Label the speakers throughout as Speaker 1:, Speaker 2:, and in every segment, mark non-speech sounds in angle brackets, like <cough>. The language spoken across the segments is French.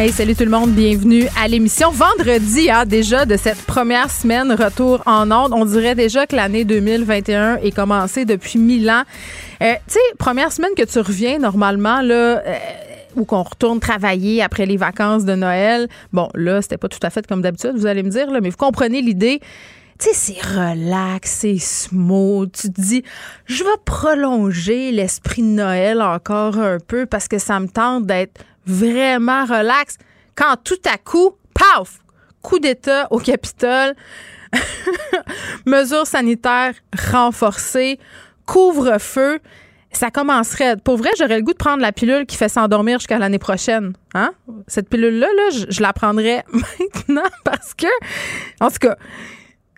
Speaker 1: Hey, salut tout le monde, bienvenue à l'émission. Vendredi, hein, déjà de cette première semaine retour en onde. On dirait déjà que l'année 2021 est commencée depuis mille ans. Euh, tu sais, première semaine que tu reviens normalement, là. Euh, ou qu'on retourne travailler après les vacances de Noël. Bon, là, c'était pas tout à fait comme d'habitude, vous allez me dire, là, mais vous comprenez l'idée. Tu sais, c'est relax, c'est smooth. Tu te dis, je vais prolonger l'esprit de Noël encore un peu parce que ça me tente d'être vraiment relax. Quand tout à coup, paf, coup d'État au Capitole, <laughs> mesures sanitaires renforcées, couvre-feu ça commencerait. Pour vrai, j'aurais le goût de prendre la pilule qui fait s'endormir jusqu'à l'année prochaine. Hein? Cette pilule-là, là, je, la prendrais <laughs> maintenant parce que, en tout cas,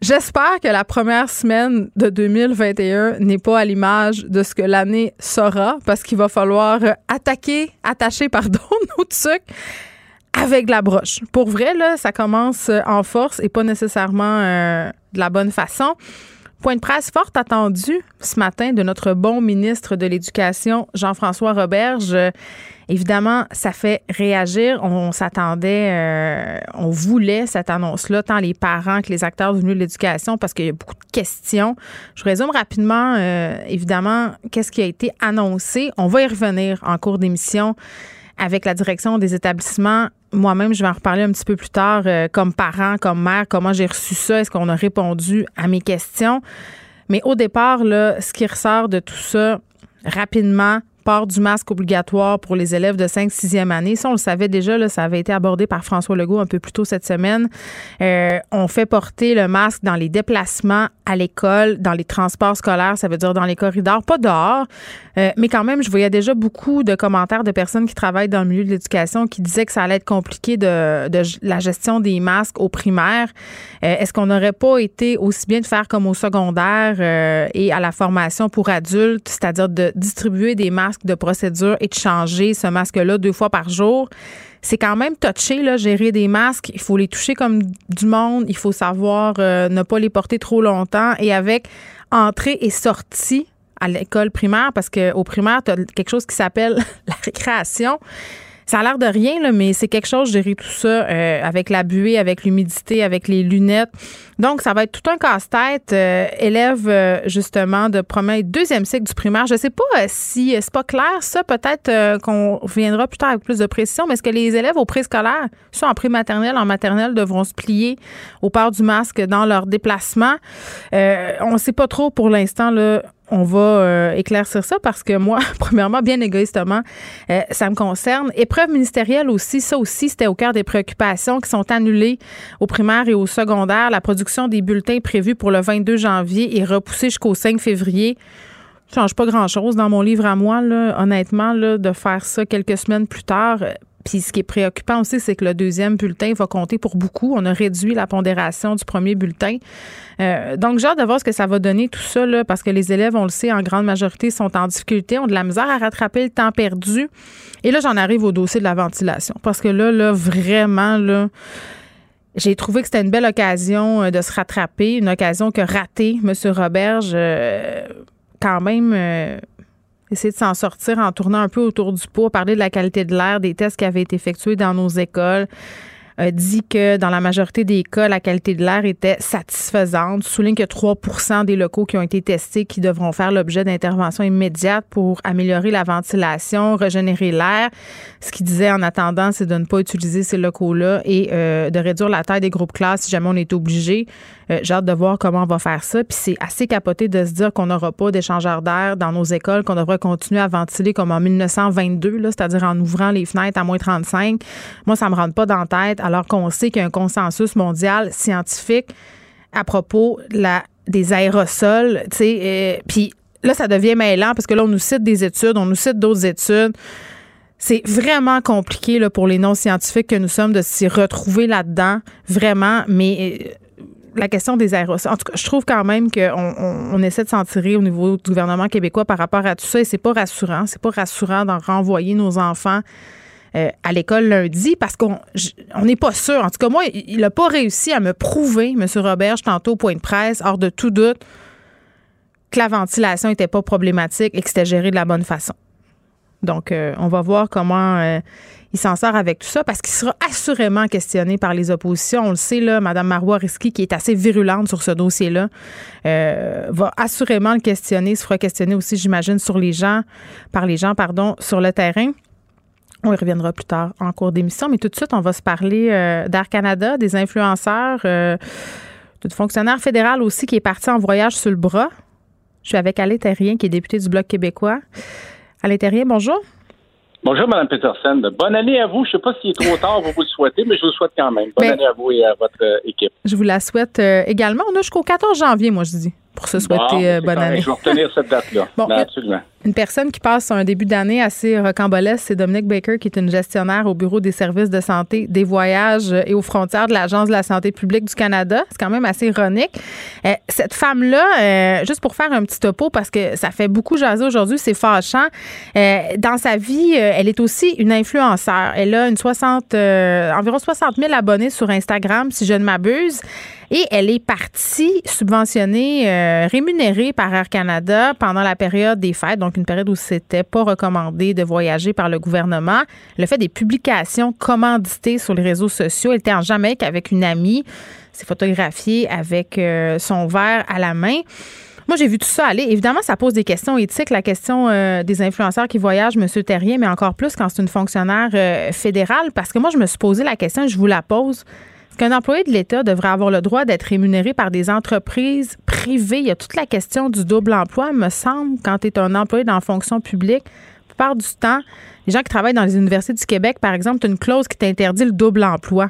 Speaker 1: j'espère que la première semaine de 2021 n'est pas à l'image de ce que l'année sera parce qu'il va falloir attaquer, attacher, pardon, <laughs> nos trucs avec la broche. Pour vrai, là, ça commence en force et pas nécessairement euh, de la bonne façon. Point de presse fort attendu ce matin de notre bon ministre de l'Éducation, Jean-François Roberge. Évidemment, ça fait réagir. On, s'attendait, euh, on voulait cette annonce-là, tant les parents que les acteurs milieu de l'éducation, parce qu'il y a beaucoup de questions. Je résume rapidement, euh, évidemment, qu'est-ce qui a été annoncé? On va y revenir en cours d'émission avec la direction des établissements. Moi-même, je vais en reparler un petit peu plus tard, euh, comme parent, comme mère, comment j'ai reçu ça, est-ce qu'on a répondu à mes questions? Mais au départ, là, ce qui ressort de tout ça, rapidement, port du masque obligatoire pour les élèves de 5 6e année. Ça, on le savait déjà, là, ça avait été abordé par François Legault un peu plus tôt cette semaine. Euh, on fait porter le masque dans les déplacements à l'école, dans les transports scolaires, ça veut dire dans les corridors, pas dehors. Euh, mais quand même, je voyais déjà beaucoup de commentaires de personnes qui travaillent dans le milieu de l'éducation qui disaient que ça allait être compliqué de, la gestion des masques au primaire. Euh, est-ce qu'on n'aurait pas été aussi bien de faire comme au secondaire et à la formation pour adultes, c'est-à-dire de distribuer des masques de procédure et de changer ce masque-là deux fois par jour. C'est quand même touché, là, gérer des masques. Il faut les toucher comme du monde. Il faut savoir euh, ne pas les porter trop longtemps. Et avec entrée et sortie à l'école primaire, parce qu'au primaire, tu as quelque chose qui s'appelle <laughs> la récréation. Ça a l'air de rien, là, mais c'est quelque chose, gérer tout ça euh, avec la buée, avec l'humidité, avec les lunettes. Donc, ça va être tout un casse-tête. Euh, élève, euh, justement, de premier deuxième cycle du primaire. Je ne sais pas si c'est pas clair, ça. Peut-être qu'on reviendra plus tard avec plus de précision, mais est-ce que les élèves au préscolaire, soit en pré-maternelle, en maternelle, devront se plier au port du masque dans leur déplacement? on ne sait pas trop pour l'instant, là on va euh, éclaircir ça parce que moi, <laughs> premièrement, bien égoïstement, euh, ça me concerne. Épreuve ministérielle aussi, ça aussi, c'était au cœur des préoccupations qui sont annulées au primaire et au secondaire. La production des bulletins prévus pour le 22 janvier est repoussée jusqu'au 5 février. Ça change pas grand-chose dans mon livre à moi, honnêtement, de faire ça quelques semaines plus tard. Puis ce qui est préoccupant aussi, c'est que le deuxième bulletin va compter pour beaucoup. On a réduit la pondération du premier bulletin. Euh, donc, j'ai hâte de voir ce que ça va donner tout ça, parce que les élèves, on le sait, en grande majorité, sont en difficulté, ont de la misère à rattraper le temps perdu. Et là, j'en arrive au dossier de la ventilation. Parce que là, là, vraiment, là, j'ai trouvé que c'était une belle occasion euh, de se rattraper, une occasion que raté M. Roberge. Euh, quand même essayer de s'en sortir en tournant un peu autour du pot, parler de la qualité de l'air, des tests qui avaient été effectués dans nos écoles, dit que dans la majorité des cas, la qualité de l'air était satisfaisante. Souligne que 3% des locaux qui ont été testés qui devront faire l'objet d'interventions immédiates pour améliorer la ventilation, régénérer l'air. Ce qu'il disait en attendant, c'est de ne pas utiliser ces locaux-là et euh, de réduire la taille des groupes classes si jamais on est obligé. Euh, j'ai hâte de voir comment on va faire ça. Puis c'est assez capoté de se dire qu'on n'aura pas d'échangeurs d'air dans nos écoles, qu'on devrait continuer à ventiler comme en 1922, c'est-à-dire en ouvrant les fenêtres à moins 35. Moi, ça me rentre pas dans la tête alors qu'on sait qu'il y a un consensus mondial scientifique à propos la, des aérosols, euh, puis là, ça devient mêlant parce que là, on nous cite des études, on nous cite d'autres études. C'est vraiment compliqué là, pour les non-scientifiques que nous sommes de s'y retrouver là-dedans, vraiment, mais euh, la question des aérosols. En tout cas, je trouve quand même qu'on on, essaie de s'en tirer au niveau du gouvernement québécois par rapport à tout ça et c'est pas rassurant. C'est pas rassurant d'en renvoyer nos enfants euh, à l'école lundi parce qu'on n'est pas sûr. En tout cas, moi, il n'a pas réussi à me prouver, M. Roberge, tantôt au point de presse, hors de tout doute, que la ventilation n'était pas problématique et que c'était géré de la bonne façon. Donc, euh, on va voir comment euh, il s'en sort avec tout ça parce qu'il sera assurément questionné par les oppositions. On le sait, là, Mme Marois Risky, qui est assez virulente sur ce dossier-là, va assurément le questionner, se fera questionner aussi, j'imagine, sur les gens, par les gens, pardon, sur le terrain. On y reviendra plus tard en cours d'émission, mais tout de suite, on va se parler euh, d'Air Canada, des influenceurs, euh, d'une fonctionnaire fédérale aussi qui est partie en voyage sur le bras. Je suis avec Alain Terrien, qui est député du Bloc québécois. Alain Terrien, bonjour.
Speaker 2: Bonjour, Mme Peterson. Bonne année à vous. Je ne sais pas s'il est trop tard pour vous le souhaiter, mais je vous le souhaite quand même. Bonne année à vous et à votre euh, équipe.
Speaker 1: Je vous la souhaite également. On a jusqu'au 14 janvier, moi, je dis, pour se souhaiter bonne année. Je
Speaker 2: vais retenir cette date-là. Bon, ben, absolument.
Speaker 1: Une personne qui passe un début d'année assez rocambolesque, c'est Dominique Baker, qui est une gestionnaire au Bureau des services de santé, des voyages et aux frontières de l'Agence de la santé publique du Canada. C'est quand même assez ironique. Euh, cette femme-là, euh, juste pour faire un petit topo, parce que ça fait beaucoup jaser aujourd'hui, c'est fâchant. Euh, dans sa vie, elle est aussi une influenceur. Elle a une 60, environ 60 000 abonnés sur Instagram, si je ne m'abuse. Et elle est partie subventionnée, rémunérée par Air Canada pendant la période des fêtes, donc une période où c'était pas recommandé de voyager par le gouvernement. Le fait des publications commanditées sur les réseaux sociaux. Elle était en Jamaïque avec une amie, s'est photographiée avec euh, son verre à la main. Moi, j'ai vu tout ça aller. Évidemment, ça pose des questions éthiques, la question euh, des influenceurs qui voyagent, M. Terrien, mais encore plus quand c'est une fonctionnaire euh, fédérale, parce que moi, je me suis posé la question, je vous la pose qu'un employé de l'État devrait avoir le droit d'être rémunéré par des entreprises privées? Il y a toute la question du double emploi, me semble, quand tu es un employé dans la fonction publique. La plupart du temps, les gens qui travaillent dans les universités du Québec, par exemple, tu as une clause qui t'interdit le double emploi.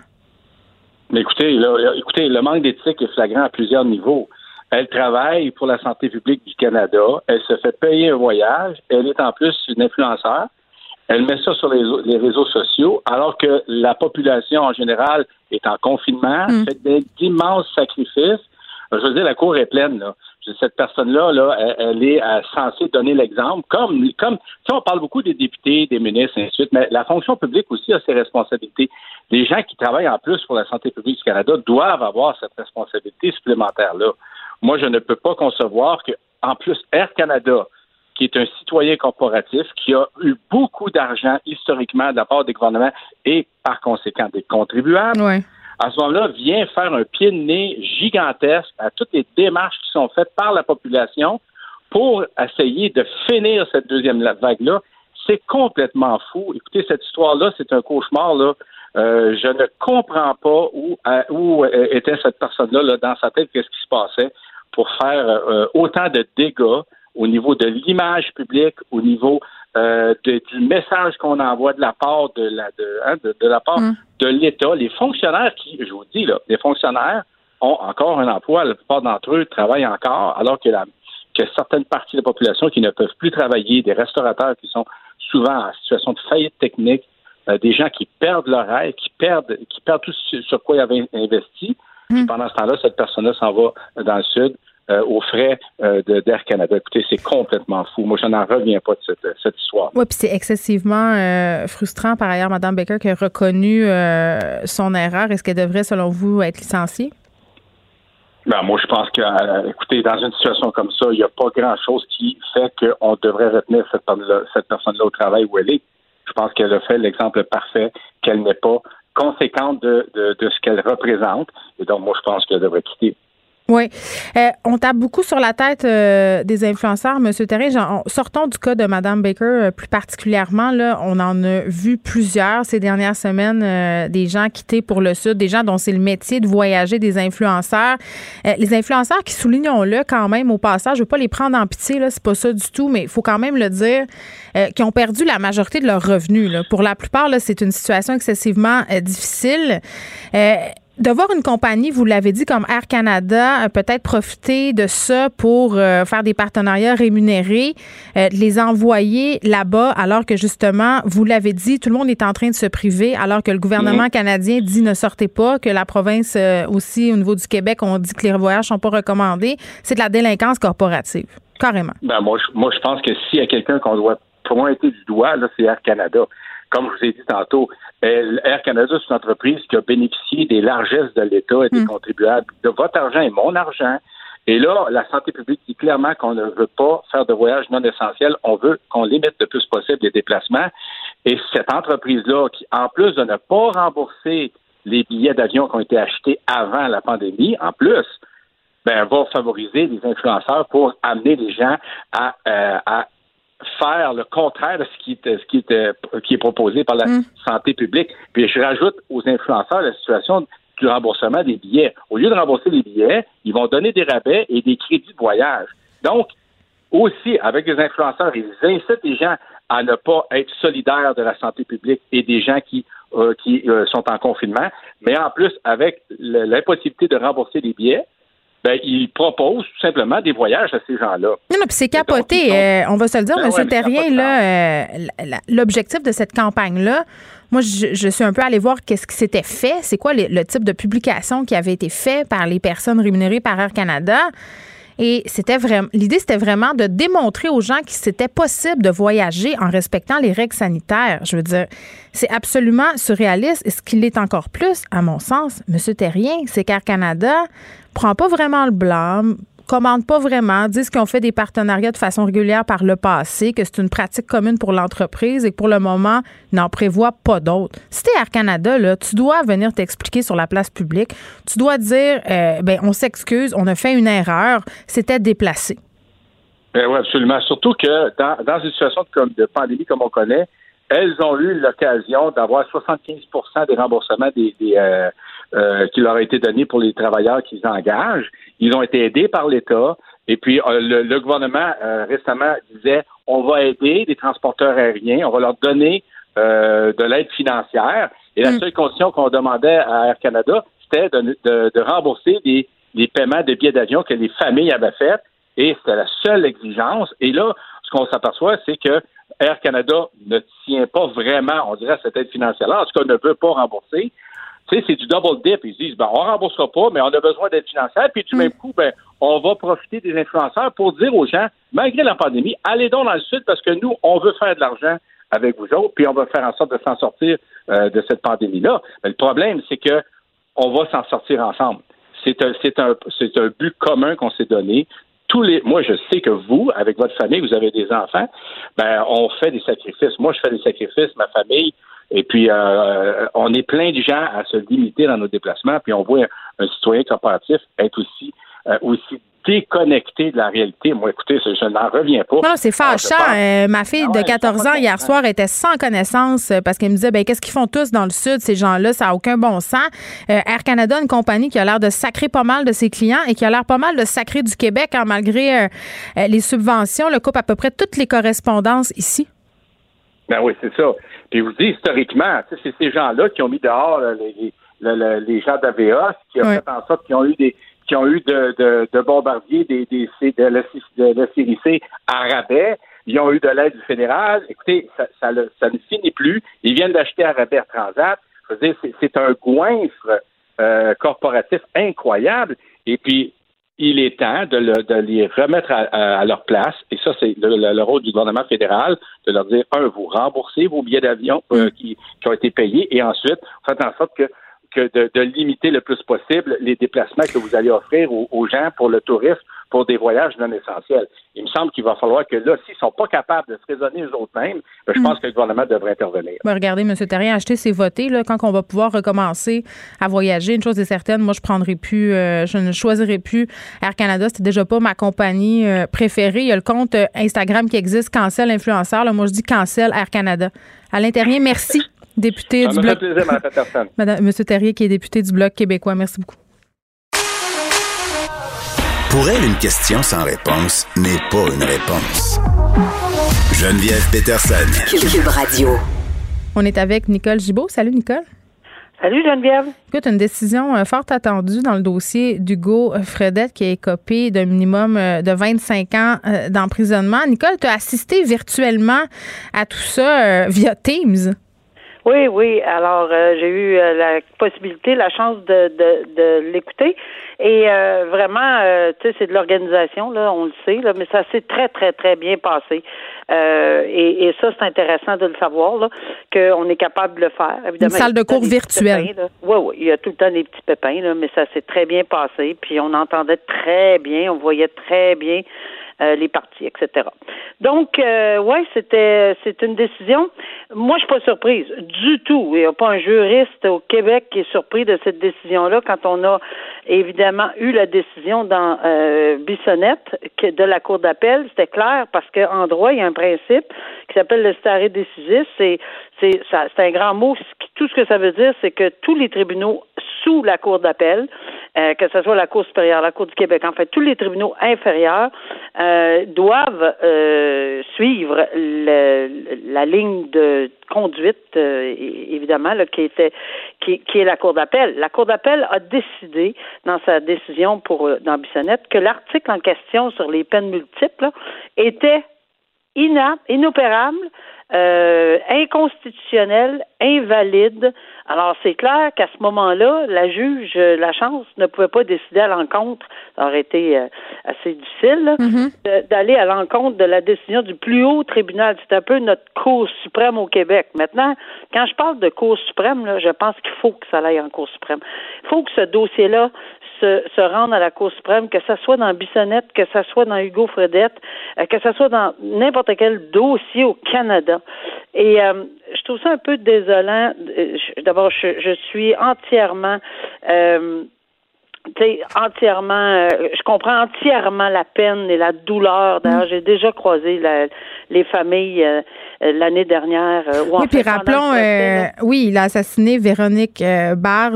Speaker 2: Écoutez, écoutez, le manque d'éthique est flagrant à plusieurs niveaux. Elle travaille pour la santé publique du Canada. Elle se fait payer un voyage. Elle est en plus une influenceur. Elle met ça sur les, réseaux sociaux, alors que la population en général est en confinement, mm. fait d'immenses sacrifices. Je veux dire, la cour est pleine. Là. Cette personne-là, là, elle, est euh, censée donner l'exemple. Comme, comme, on parle beaucoup des députés, des ministres, et ainsi de suite, mais la fonction publique aussi a ses responsabilités. Les gens qui travaillent en plus pour la santé publique du Canada doivent avoir cette responsabilité supplémentaire-là. Moi, je ne peux pas concevoir que, en plus, Air Canada, qui est un citoyen corporatif, qui a eu beaucoup d'argent historiquement de la part des gouvernements et par conséquent des contribuables, à ce moment-là, vient faire un pied de nez gigantesque à toutes les démarches qui sont faites par la population pour essayer de finir cette deuxième vague-là. C'est complètement fou. Écoutez, cette histoire-là, c'est un cauchemar. Là. Euh, je ne comprends pas où, où était cette personne-là là, dans sa tête, qu'est-ce qui se passait pour faire euh, autant de dégâts au niveau de l'image publique, au niveau euh, du message qu'on envoie de la part de la de, hein, de, la part mm. de l'État, les fonctionnaires qui, je vous dis là, les fonctionnaires ont encore un emploi, la plupart d'entre eux travaillent encore, alors que la que certaines parties de la population qui ne peuvent plus travailler, des restaurateurs qui sont souvent en situation de faillite technique, euh, des gens qui perdent leur rêve, qui perdent, qui perdent tout sur quoi ils avaient investi. Mm. pendant ce temps-là, cette personne-là s'en va dans le sud euh, aux frais euh, d'Air Canada. Écoutez, c'est complètement fou. Moi, je n'en reviens pas de cette, cette histoire.
Speaker 1: Oui, puis c'est excessivement euh, frustrant, par ailleurs, Mme Baker, qui a reconnu son erreur. Est-ce qu'elle devrait, selon vous, être licenciée?
Speaker 2: Ben, moi, je pense que, écoutez, dans une situation comme ça, il n'y a pas grand-chose qui fait qu'on devrait retenir cette, cette personne-là au travail où elle est. Je pense qu'elle a fait l'exemple parfait qu'elle n'est pas conséquente de, de, de ce qu'elle représente. Et donc, moi, je pense qu'elle devrait quitter.
Speaker 1: Oui. Euh, on tape beaucoup sur la tête euh, des influenceurs, M. Terry. sortons du cas de Mme Baker euh, plus particulièrement. Là, on en a vu plusieurs ces dernières semaines, des gens quittés pour le Sud, des gens dont c'est le métier de voyager, des influenceurs. les influenceurs qui, soulignons-le quand même au passage, je ne veux pas les prendre en pitié, là, c'est pas ça du tout, mais il faut quand même le dire, qui ont perdu la majorité de leurs revenus. Pour la plupart, là, c'est une situation excessivement difficile de voir une compagnie, vous l'avez dit, comme Air Canada, peut-être profiter de ça pour euh, faire des partenariats rémunérés, euh, les envoyer là-bas, alors que justement, vous l'avez dit, tout le monde est en train de se priver, alors que le gouvernement mhm. canadien dit ne sortez pas, que la province euh, aussi, au niveau du Québec, on dit que les voyages sont pas recommandés. C'est de la délinquance corporative, carrément.
Speaker 2: Ben moi, je, moi, je pense que s'il y a quelqu'un qu'on doit pointer du doigt, là, c'est Air Canada comme je vous ai dit tantôt, Air Canada, c'est une entreprise qui a bénéficié des largesses de l'État et des hmm. contribuables, de votre argent et mon argent. Et là, la santé publique dit clairement qu'on ne veut pas faire de voyages non essentiels. On veut qu'on limite le plus possible les déplacements. Et cette entreprise-là, qui, en plus de ne pas rembourser les billets d'avion qui ont été achetés avant la pandémie, en plus, ben, va favoriser les influenceurs pour amener les gens à, euh, à faire le contraire de ce qui est, ce qui est, euh, qui est proposé par la mm. santé publique. Puis je rajoute aux influenceurs la situation du remboursement des billets. Au lieu de rembourser les billets, ils vont donner des rabais et des crédits de voyage. Donc, aussi, avec les influenceurs, ils incitent les gens à ne pas être solidaires de la santé publique et des gens qui, euh, qui euh, sont en confinement, mais en plus, avec l'impossibilité de rembourser les billets, ben, il propose tout simplement des voyages à ces gens-là. Non,
Speaker 1: non, puis c'est capoté. Euh, on va se le dire, ben M. Terrien, là, euh, l'objectif de cette campagne-là, moi, je, suis un peu allée voir qu'est-ce qui s'était fait. C'est quoi le type de publication qui avait été fait par les personnes rémunérées par Air Canada? Et c'était vraiment l'idée, c'était vraiment de démontrer aux gens qu'il c'était possible de voyager en respectant les règles sanitaires. Je veux dire, c'est absolument surréaliste. Et ce qu'il est encore plus, à mon sens, M. Terrien, c'est qu'Air Canada prend pas vraiment le blâme, commandent pas vraiment, disent qu'ils ont fait des partenariats de façon régulière par le passé, que c'est une pratique commune pour l'entreprise et que pour le moment, n'en prévoit pas d'autres. Si t'es Air Canada, là, tu dois venir t'expliquer sur la place publique. Tu dois dire, euh, ben, on s'excuse, on a fait une erreur, c'était déplacé.
Speaker 2: Ben oui, absolument. Surtout que dans, une situation de, pandémie comme on connaît, elles ont eu l'occasion d'avoir 75% des remboursements des, euh, euh, qui leur a été donné pour les travailleurs qu'ils engagent. Ils ont été aidés par l'État. Et puis, euh, le, gouvernement euh, récemment disait on va aider les transporteurs aériens, on va leur donner de l'aide financière. Et la mm. seule condition qu'on demandait à Air Canada, c'était de, rembourser les, les paiements de billets d'avion que les familles avaient faits. Et c'était la seule exigence. Et là, ce qu'on s'aperçoit, c'est que Air Canada ne tient pas vraiment, on dirait, à cette aide financière-là. En tout cas, ne veut pas rembourser c'est du double dip. Ils disent, ben, on remboursera pas, mais on a besoin d'aide financière. Puis du mm. même coup, ben, on va profiter des influenceurs pour dire aux gens, malgré la pandémie, allez donc dans le sud parce que nous, on veut faire de l'argent avec vous autres, puis on va faire en sorte de s'en sortir euh, de cette pandémie-là. le problème, c'est que on va s'en sortir ensemble. C'est un, c'est un, c'est un but commun qu'on s'est donné. Tous les, moi, je sais que vous, avec votre famille, vous avez des enfants, ben, on fait des sacrifices. Moi, je fais des sacrifices, ma famille, et puis, euh, on est plein de gens à se limiter dans nos déplacements, puis on voit un, citoyen coopératif être aussi, euh, aussi déconnecté de la réalité. Moi, écoutez, je n'en reviens pas.
Speaker 1: Non, c'est fâchant. Euh, ma fille ah de 14 ans, hier soir, était sans connaissance parce qu'elle me disait, ben, qu'est-ce qu'ils font tous dans le Sud, ces gens-là? Ça n'a aucun bon sens. Air Canada, une compagnie qui a l'air de sacrer pas mal de ses clients et qui a l'air pas mal de sacrer du Québec, hein, malgré les subventions, le coupe à peu près toutes les correspondances ici.
Speaker 2: Ben oui, c'est ça. Puis vous dis historiquement, c'est ces gens-là qui ont mis dehors les, les, gens d'AVA, qui ont fait en sorte qu'ils ont eu des qui ont eu de, de, bombardiers des, des de, la, de la série C à rabais. Ils ont eu de l'aide du fédéral. Écoutez, ça, ça, ne finit plus. Ils viennent d'acheter à rabais Transat. Je veux dire, c'est un goinfre euh, corporatif incroyable. Et puis, il est temps de, les remettre à, leur place. Et ça, c'est le, rôle du gouvernement fédéral, de leur dire, un, vous remboursez vos billets d'avion euh, qui, ont été payés, et ensuite, faites en sorte que que de, limiter le plus possible les déplacements que vous allez offrir aux gens pour le tourisme pour des voyages non essentiels. Il me semble qu'il va falloir que là, s'ils ne sont pas capables de se raisonner eux-mêmes, ben, je pense mm. que le gouvernement devrait intervenir.
Speaker 1: Ben, regardez, M. Terrien, acheter, c'est voter. Là, quand on va pouvoir recommencer à voyager, une chose est certaine, moi, je prendrai plus, euh, je ne choisirai plus Air Canada. C'était déjà pas ma compagnie euh, préférée. Il y a le compte euh, Instagram qui existe, Cancel Influenceur. Là, moi, je dis Cancel Air Canada. À l'intérieur, merci, député du Bloc.
Speaker 2: plaisir, <laughs>
Speaker 1: Madame, Monsieur Terrier, qui est député du Bloc québécois. Merci beaucoup.
Speaker 3: Pour elle, une question sans réponse n'est pas une réponse. Geneviève Peterson.
Speaker 1: Cube Radio. On est avec Nicole Gibault. Salut, Nicole.
Speaker 4: Salut Geneviève.
Speaker 1: Écoute, une décision euh, fort attendue dans le dossier d'Hugo Fredette qui est copé d'un minimum euh, de 25 ans euh, d'emprisonnement. Nicole, tu as assisté virtuellement à tout ça via Teams?
Speaker 4: Oui, oui. Alors, j'ai eu la possibilité, la chance de, de, de l'écouter. Et vraiment, tu sais, c'est de l'organisation, là, on le sait, là, mais ça s'est très, très, très bien passé. Euh, et, ça, c'est intéressant de le savoir, qu'on est capable de le faire.
Speaker 1: Évidemment, Une salle de cours virtuelle.
Speaker 4: Oui, oui, il y a tout le temps des petits pépins, là, mais ça s'est très bien passé. Puis on entendait très bien, on voyait très bien euh, les partis, etc. Donc, euh, ouais, c'était c'est une décision. Moi, je suis pas surprise du tout. Il n'y a pas un juriste au Québec qui est surpris de cette décision-là quand on a évidemment eu la décision dans euh, Bissonnette de la Cour d'appel. C'était clair parce qu'en droit, il y a un principe qui s'appelle le stare decisis. C'est c'est c'est un grand mot. Tout ce que ça veut dire, c'est que tous les tribunaux sous la Cour d'appel, euh, que ce soit la Cour supérieure, la Cour du Québec, en fait, tous les tribunaux inférieurs euh, doivent euh, suivre la ligne de conduite, évidemment, là, qui était qui, qui, est la Cour d'appel. La Cour d'appel a décidé, dans sa décision pour dans Bissonnette, que l'article en question sur les peines multiples était inopérable euh, inconstitutionnel, invalide. Alors, c'est clair qu'à ce moment-là, la juge, la chance, ne pouvait pas décider à l'encontre, ça aurait été euh, assez difficile, mm-hmm. d'aller à l'encontre de la décision du plus haut tribunal. C'est un peu notre Cour suprême au Québec. Maintenant, quand je parle de Cour suprême, là, je pense qu'il faut que ça aille en Cour suprême. Il faut que ce dossier-là se, rendre à la Cour suprême, que ce soit dans Bissonnette, que ce soit dans Hugo Fredette, euh, que ce soit dans n'importe quel dossier au Canada. Et euh, je trouve ça un peu désolant. Euh, d'abord, je, suis entièrement entièrement, je comprends entièrement la peine et la douleur. D'ailleurs, j'ai déjà croisé les familles euh, l'année dernière.
Speaker 1: Euh, oui, puis rappelons, euh, oui, il a assassiné Véronique Bard,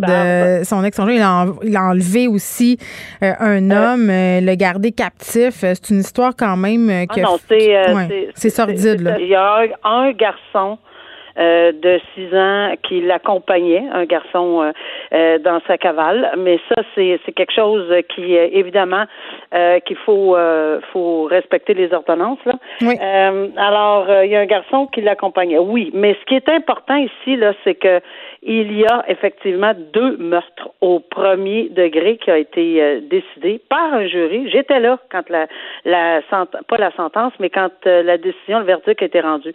Speaker 1: son ex il, a, il a enlevé aussi un homme, le gardé captif. C'est une histoire quand même ah que. non, c'est sordide. Là.
Speaker 4: Il y a un garçon euh, de six ans qui l'accompagnait, un garçon euh, euh, dans sa cavale. Mais ça, c'est, c'est quelque chose qui, évidemment, qu'il faut, faut respecter les ordonnances. Là. alors, il y a un garçon qui l'accompagnait. Oui, mais ce qui est important ici, là, c'est que il y a effectivement deux meurtres au premier degré qui a été décidé par un jury. J'étais là quand la, la pas la sentence, mais quand la décision, le verdict a été rendu.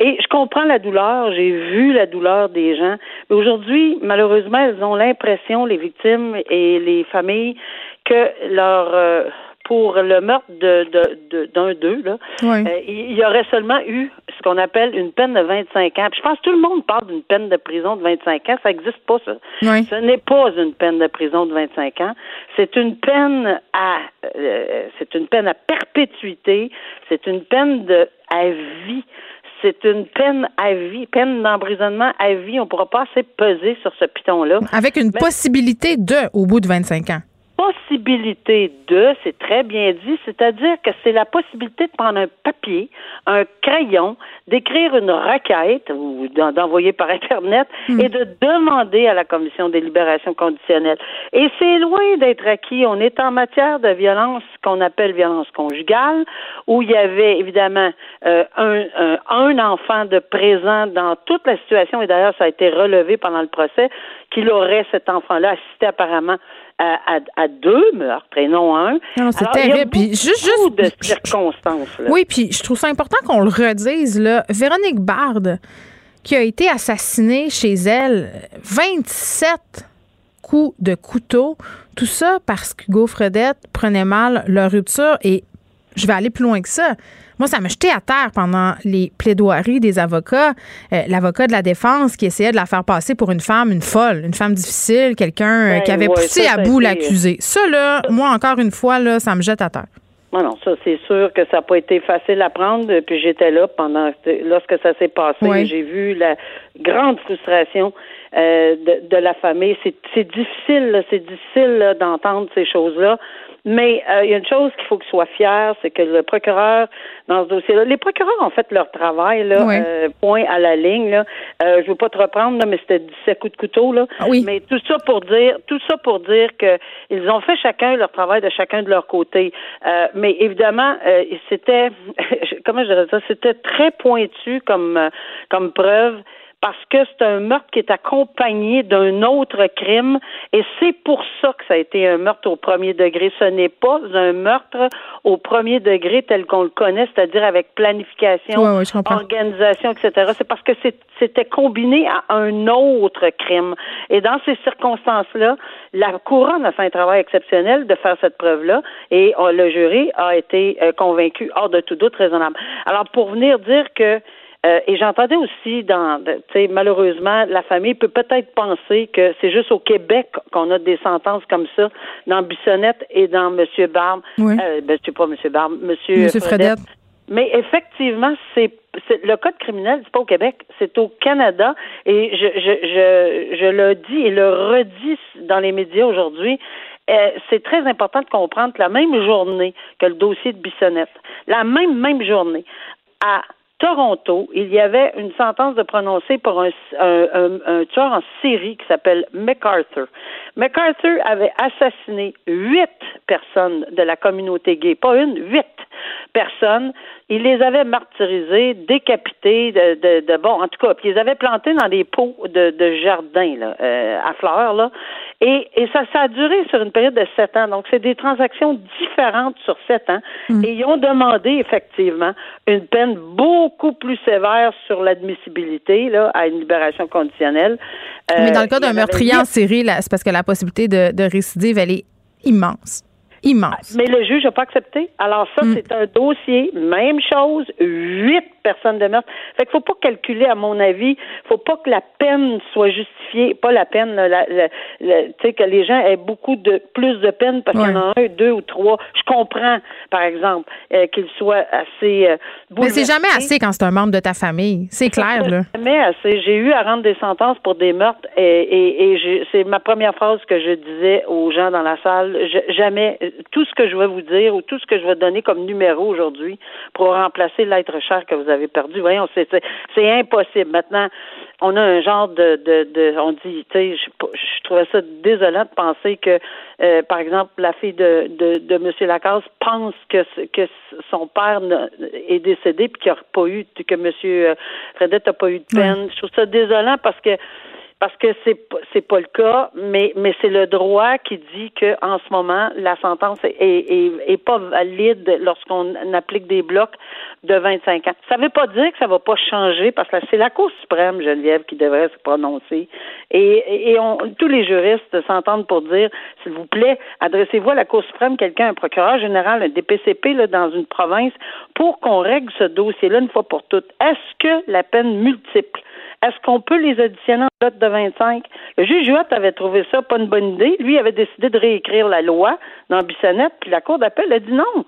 Speaker 4: Et je comprends la douleur, j'ai vu la douleur des gens. Mais aujourd'hui, malheureusement, elles ont l'impression, les victimes et les familles, que leur euh, pour le meurtre de, de, d'un d'eux, là, euh, il y aurait seulement eu ce qu'on appelle une peine de 25 ans. je pense que tout le monde parle d'une peine de prison de 25 ans. Ça n'existe pas, ça. Ce n'est pas une peine de prison de 25 ans. C'est une peine à euh, c'est une peine à perpétuité. C'est une peine de à vie c'est une peine à vie, peine d'emprisonnement à vie. On ne pourra pas assez peser sur ce piton-là.
Speaker 1: Avec une possibilité de au bout de 25 ans
Speaker 4: possibilité de, c'est très bien dit, c'est-à-dire que c'est la possibilité de prendre un papier, un crayon, d'écrire une requête ou d'envoyer par Internet hmm. et de demander à la Commission des libérations conditionnelles. Et c'est loin d'être acquis. On est en matière de violence qu'on appelle violence conjugale, où il y avait évidemment euh, un, un, un enfant de présent dans toute la situation, et d'ailleurs ça a été relevé pendant le procès, qu'il aurait cet enfant-là assisté apparemment à, deux meurtres et non un.
Speaker 1: Non, c'est terrible.
Speaker 4: Il y a juste, juste de circonstances. Là.
Speaker 1: Oui, puis je trouve ça important qu'on le redise. Là. Véronique Bard, qui a été assassinée chez elle, 27 coups de couteau. Tout ça parce qu'Hugo Fredette prenait mal leur rupture et je vais aller plus loin que ça. Moi, ça m'a jeté à terre pendant les plaidoiries des avocats. Euh, l'avocat de la défense qui essayait de la faire passer pour une femme, une folle, une femme difficile, quelqu'un euh, qui avait poussé à bout l'accusé. Ça, là, moi, encore une fois, là, ça me jette à terre.
Speaker 4: Non, non, ça, c'est sûr que ça n'a pas été facile à prendre. Puis j'étais là pendant lorsque ça s'est passé. J'ai vu la grande frustration euh, de, la famille. C'est difficile, c'est difficile d'entendre ces choses-là. Mais euh, il y a une chose qu'il faut qu'il soit fier, c'est que le procureur, dans ce dossier-là, les procureurs ont fait leur travail, là, euh, point à la ligne. Là. Euh, je veux pas te reprendre, là, mais c'était 17 coups de couteau. Là.
Speaker 1: Ah oui.
Speaker 4: Mais tout ça pour dire, tout ça pour dire que ils ont fait chacun leur travail de chacun de leur côté. Euh, mais évidemment, c'était, <laughs> comment je dirais ça, c'était très pointu comme comme preuve parce que c'est un meurtre qui est accompagné d'un autre crime et c'est pour ça que ça a été un meurtre au premier degré. Ce n'est pas un meurtre au premier degré tel qu'on le connaît, c'est-à-dire avec planification, organisation, etc. C'est parce que c'était combiné à un autre crime. Et dans ces circonstances-là, la couronne a fait un travail exceptionnel de faire cette preuve-là et euh, le jury a été euh, convaincu hors de tout doute raisonnable. Alors, pour venir dire que euh, et j'entendais aussi dans, sais, malheureusement, la famille peut peut-être penser que c'est juste au Québec qu'on a des sentences comme ça dans Bissonnette et dans Monsieur Barbe.
Speaker 1: Oui.
Speaker 4: Euh, ben, c'est pas Monsieur Barbe, Monsieur,
Speaker 1: Monsieur Fredette.
Speaker 4: Mais effectivement, c'est le code criminel, c'est pas au Québec, c'est au Canada. Et je, je, je, je le dis et le redis dans les médias aujourd'hui. Euh, c'est très important de comprendre que la même journée que le dossier de Bissonnette, la même même journée, à Toronto, il y avait une sentence de prononcer pour un, un, tueur en série qui s'appelle MacArthur. MacArthur avait assassiné huit personnes de la communauté gay, pas une, huit personnes. Il les avait martyrisées, décapitées, de, de, de bon, en tout cas, puis ils les avait plantées dans des pots de, de jardin là, euh, à fleurs là. Et, et ça, ça a duré sur une période de sept ans. Donc, c'est des transactions différentes sur sept ans. Mm. Et ils ont demandé effectivement une peine beaucoup plus sévère sur l'admissibilité là, à une libération conditionnelle.
Speaker 1: Mais dans le cas d'un meurtrier en série, c'est parce que la possibilité de, de récidive, elle est immense immense.
Speaker 4: Mais le juge n'a pas accepté. Alors ça, mm. c'est un dossier, même chose, huit personnes de meurtre. Fait qu'il faut pas calculer, à mon avis, faut pas que la peine soit justifiée, pas la peine, la, tu sais, que les gens aient beaucoup de plus de peine parce qu'il y en a un, deux ou trois. Je comprends, par exemple, euh, qu'ils soient assez euh,
Speaker 1: Mais c'est jamais assez quand c'est un membre de ta famille. C'est clair, là.
Speaker 4: Jamais assez. J'ai eu à rendre des sentences pour des meurtres et, et, et c'est ma première phrase que je disais aux gens dans la salle. jamais tout ce que je vais vous dire ou tout ce que je vais donner comme numéro aujourd'hui pour remplacer l'être cher que vous avez perdu, voyons, c'est, c'est impossible. Maintenant, on a un genre de, de, de on dit, tu sais, je, je, trouvais ça désolant de penser que, euh, par exemple, la fille de, de, de M. Lacasse pense que, que son père est décédé puis qu'il n'y a pas eu, que M. Fredette n'a pas eu de peine. Je trouve ça désolant parce que parce que c'est c'est pas le cas, mais mais c'est le droit qui dit que en ce moment la sentence est est, est pas valide lorsqu'on applique des blocs de 25 ans. Ça veut pas dire que ça va pas changer parce que c'est la Cour suprême Geneviève qui devrait se prononcer et et on, tous les juristes s'entendent pour dire s'il vous plaît adressez-vous à la Cour suprême quelqu'un un procureur général un DPCP là dans une province pour qu'on règle ce dossier-là une fois pour toutes. Est-ce que la peine multiple est-ce qu'on peut les additionner en note de 25? Le juge Huot avait trouvé ça pas une bonne idée. Lui avait décidé de réécrire la loi dans Bissonnette, puis la Cour d'appel a dit non.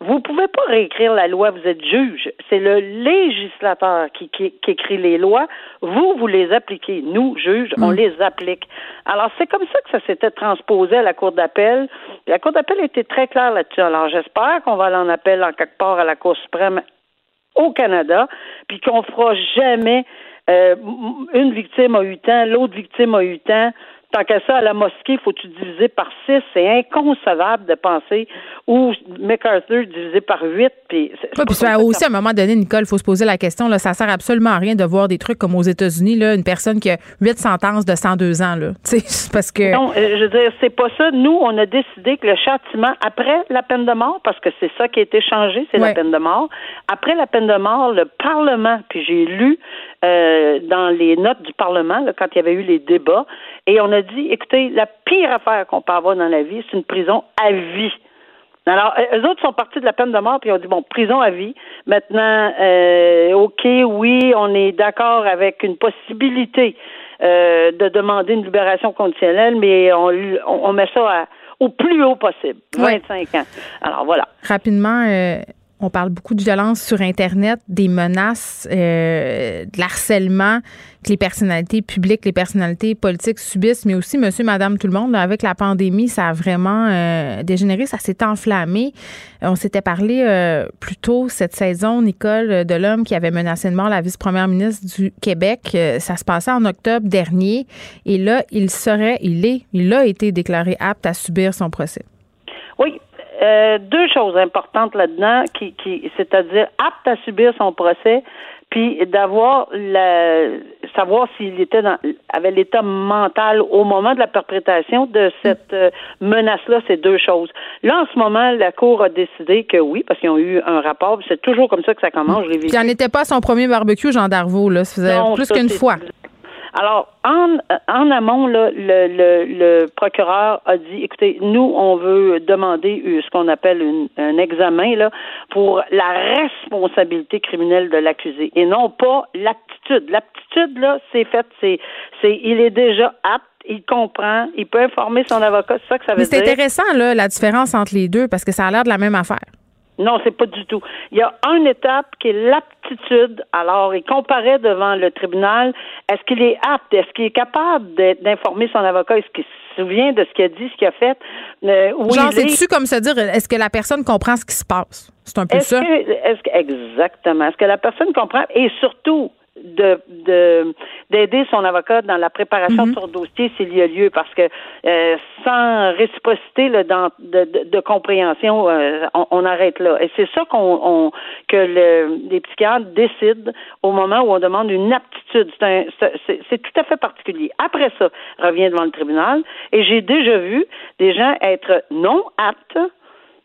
Speaker 4: Vous ne pouvez pas réécrire la loi, vous êtes juge. C'est le législateur qui, qui, écrit les lois. Vous, vous les appliquez. Nous, juges, on mm. les applique. Alors, c'est comme ça que ça s'était transposé à la Cour d'appel. La Cour d'appel était très claire là-dessus. Alors, j'espère qu'on va aller en appel en quelque part à la Cour suprême au Canada, puis qu'on fera jamais euh, une victime a eu temps, l'autre victime a eu temps. Tant qu'à ça, à la mosquée, faut-tu diviser par six? C'est inconcevable de penser. Ou MacArthur divisé par huit. Puis,
Speaker 1: puis aussi, à un moment donné, Nicole, il faut se poser la question. Là, ça sert absolument à rien de voir des trucs comme aux États-Unis, là, une personne qui a huit sentences de 102 ans. Là. <laughs> parce que...
Speaker 4: Non, euh, je veux dire, c'est pas ça. Nous, on a décidé que le châtiment, après la peine de mort, parce que c'est ça qui a été changé, c'est la peine de mort, après la peine de mort, le Parlement, puis j'ai lu euh, dans les notes du Parlement, là, quand il y avait eu les débats, et on a dit, écoutez, la pire affaire qu'on peut avoir dans la vie, c'est une prison à vie. Alors, eux autres sont partis de la peine de mort, puis ils ont dit, bon, prison à vie. Maintenant, euh, OK, oui, on est d'accord avec une possibilité euh, de demander une libération conditionnelle, mais on, on met ça au plus haut possible, 25 ans. Alors, voilà.
Speaker 1: Rapidement, on parle beaucoup de violence sur Internet, des menaces, euh, de l'harcèlement que les personnalités publiques, les personnalités politiques subissent, mais aussi monsieur, madame, tout le monde. avec la pandémie, ça a vraiment euh, dégénéré, ça s'est enflammé. On s'était parlé euh, plus tôt cette saison, Nicole de l'homme qui avait menacé de mort la vice-première ministre du Québec. ça se passait en octobre dernier. Et là, il serait, il est, il a été déclaré apte à subir son procès.
Speaker 4: Oui, euh, deux choses importantes là-dedans, qui, qui c'est-à-dire apte à subir son procès, puis d'avoir la savoir s'il était dans avait l'état mental au moment de la perpétration de cette euh, menace-là, c'est deux choses. Là, en ce moment, la Cour a décidé que oui, parce qu'ils ont eu un rapport, c'est toujours comme ça que ça commence, je l'ai vu.
Speaker 1: Il n'en était pas son premier barbecue, Jean Darvaux, là. Ça faisait plus qu'une fois.
Speaker 4: Alors, en, en amont, là, le, le, le, procureur a dit, écoutez, nous, on veut demander ce qu'on appelle un examen là, pour la responsabilité criminelle de l'accusé et non pas l'aptitude. L'aptitude, là, c'est fait, c'est, c'est, il est déjà apte il comprend, il peut informer son avocat, c'est ça que ça veut dire.
Speaker 1: C'est intéressant, là, la différence entre les deux, parce que ça a l'air de la même affaire.
Speaker 4: Non, c'est pas du tout. Il y a une étape qui est l'aptitude. Alors, il comparait devant le tribunal. Est-ce qu'il est apte? Est-ce qu'il est capable d'informer son avocat? Est-ce qu'il se souvient de ce qu'il a dit, ce qu'il a fait?
Speaker 1: Euh, Genre, c'est-tu comme se dire, est-ce que la personne comprend ce qui se passe? C'est un peu ça.
Speaker 4: est-ce que, exactement. Est-ce que la personne comprend? Et surtout, de d'aider son avocat dans la préparation de mhm. son dossier s'il y a lieu parce que euh, sans réciprocité là, dans, de, de, compréhension euh, on, arrête là. Et c'est ça qu'on que le, les psychiatres décident au moment où on demande une aptitude. C'est tout à fait particulier. Après ça revient devant le tribunal et j'ai déjà vu des gens être non aptes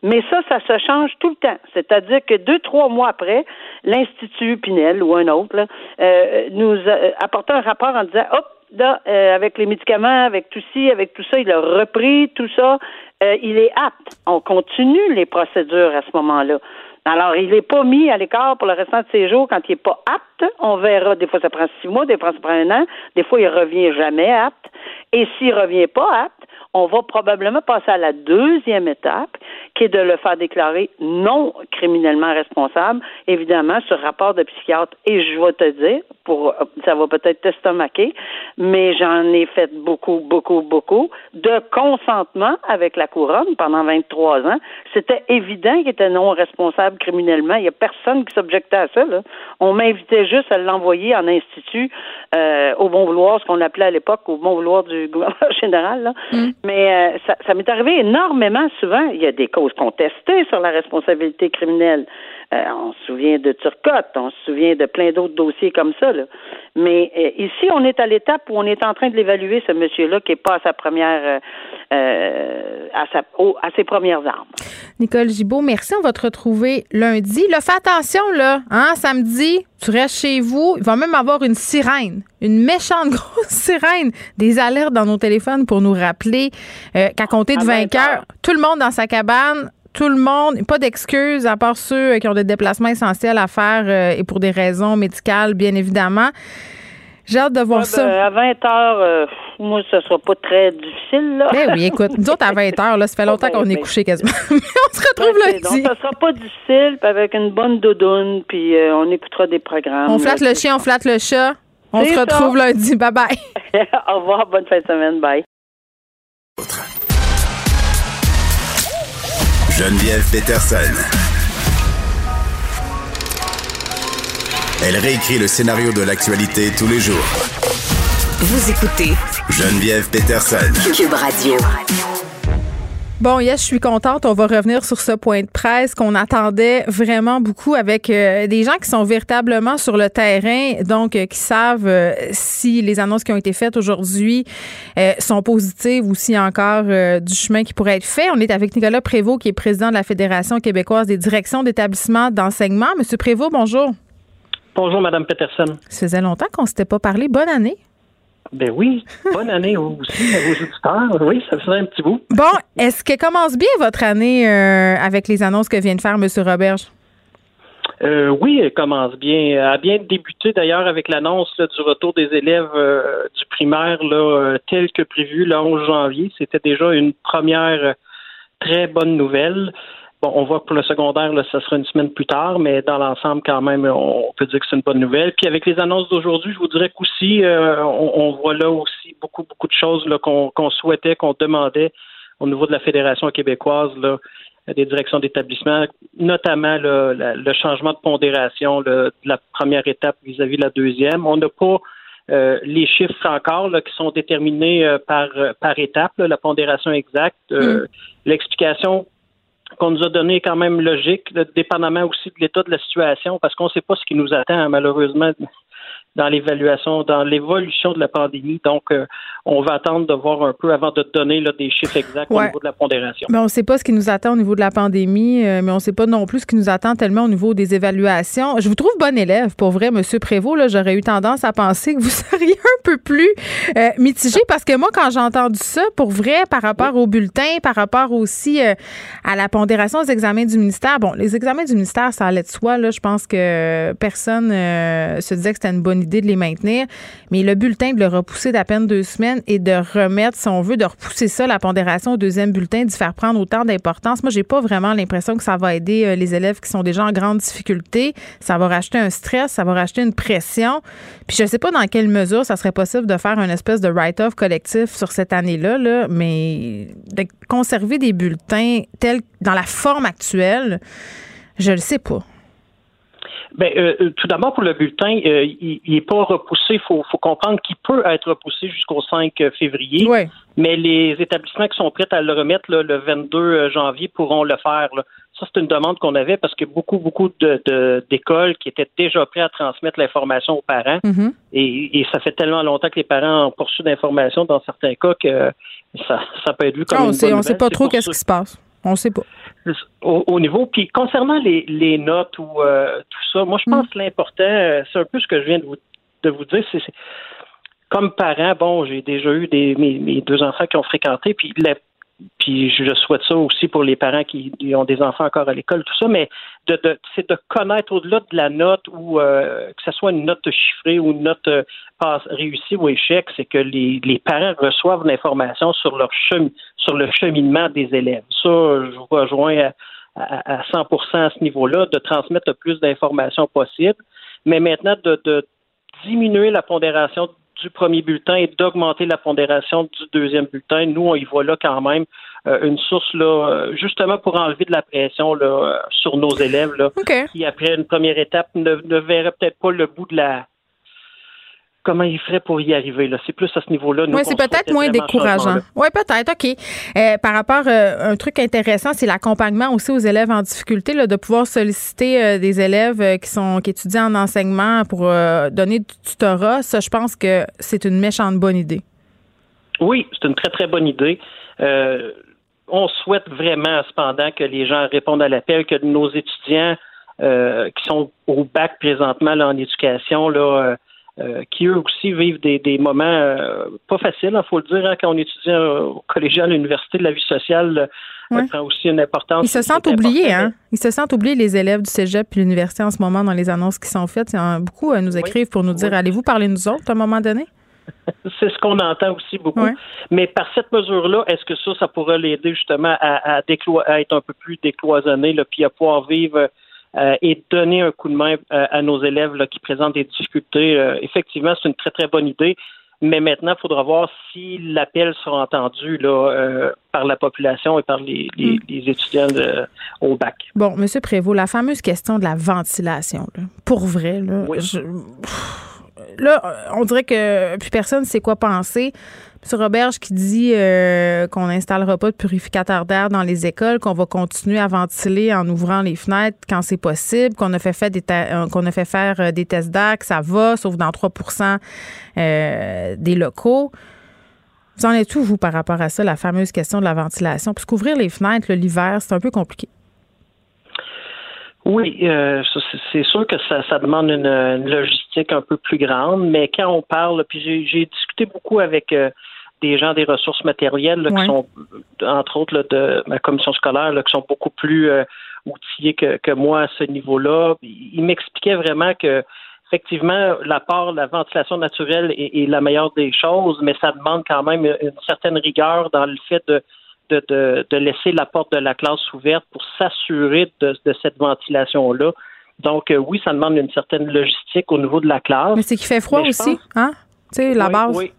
Speaker 4: mais ça, ça se change tout le temps. C'est-à-dire que deux, trois mois après, l'Institut Pinel ou un autre euh, nous a un rapport en disant Hop, là, euh, avec les médicaments, avec tout ci, avec tout ça, il a repris tout ça, euh, il est apte. On continue les procédures à ce moment-là. Alors, il n'est pas mis à l'écart pour le restant de ses jours quand il n'est pas apte. On verra. Des fois, ça prend six mois, des fois, ça prend un an. Des fois, il revient jamais apte. Et s'il revient pas apte, on va probablement passer à la deuxième étape, qui est de le faire déclarer non criminellement responsable, évidemment, sur rapport de psychiatre. Et je vais te dire, pour ça va peut-être t'estomaquer, mais j'en ai fait beaucoup, beaucoup, beaucoup, de consentement avec la couronne pendant 23 ans. C'était évident qu'il était non responsable criminellement. Il n'y a personne qui s'objectait à ça. Là. On m'invitait juste à l'envoyer en institut euh, au bon vouloir, ce qu'on appelait à l'époque au bon vouloir du gouvernement <laughs> général. Là. Mm. Mais euh, ça, ça m'est arrivé énormément souvent. Il y a des causes contestées sur la responsabilité criminelle. Euh, on se souvient de Turcotte, on se souvient de plein d'autres dossiers comme ça. Là. Mais euh, ici, on est à l'étape où on est en train de l'évaluer, ce monsieur-là, qui n'est pas à sa première, euh, à, sa, à ses premières armes.
Speaker 1: Nicole Gibault, merci. On va te retrouver lundi. Là, fais attention, là. Hein, samedi, tu restes chez vous. Il va même avoir une sirène, une méchante <laughs> grosse sirène, des alertes dans nos téléphones pour nous rappeler qu'à compter de 20 heures, tout le monde dans sa cabane tout le monde, pas d'excuses à part ceux qui ont des déplacements essentiels à faire euh, et pour des raisons médicales, bien évidemment. J'ai hâte de voir ça.
Speaker 4: Ben, à 20 heures, euh, moi, ce sera pas très difficile. Là.
Speaker 1: Ben oui, écoute, nous autres, à <laughs> 20 heures, là, ça fait longtemps qu'on est couché quasiment. <laughs> Mais on se retrouve ben, lundi.
Speaker 4: Donc, ça sera pas difficile, puis avec une bonne doudoune, puis euh, on écoutera des programmes.
Speaker 1: On flatte le chien, on flatte le chat. On se retrouve lundi. Bye bye. <laughs>
Speaker 4: Au revoir, bonne fin de semaine. Bye.
Speaker 3: Geneviève Peterson. Elle réécrit le scénario de l'actualité tous les jours.
Speaker 5: Vous écoutez
Speaker 3: Geneviève Peterson.
Speaker 5: Cube Radio.
Speaker 1: Bon, yes, je suis contente. On va revenir sur ce point de presse qu'on attendait vraiment beaucoup avec euh, des gens qui sont véritablement sur le terrain, donc euh, qui savent euh, si les annonces qui ont été faites aujourd'hui sont positives ou s'il y a encore du chemin qui pourrait être fait. On est avec Nicolas Prévost, qui est président de la Fédération québécoise des directions d'établissements d'enseignement. Monsieur Prévost, bonjour.
Speaker 6: Bonjour, Madame Peterson.
Speaker 1: Ça faisait longtemps qu'on ne s'était pas parlé. Bonne année.
Speaker 6: Ben oui, bonne année aussi à vos auditeurs. Oui, ça faisait un petit bout.
Speaker 1: Bon, est-ce que commence bien votre année euh, avec les annonces que vient de faire M. Roberge?
Speaker 6: Euh, oui, elle commence bien. Elle a bien débuté d'ailleurs avec l'annonce du retour des élèves euh, du primaire là, tel que prévu le 11 janvier. C'était déjà une première très bonne nouvelle. Bon, on voit que pour le secondaire, là, ça sera une semaine plus tard, mais dans l'ensemble, quand même, on peut dire que c'est une bonne nouvelle. Puis avec les annonces d'aujourd'hui, je vous dirais qu'aussi, euh, on, voit là aussi beaucoup, beaucoup de choses qu'on souhaitait, qu'on demandait au niveau de la Fédération québécoise, là, des directions d'établissement, notamment le changement de pondération de la première étape vis-à-vis de la deuxième. On n'a pas euh, les chiffres encore là, qui sont déterminés euh, par, par étape, la pondération exacte. Mm. L'explication qu'on nous a donné quand même logique, dépendamment aussi de l'état de la situation, parce qu'on ne sait pas ce qui nous attend, malheureusement, dans l'évaluation, dans l'évolution de la pandémie. Donc, euh, on va attendre de voir un peu avant de donner là, des chiffres exacts au niveau de la pondération.
Speaker 1: Mais on ne sait pas ce qui nous attend au niveau de la pandémie, euh, mais on ne sait pas non plus ce qui nous attend tellement au niveau des évaluations. Je vous trouve bon élève, pour vrai, Monsieur Prévost. J'aurais eu tendance à penser que vous <laughs> seriez un peu plus euh, mitigé parce que moi, quand j'ai entendu ça, pour vrai, par rapport au bulletin, par rapport aussi à la pondération des examens du ministère, bon, les examens du ministère, ça allait de soi. Là, je pense que personne se disait que c'était une bonne idée de les maintenir. Mais le bulletin, de le repousser d'à peine deux semaines et de remettre, si on veut, de repousser ça, la pondération au deuxième bulletin, d'y faire prendre autant d'importance. Moi, j'ai pas vraiment l'impression que ça va aider euh, les élèves qui sont déjà en grande difficulté. Ça va racheter un stress, ça va racheter une pression. Puis je sais pas dans quelle mesure ça serait possible de faire une espèce de write-off collectif sur cette année-là, là, mais de conserver des bulletins tels dans la forme actuelle, je le sais pas.
Speaker 6: Ben, euh, euh, tout d'abord, pour le bulletin, euh, il n'est pas repoussé. Il faut, faut, comprendre qu'il peut être repoussé jusqu'au 5 février. Mais les établissements qui sont prêts à le remettre le 22 janvier pourront le faire. Ça, c'est une demande qu'on avait parce que beaucoup, beaucoup de, d'écoles qui étaient déjà prêts à transmettre l'information aux parents. Mm-hmm. et, ça fait tellement longtemps que les parents ont poursu d'informations dans certains cas que ça, ça peut être vu comme
Speaker 1: ah,
Speaker 6: on
Speaker 1: sait,
Speaker 6: On
Speaker 1: ne sait pas trop qu'est-ce qui se passe. On ne sait pas.
Speaker 6: Au, niveau, puis concernant les, les notes ou euh, tout ça, moi je pense mm. que l'important, euh, c'est un peu ce que je viens de vous, de vous dire, c'est comme parent, bon, j'ai déjà eu des, mes, mes, deux enfants qui ont fréquenté, puis la, puis je souhaite ça aussi pour les parents qui ont des enfants encore à l'école, tout ça, mais de, de c'est de connaître au-delà de la note ou euh, que ce soit une note chiffrée ou une note euh, réussie ou échec, c'est que les, les parents reçoivent l'information sur leur chemin, sur le cheminement des élèves. Ça, je vous rejoins à, à, 100% à ce niveau-là, de transmettre le plus d'informations possible, mais maintenant de, de diminuer la pondération du premier bulletin et d'augmenter la pondération du deuxième bulletin. Nous, on y voit là quand même euh, une source là, euh, justement pour enlever de la pression là, euh, sur nos élèves là, qui, après une première étape, ne, ne verraient peut-être pas le bout de la comment il ferait pour y arriver. Là. C'est plus à ce niveau-là.
Speaker 1: Oui, c'est peut-être moins décourageant. Oui, peut-être. OK. Euh, par rapport à euh, un truc intéressant, c'est l'accompagnement aussi aux élèves en difficulté, là, de pouvoir solliciter euh, des élèves qui sont qui étudient en enseignement pour donner du tutorat. Ça, je pense que c'est une méchante bonne idée.
Speaker 6: Oui, c'est une très, très bonne idée. on souhaite vraiment, cependant, que les gens répondent à l'appel, que nos étudiants qui sont au bac présentement là, en éducation, là, euh, qui eux aussi vivent des, des moments euh, pas faciles, il hein, faut le dire, hein, quand on étudie au collégial, à l'université, de la vie sociale euh, prend aussi une importance.
Speaker 1: Ils se sentent oubliés, hein? Ils se sentent oubliés, les élèves du cégep et l'université en ce moment, dans les annonces qui sont faites. Beaucoup nous écrivent pour nous dire allez-vous parler nous autres à un moment donné? <laughs>
Speaker 6: C'est ce qu'on entend aussi beaucoup. Mais par cette mesure-là, est-ce que ça, ça pourrait l'aider justement à, à, à, être un peu plus décloisonné, là, puis à pouvoir vivre euh, et donner un coup de main euh, à nos élèves là, qui présentent des difficultés. Euh, effectivement, c'est une très, très bonne idée. Mais maintenant, il faudra voir si l'appel sera entendu là, par la population et par les, les, mm. étudiants au bac.
Speaker 1: Bon, M. Prévost, la fameuse question de la ventilation, pour vrai, là, là, on dirait que plus personne ne sait quoi penser. M. Roberge qui dit euh, qu'on n'installera pas de purificateur d'air dans les écoles, qu'on va continuer à ventiler en ouvrant les fenêtres quand c'est possible, qu'on a fait, fait des euh, qu'on fait faire euh, des tests d'air, que ça va, sauf dans 3% des locaux. Vous en êtes où, vous, par rapport à ça, la fameuse question de la ventilation? Parce qu'ouvrir les fenêtres l'hiver, c'est un peu compliqué.
Speaker 6: Oui, c'est sûr que ça, demande une, logistique un peu plus grande, mais quand on parle, puis j'ai discuté beaucoup avec des gens des ressources matérielles qui sont, entre autres, de ma commission scolaire, qui sont beaucoup plus euh, outillés que, moi à ce niveau-là. Ils m'expliquaient vraiment que effectivement, l'apport, la ventilation naturelle est, la meilleure des choses, mais ça demande quand même une certaine rigueur dans le fait de, de, de, de, laisser la porte de la classe ouverte pour s'assurer de, de, cette ventilation-là. Donc, euh, oui, ça demande une certaine logistique au niveau de la classe.
Speaker 1: Mais c'est qu'il fait froid aussi, hein? Tu sais, la base.
Speaker 6: Oui.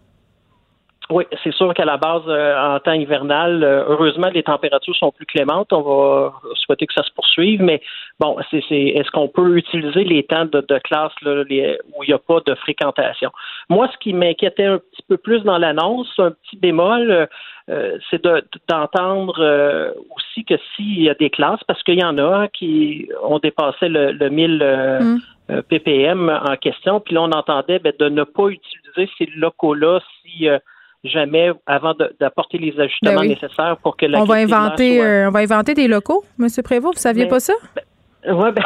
Speaker 6: Oui, c'est sûr qu'à la base, euh, en temps hivernal, euh, heureusement, les températures sont plus clémentes. On va souhaiter que ça se poursuive, mais bon, c'est, est-ce qu'on peut utiliser les temps de, classe là, où il n'y a pas de fréquentation? Moi, ce qui m'inquiétait un petit peu plus dans l'annonce, un petit bémol, euh, c'est d'entendre aussi que s'il y a des classes, parce qu'il y en a qui ont dépassé le, le 1000 mm. ppm en question, puis là, on entendait ben, de ne pas utiliser ces locaux-là si jamais avant d'apporter les ajustements ben nécessaires pour que la
Speaker 1: on va inventer euh, on va inventer des locaux, M. Prévost. Vous saviez pas ça?
Speaker 6: Ben, oui, ben,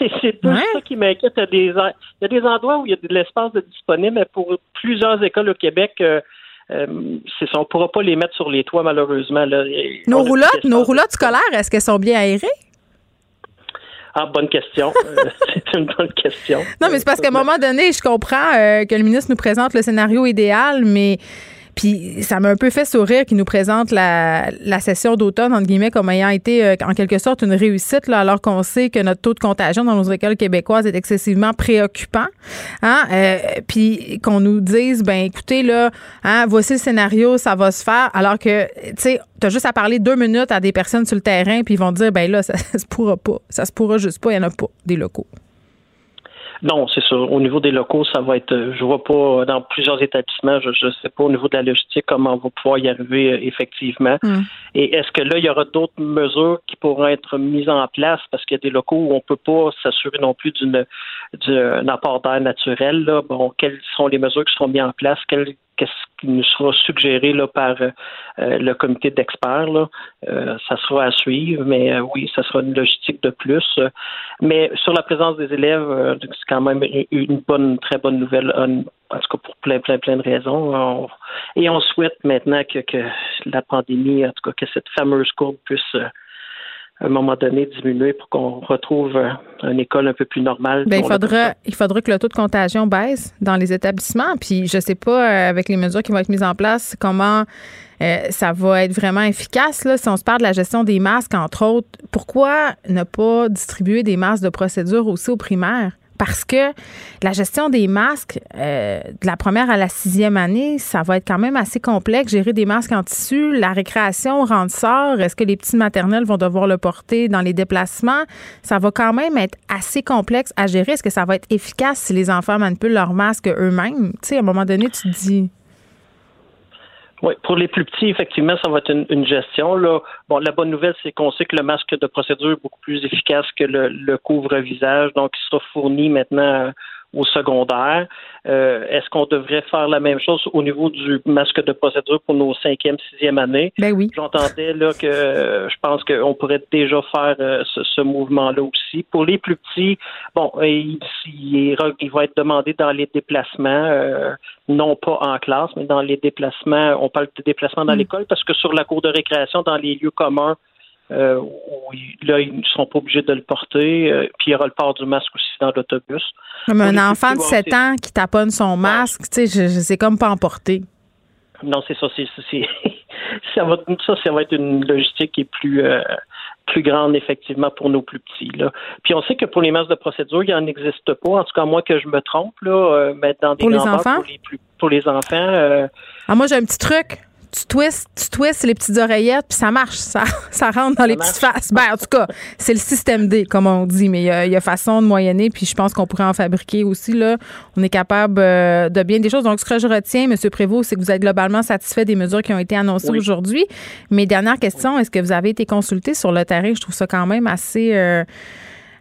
Speaker 6: <laughs> c'est tout ça qui m'inquiète. Il, y a des endroits où il y a de l'espace disponible, mais pour plusieurs écoles au Québec, euh, euh, on ne pourra pas les mettre sur les toits, malheureusement.
Speaker 1: Nos roulottes, nos roulottes scolaires, est-ce qu'elles sont bien aérées?
Speaker 6: Ah, bonne question. <laughs> c'est une bonne question.
Speaker 1: Non, mais c'est parce qu'à un moment donné, je comprends que le ministre nous présente le scénario idéal, mais puis ça m'a un peu fait sourire qu'il nous présente la, la session d'automne, entre guillemets, comme ayant été euh, en quelque sorte une réussite, là, alors qu'on sait que notre taux de contagion dans nos écoles québécoises est excessivement préoccupant. Hein? Euh, puis qu'on nous dise, ben écoutez, là, hein, voici le scénario, ça va se faire, alors que, tu sais, tu as juste à parler deux minutes à des personnes sur le terrain, puis ils vont dire, ben là, ça, <laughs> ça se pourra pas. Ça se pourra juste pas, il n'y en a pas des locaux.
Speaker 6: Non, c'est sûr. Au niveau des locaux, ça va être. Euh, je vois pas euh, dans plusieurs établissements. Je ne sais pas au niveau de la logistique comment on va pouvoir y arriver euh, effectivement. Hmm. Et est-ce que là, il y aura d'autres mesures qui pourront être mises en place? Parce qu'il y a des locaux où on peut pas s'assurer non plus d'une d'un apport d'air naturel. Là. Bon, quelles sont les mesures qui seront mises en place? Qu'est-ce qui nous sera suggéré là, par euh, le comité d'experts. Euh, ça sera à suivre, mais euh, oui, ça sera une logistique de plus. mais sur la présence des élèves, c'est quand même une bonne, très bonne nouvelle, en tout cas pour plein, plein, plein de raisons. et on souhaite maintenant que, que, la pandémie, en tout cas que cette fameuse courbe puisse à un moment donné diminuer pour qu'on retrouve euh, une école un peu plus normale.
Speaker 1: Bien, il faudra, il faudra que le taux de contagion baisse dans les établissements. Puis je sais pas, euh, avec les mesures qui vont être mises en place, comment euh, ça va être vraiment efficace. Là, si on se parle de la gestion des masques, entre autres, pourquoi ne pas distribuer des masques de procédure aussi aux primaires? Parce que la gestion des masques, euh, de la première à la sixième année, ça va être quand même assez complexe. Gérer des masques en tissu, la récréation rentre sort, est-ce que les petits maternelles vont devoir le porter dans les déplacements? Ça va quand même être assez complexe à gérer. Est-ce que ça va être efficace si les enfants manipulent leurs masques eux-mêmes? Tu sais, à un moment donné, tu te dis...
Speaker 6: Oui, pour les plus petits, effectivement, ça va être une, gestion. Là. Bon, la bonne nouvelle, c'est qu'on sait que le masque de procédure est beaucoup plus efficace que le, couvre-visage, donc il sera fourni maintenant au secondaire. Euh, est-ce qu'on devrait faire la même chose au niveau du masque de procédure pour nos cinquième, sixième années?
Speaker 1: Ben oui.
Speaker 6: J'entendais là que je pense qu'on pourrait déjà faire euh, ce, mouvement-là aussi. Pour les plus petits, bon, il, il, va être demandé dans les déplacements, euh, non pas en classe, mais dans les déplacements. On parle de déplacements dans mm. l'école parce que sur la cour de récréation, dans les lieux communs, euh, là, ils ne seront pas obligés de le porter. Euh, puis il y aura le port du masque aussi dans l'autobus.
Speaker 1: Comme un enfant de 7 ans qui taponne son masque, tu sais, c'est comme pas emporté.
Speaker 6: Non, c'est ça. C'est, <laughs> ça, va, ça, ça va être une logistique qui est plus, euh, plus grande, effectivement, pour nos plus petits. Là. Puis on sait que pour les masques de procédure, il n'en existe pas. En tout cas, moi que je me trompe, là, mais dans des
Speaker 1: pour les enfants?
Speaker 6: Pour les, pour les enfants.
Speaker 1: ah, moi, j'ai un petit truc tu twists, tu twists les petites oreillettes, puis ça marche, ça, <laughs> ça rentre dans les petites faces. Ben, en tout cas, c'est le système D, comme on dit, mais il y, a, façon de moyenner, puis je pense qu'on pourrait en fabriquer aussi. Là. On est capable euh, de bien des choses. Donc, ce que je retiens, M. Prévost, c'est que vous êtes globalement satisfait des mesures qui ont été annoncées aujourd'hui. Mais dernière question, est-ce que vous avez été consulté sur le terrain? Je trouve ça quand même assez... Euh,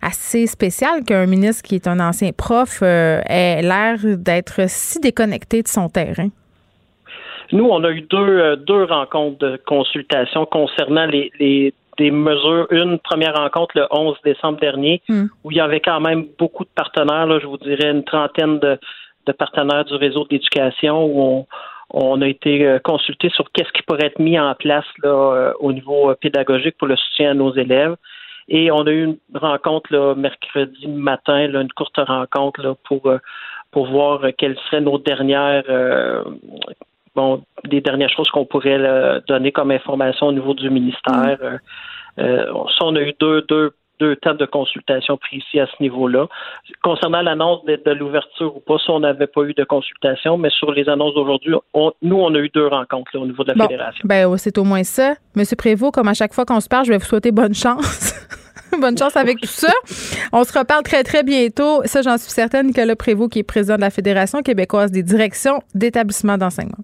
Speaker 1: assez spécial qu'un ministre qui est un ancien prof euh, ait l'air d'être si déconnecté de son terrain.
Speaker 6: Nous, on a eu deux, euh, deux rencontres de consultation concernant les, les des mesures. Une première rencontre le 11 décembre dernier, hmm. où il y avait quand même beaucoup de partenaires, là, je vous dirais une trentaine de, de partenaires du réseau d'éducation, où on, on a été euh, consulté sur qu'est-ce qui pourrait être mis en place là, euh, au niveau pédagogique pour le soutien à nos élèves. Et on a eu une rencontre là, mercredi matin, là, une courte rencontre là, pour, pour voir quelles seraient nos dernières bon, des dernières choses qu'on pourrait donner comme information au niveau du ministère. Euh, on a eu deux, deux deux temps de consultation précis à ce niveau-là. Concernant l'annonce de, l'ouverture ou pas, ça, on n'avait pas eu de consultation, mais sur les annonces d'aujourd'hui, nous, on a eu deux rencontres au niveau de la fédération.
Speaker 1: Ben, c'est au moins ça. Monsieur Prévost, comme à chaque fois qu'on se parle, je vais vous souhaiter bonne chance. <laughs> bonne chance avec tout ça. On se reparle très, très bientôt. Ça, j'en suis certaine. Nicolas Prévost, qui est président de la Fédération québécoise des directions d'établissements d'enseignement.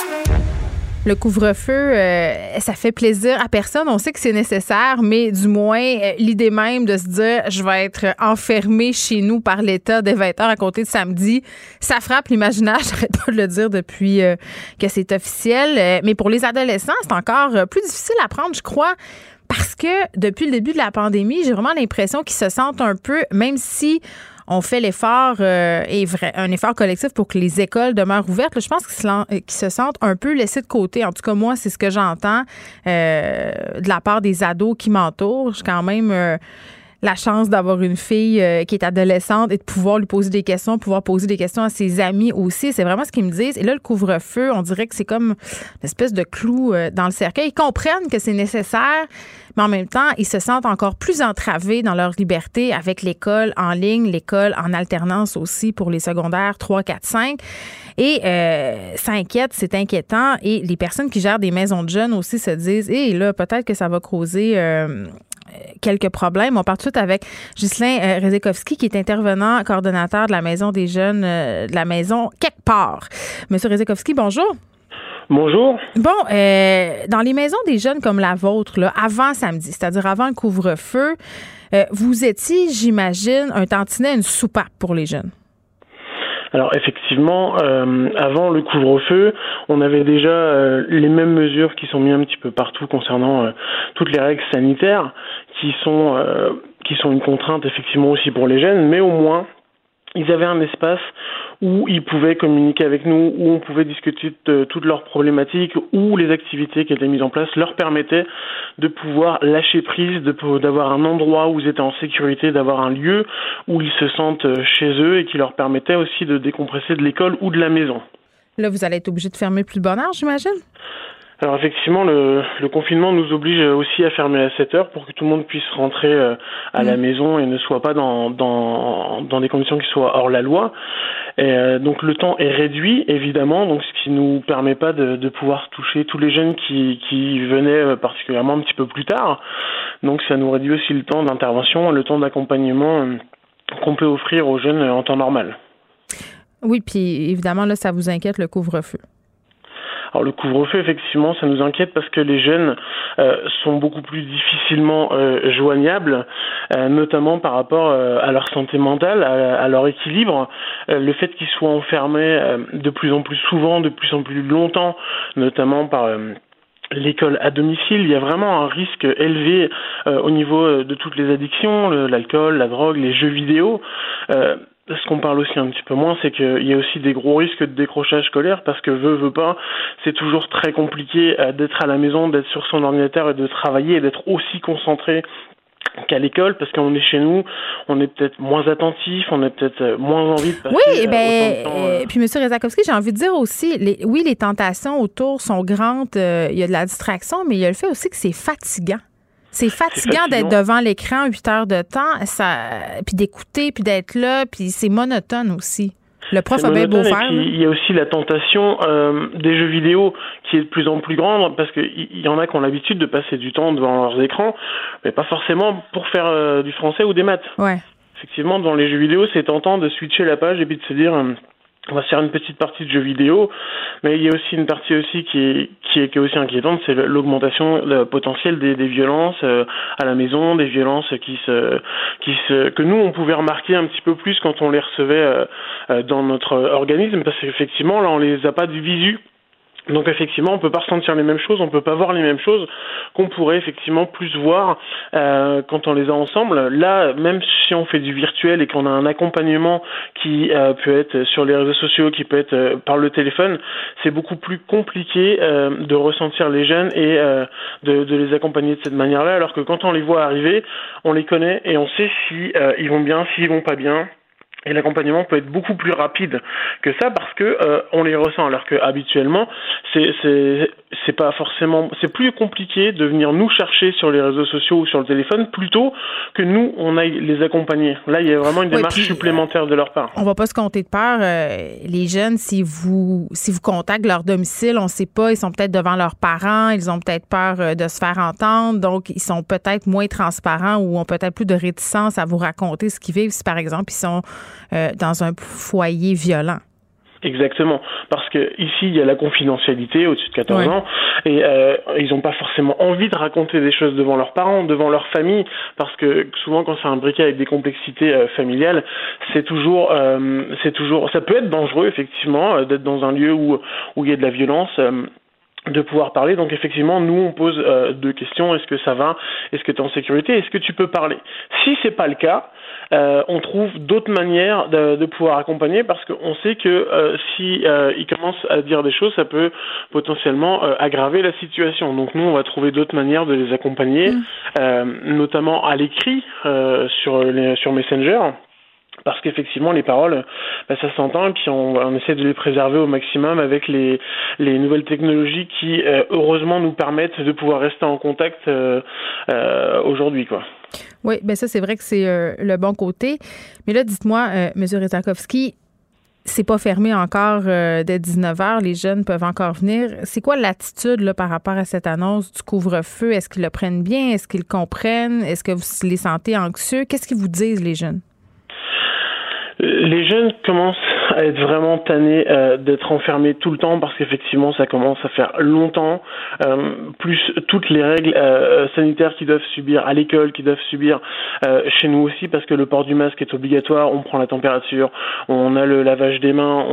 Speaker 1: Le couvre-feu, euh, ça fait plaisir à personne. On sait que c'est nécessaire, mais du moins, euh, l'idée même de se dire je vais être enfermé chez nous par l'État dès 20 heures à côté de samedi, ça frappe l'imaginaire. <laughs> J'arrête pas de le dire depuis euh, que c'est officiel. mais pour les adolescents, c'est encore plus difficile à prendre, je crois parce que depuis le début de la pandémie, j'ai vraiment l'impression qu'ils se sentent un peu, même si on fait l'effort euh, un effort collectif pour que les écoles demeurent ouvertes. je pense qu'ils se, sentent un peu laissés de côté. En tout cas, moi, c'est ce que j'entends euh, de la part des ados qui m'entourent. Je quand même euh, la chance d'avoir une fille euh, qui est adolescente et de pouvoir lui poser des questions, pouvoir poser des questions à ses amis aussi. C'est vraiment ce qu'ils me disent. Et là, le couvre-feu, on dirait que c'est comme une espèce de clou euh, dans le cercueil. Ils comprennent que c'est nécessaire, mais en même temps, ils se sentent encore plus entravés dans leur liberté avec l'école en ligne, l'école en alternance aussi pour les secondaires 3, 4, 5. Et euh, ça inquiète, c'est inquiétant. Et les personnes qui gèrent des maisons de jeunes aussi se disent, et là, peut-être que ça va causer quelques problèmes. On part tout de suite avec Ghislain euh, Rezekowski, qui est intervenant coordonnateur de la Maison des jeunes, euh, de la Maison quelque part. Monsieur Rezekowski, bonjour.
Speaker 7: Bonjour.
Speaker 1: Bon, euh, dans les maisons des jeunes comme la vôtre, là, avant samedi, c'est-à-dire avant le couvre-feu, vous étiez, j'imagine, un tantinet, une soupape pour les jeunes.
Speaker 7: Alors effectivement, euh, avant le couvre-feu, on avait déjà euh, les mêmes mesures qui sont mises un petit peu partout concernant euh, toutes les règles sanitaires, qui sont qui sont une contrainte effectivement aussi pour les jeunes, mais au moins ils avaient un espace où ils pouvaient communiquer avec nous, où on pouvait discuter de toutes leurs problématiques, où les activités qui étaient mises en place leur permettaient de pouvoir lâcher prise, d'avoir un endroit où ils étaient en sécurité, d'avoir un lieu où ils se sentent euh, chez eux et qui leur permettait aussi de décompresser de l'école ou de la maison.
Speaker 1: Là, vous allez être obligé de fermer plus de bonheur, j'imagine?
Speaker 7: Alors effectivement, le, le, confinement nous oblige aussi à fermer à 7 heures pour que tout le monde puisse rentrer euh, à la mm. maison et ne soit pas dans, dans, dans des conditions qui soient hors la loi. Et, euh, donc le temps est réduit, évidemment, donc ce qui nous permet pas de, de pouvoir toucher tous les jeunes qui, qui venaient euh, particulièrement un petit peu plus tard. Donc ça nous réduit aussi le temps d'intervention, le temps d'accompagnement qu'on peut offrir aux jeunes en temps normal.
Speaker 1: Oui, puis évidemment, là, ça vous inquiète le couvre-feu.
Speaker 7: Alors le couvre-feu, effectivement, ça nous inquiète parce que les jeunes euh, sont beaucoup plus difficilement euh, joignables, euh, notamment par rapport à leur santé mentale, à, leur équilibre. le fait qu'ils soient enfermés de plus en plus souvent, de plus en plus longtemps, notamment par l'école à domicile, il y a vraiment un risque élevé au niveau de toutes les addictions, l'alcool, la drogue, les jeux vidéo ce qu'on parle aussi un petit peu moins, c'est qu'il y a aussi des gros risques de décrochage scolaire parce que veut, veut pas, c'est toujours très compliqué euh, d'être à la maison, d'être sur son ordinateur et de travailler et d'être aussi concentré qu'à l'école parce qu'on est chez nous, on est peut-être moins attentif, on a peut-être euh, moins envie de passer
Speaker 1: Oui, ben, et puis Monsieur Rezakowski, j'ai envie de dire aussi, les, oui, les tentations autour sont grandes, il y a de la distraction, mais il y a le fait aussi que c'est fatigant. C'est fatigant d'être devant l'écran huit heures de temps, ça, puis d'écouter, puis d'être là, puis c'est monotone aussi. Le prof a bien beau faire.
Speaker 7: Il y a aussi la tentation euh, des jeux vidéo qui est de plus en plus grande parce qu'il y en a qui ont l'habitude de passer du temps devant leurs écrans, mais pas forcément pour faire euh, du français ou des maths.
Speaker 1: Ouais.
Speaker 7: Effectivement, dans les jeux vidéo, c'est tentant de switcher la page et puis de se dire euh, on va se faire une petite partie de jeux vidéo, mais il y a aussi une partie aussi qui est qui est, aussi inquiétante, c'est l'augmentation potentielle des, des violences euh, à la maison, des violences qui se qui se que nous on pouvait remarquer un petit peu plus quand on les recevait euh, euh, dans notre organisme, parce qu'effectivement là on les a pas du visu Donc effectivement, on peut pas ressentir les mêmes choses, on peut pas voir les mêmes choses qu'on pourrait effectivement plus voir euh, quand on les a ensemble. Là, même si on fait du virtuel et qu'on a un accompagnement qui euh, peut être sur les réseaux sociaux, qui peut être euh, par le téléphone, c'est beaucoup plus compliqué de ressentir les jeunes et de, de, les accompagner de cette manière-là. Alors que quand on les voit arriver, on les connaît et on sait si ils vont bien, s'ils vont pas bien. Et l'accompagnement peut être beaucoup plus rapide que ça parce que euh, on les ressent alors que habituellement c'est c'est pas forcément c'est plus compliqué de venir nous chercher sur les réseaux sociaux ou sur le téléphone plutôt que nous on aille les accompagner. Là il y a vraiment une démarche puis, supplémentaire de leur part.
Speaker 1: On va pas se compter de peur euh, les jeunes si vous si vous contactez leur domicile on sait pas ils sont peut-être devant leurs parents ils ont peut-être peur euh, de se faire entendre donc ils sont peut-être moins transparents ou ont peut-être plus de réticence à vous raconter ce qu'ils vivent si par exemple ils sont euh, dans un foyer violent.
Speaker 7: Exactement, parce que ici il y a la confidentialité au-dessus de 14 ouais. ans. Et euh, ils n'ont pas forcément envie de raconter des choses devant leurs parents, devant leur famille, parce que souvent quand c'est un briquet avec des complexités euh, familiales, c'est toujours, euh, c'est toujours, ça peut être dangereux effectivement euh, d'être dans un lieu où où il y a de la violence euh, de pouvoir parler. Donc effectivement, nous on pose euh, deux questions est-ce que ça va? Est-ce que tu es en sécurité? Est-ce que tu peux parler? Si c'est pas le cas, euh, on trouve d'autres manières de, de, pouvoir accompagner parce qu'on sait que euh, si euh, ils commencent à dire des choses, ça peut potentiellement euh, aggraver la situation. Donc nous, on va trouver d'autres manières de les accompagner, mmh. notamment à l'écrit sur les, sur Messenger parce qu'effectivement les paroles bah, ça s'entend et puis on, essaie de les préserver au maximum avec les, les nouvelles technologies qui euh, heureusement nous permettent de pouvoir rester en contact euh, euh, aujourd'hui quoi.
Speaker 1: Oui, ben ça c'est vrai que c'est le bon côté. Mais là dites-moi monsieur Rezakowski c'est pas fermé encore dès 19h. Les jeunes peuvent encore venir. C'est quoi l'attitude par rapport à cette annonce du couvre-feu? Est-ce qu'ils le prennent bien? Est-ce qu'ils comprennent? Est-ce que vous les sentez anxieux? Qu'est-ce qu'ils vous disent, les jeunes?
Speaker 7: Les jeunes commencent à être vraiment tannés euh, d'être enfermés tout le temps parce qu'effectivement ça commence à faire longtemps, euh, plus toutes les règles euh, sanitaires qu'ils doivent subir à l'école, qu'ils doivent subir chez nous aussi parce que le port du masque est obligatoire, on prend la température, on a le lavage des mains,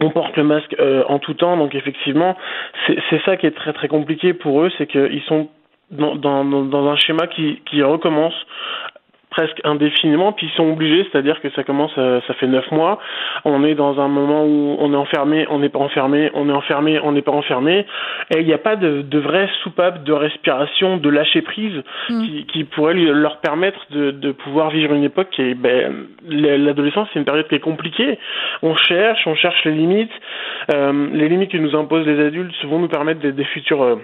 Speaker 7: on porte le masque en tout temps, donc effectivement, c'est ça qui est très très compliqué pour eux, c'est qu'ils sont dans, dans, un schéma qui recommence presque indéfiniment, puis ils sont obligés, c'est-à-dire que ça commence, à, ça fait neuf mois, on est dans un moment où on est enfermé, on n'est pas enfermé, on est enfermé, on n'est pas enfermé, et il n'y a pas de, de vraie soupape de respiration, de lâcher prise mmh. qui, qui, pourrait leur permettre de, de, pouvoir vivre une époque qui est, ben, l'adolescence c'est une période qui est compliquée, on cherche, on cherche les limites, euh, les limites que nous imposent les adultes vont nous permettre des, des futurs euh,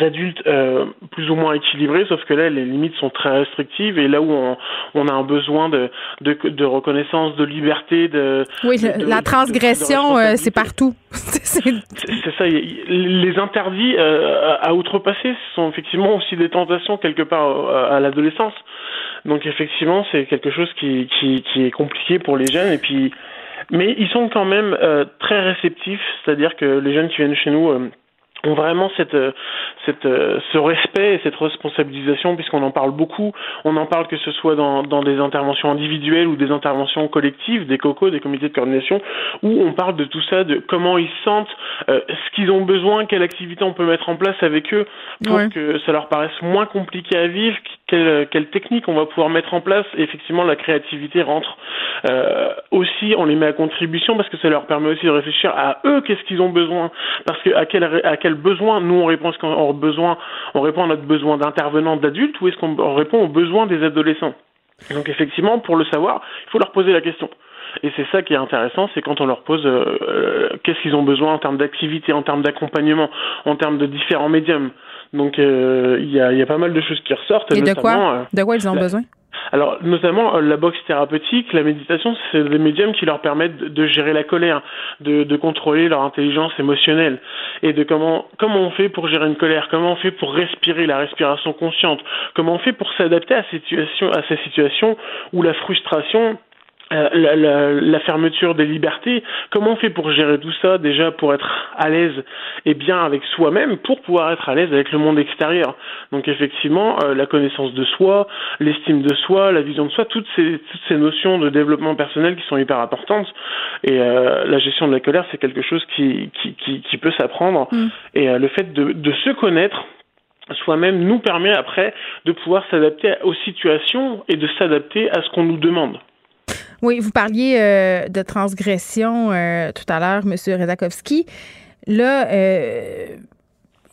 Speaker 7: adultes euh, plus ou moins équilibrés, sauf que là, les limites sont très restrictives et là où on, on a un besoin de, de, de, reconnaissance, de liberté, de...
Speaker 1: Oui, de, la transgression, euh, c'est partout. <laughs>
Speaker 7: c'est ça. Les interdits euh, à outrepasser sont effectivement aussi des tentations quelque part à, à l'adolescence. Donc effectivement, c'est quelque chose qui, qui, qui est compliqué pour les jeunes et puis... Mais ils sont quand même euh, très réceptifs, c'est-à-dire que les jeunes qui viennent chez nous euh, ont vraiment cette, cette, ce respect et cette responsabilisation puisqu'on en parle beaucoup. On en parle que ce soit dans, dans des interventions individuelles ou des interventions collectives, des cocos, des comités de coordination, où on parle de tout ça, de comment ils sentent, euh, ce qu'ils ont besoin, quelle activité on peut mettre en place avec eux pour ouais. que ça leur paraisse moins compliqué à vivre, quelle, technique on va pouvoir mettre en place. Et effectivement, la créativité rentre euh, aussi, on les met à contribution parce que ça leur permet aussi de réfléchir à eux, qu'est-ce qu'ils ont besoin, parce que à quel, à quel besoin nous on répond, besoin, on répond à notre besoin d'intervenants d'adultes ou est-ce qu'on répond aux besoins des adolescents? Donc effectivement, pour le savoir, il faut leur poser la question. Et c'est ça qui est intéressant, c'est quand on leur pose euh, euh, qu'est-ce qu'ils ont besoin en termes d'activité, en termes d'accompagnement, en termes de différents médiums. Donc euh, il y, a, y, a, pas mal de choses qui ressortent.
Speaker 1: Et de quoi De quoi ils ont
Speaker 7: la,
Speaker 1: besoin
Speaker 7: alors, notamment, la boxe thérapeutique, la méditation, c'est des médiums qui leur permettent de gérer la colère, de, de, contrôler leur intelligence émotionnelle et de comment, comment on fait pour gérer une colère, comment on fait pour respirer la respiration consciente, comment on fait pour s'adapter à, situation, à ces situations où la frustration euh, la, la, la, fermeture des libertés. Comment on fait pour gérer tout ça déjà pour être à l'aise et bien avec soi-même pour pouvoir être à l'aise avec le monde extérieur? Donc effectivement, euh, la connaissance de soi, l'estime de soi, la vision de soi, toutes ces, toutes ces notions de développement personnel qui sont hyper importantes. Et euh, la gestion de la colère, c'est quelque chose qui, qui, qui, qui peut s'apprendre. Mm. Et le fait de, de se connaître, soi-même nous permet après de pouvoir s'adapter aux situations et de s'adapter à ce qu'on nous demande.
Speaker 1: Oui, vous parliez euh, de transgression euh, tout à l'heure, M. Rezakowski. Là, euh,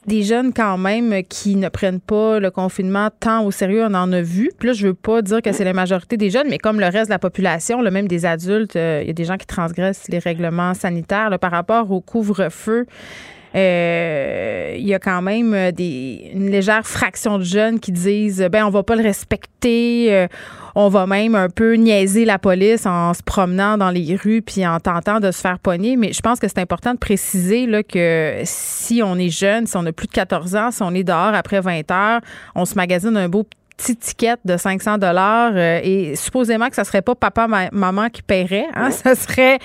Speaker 1: des jeunes quand même qui ne prennent pas le confinement tant au sérieux, on en a vu. Puis là, je veux pas dire que c'est la majorité des jeunes, mais comme le reste de la population, même des adultes, il y a des gens qui transgressent les règlements sanitaires par rapport au couvre-feu. Euh, il y a quand même euh, des, une légère fraction de jeunes qui disent ben on va pas le respecter, euh, on va même un peu niaiser la police en se promenant dans les rues puis en tentant de se faire pogner. Mais je pense que c'est important de préciser là, que si on est jeune, si on a plus de 14 ans, si on est dehors après 20 heures, on se magasine un beau petite ticket de 500 dollars euh, et supposément que ça serait pas papa maman qui paierait hein, <laughs> ça serait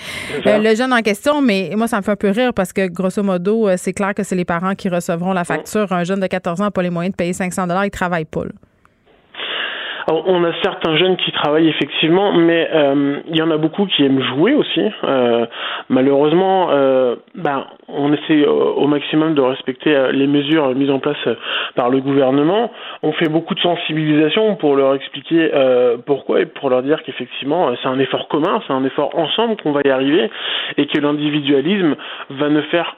Speaker 1: euh, le jeune en question mais moi ça me fait un peu rire parce que grosso modo euh, c'est clair que c'est les parents qui recevront la facture. Un jeune de 14 ans n'a pas les moyens de payer 500 dollars il travaille pas
Speaker 7: on a certains jeunes qui travaillent effectivement, mais euh, il y en a beaucoup qui aiment jouer aussi. Euh, malheureusement, euh, ben, on essaie au maximum de respecter les mesures mises en place par le gouvernement. On fait beaucoup de sensibilisation pour leur expliquer pourquoi et pour leur dire qu'effectivement c'est un effort commun, c'est un effort ensemble qu'on va y arriver et que l'individualisme va ne faire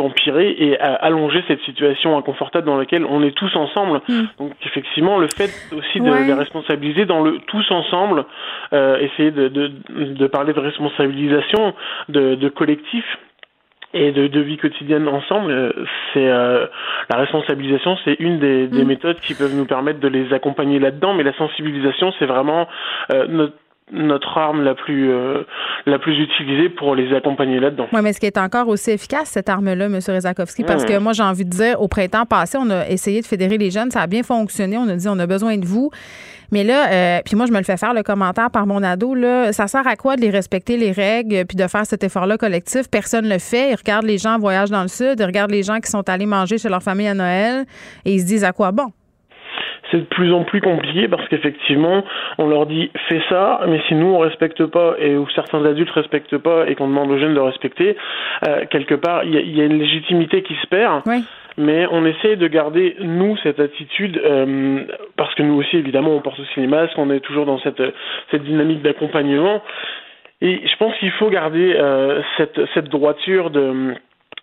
Speaker 7: empirer et allonger cette situation inconfortable dans laquelle on est tous ensemble. Mm. Donc effectivement, le fait aussi de les responsabiliser dans le tous ensemble, euh, essayer de, de, de, parler de responsabilisation, de, de collectif et de, de, vie quotidienne ensemble, euh, c'est euh, la responsabilisation, c'est une des, des, mm. méthodes qui peuvent nous permettre de les accompagner là-dedans, mais la sensibilisation, c'est vraiment euh, notre notre arme la plus euh, la plus utilisée pour les accompagner là-dedans.
Speaker 1: Oui, mais ce qui est encore aussi efficace, cette arme-là, M. Rezakowski, parce que moi, j'ai envie de dire, au printemps passé, on a essayé de fédérer les jeunes, ça a bien fonctionné, on a dit, on a besoin de vous. Mais là, euh, puis moi, je me le fais faire le commentaire par mon ado, là, ça sert à quoi de les respecter les règles puis de faire cet effort-là collectif? Personne ne le fait. Ils regardent les gens en voyage dans le sud, ils regardent les gens qui sont allés manger chez leur famille à Noël et ils se disent à quoi bon?
Speaker 7: C'est de plus en plus compliqué parce qu'effectivement, on leur dit fais ça, mais si nous on respecte pas et ou certains adultes respectent pas et qu'on demande aux jeunes de respecter, euh, quelque part il y, y a, une légitimité qui se perd.
Speaker 1: Oui.
Speaker 7: Mais on essaie de garder nous cette attitude euh, parce que nous aussi évidemment on porte aussi les masques, on est toujours dans cette cette dynamique d'accompagnement et je pense qu'il faut garder euh, cette cette droiture de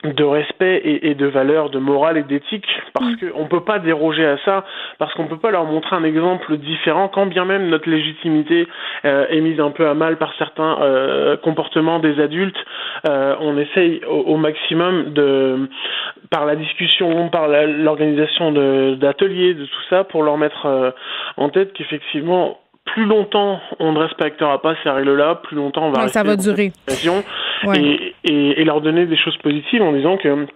Speaker 7: de respect et, et, de valeur, de morale et d'éthique, parce mm. qu'on ne peut pas déroger à ça, parce qu'on ne peut pas leur montrer un exemple différent, quand bien même notre légitimité euh, est mise un peu à mal par certains euh, comportements des adultes. Euh, on essaye au, au, maximum de, par la discussion, par l'organisation d'ateliers, de, de, tout ça, pour leur mettre euh, en tête qu'effectivement plus longtemps on ne respectera pas ces règles-là, plus longtemps on va
Speaker 1: ouais, ça va durer.
Speaker 7: Ouais. Et, et, et, leur donner des choses positives en disant que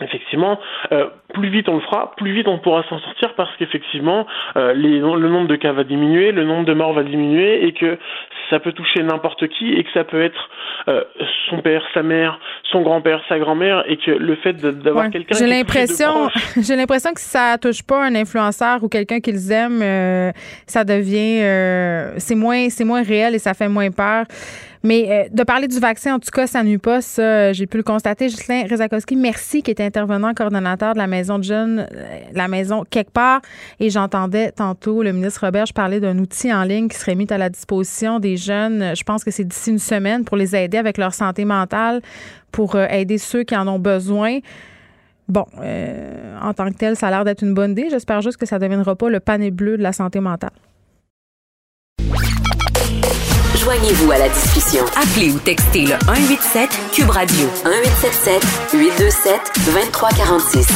Speaker 7: effectivement, euh, plus vite on le fera, plus vite on pourra s'en sortir parce qu'effectivement, euh, le nombre de cas va diminuer, le nombre de morts va diminuer et que ça peut toucher n'importe qui et que ça peut être euh, son père, sa mère, son grand-père, sa grand-mère et que le fait d'avoir ouais. quelqu'un
Speaker 1: j'ai l'impression <laughs> j'ai l'impression que si ça touche pas un influenceur ou quelqu'un qu'ils aiment, euh, ça devient euh, c'est moins c'est moins réel et ça fait moins peur. Mais de parler du vaccin, en tout cas, ça nuit pas. Ça, j'ai pu le constater. Justin Rezakowski, merci, qui est intervenant coordonnateur de la Maison de jeunes, la Maison quelque part. Et j'entendais tantôt le ministre Roberge parler d'un outil en ligne qui serait mis à la disposition des jeunes. Je pense que c'est d'ici une semaine pour les aider avec leur santé mentale, pour euh, aider ceux qui en ont besoin. Bon, euh, en tant que tel, ça a l'air d'être une bonne idée. J'espère juste que ça ne deviendra pas le panier bleu de la santé mentale.
Speaker 5: Joignez-vous à la discussion. Appelez ou textez le 187 Cube Radio 1877 827 2346.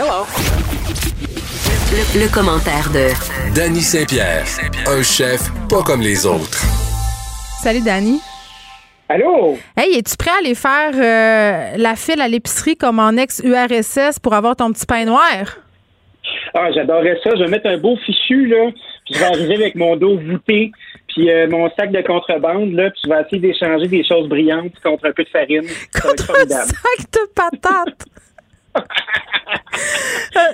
Speaker 5: Hello. Le, le, commentaire de
Speaker 3: Danny Saint-Pierre, un chef pas comme les autres.
Speaker 1: Salut Danny.
Speaker 8: Allô?
Speaker 1: Hey, es-tu prêt à aller faire euh, la file à l'épicerie comme en ex-URSS pour avoir ton petit pain noir?
Speaker 8: Ah, j'adorerais ça. Je vais mettre un beau fichu, là. Puis je vais arriver avec mon dos voûté puis euh, mon sac de contrebande, là, puis je vais essayer d'échanger des choses brillantes contre un peu de farine.
Speaker 1: Contre un sac de patates. <laughs>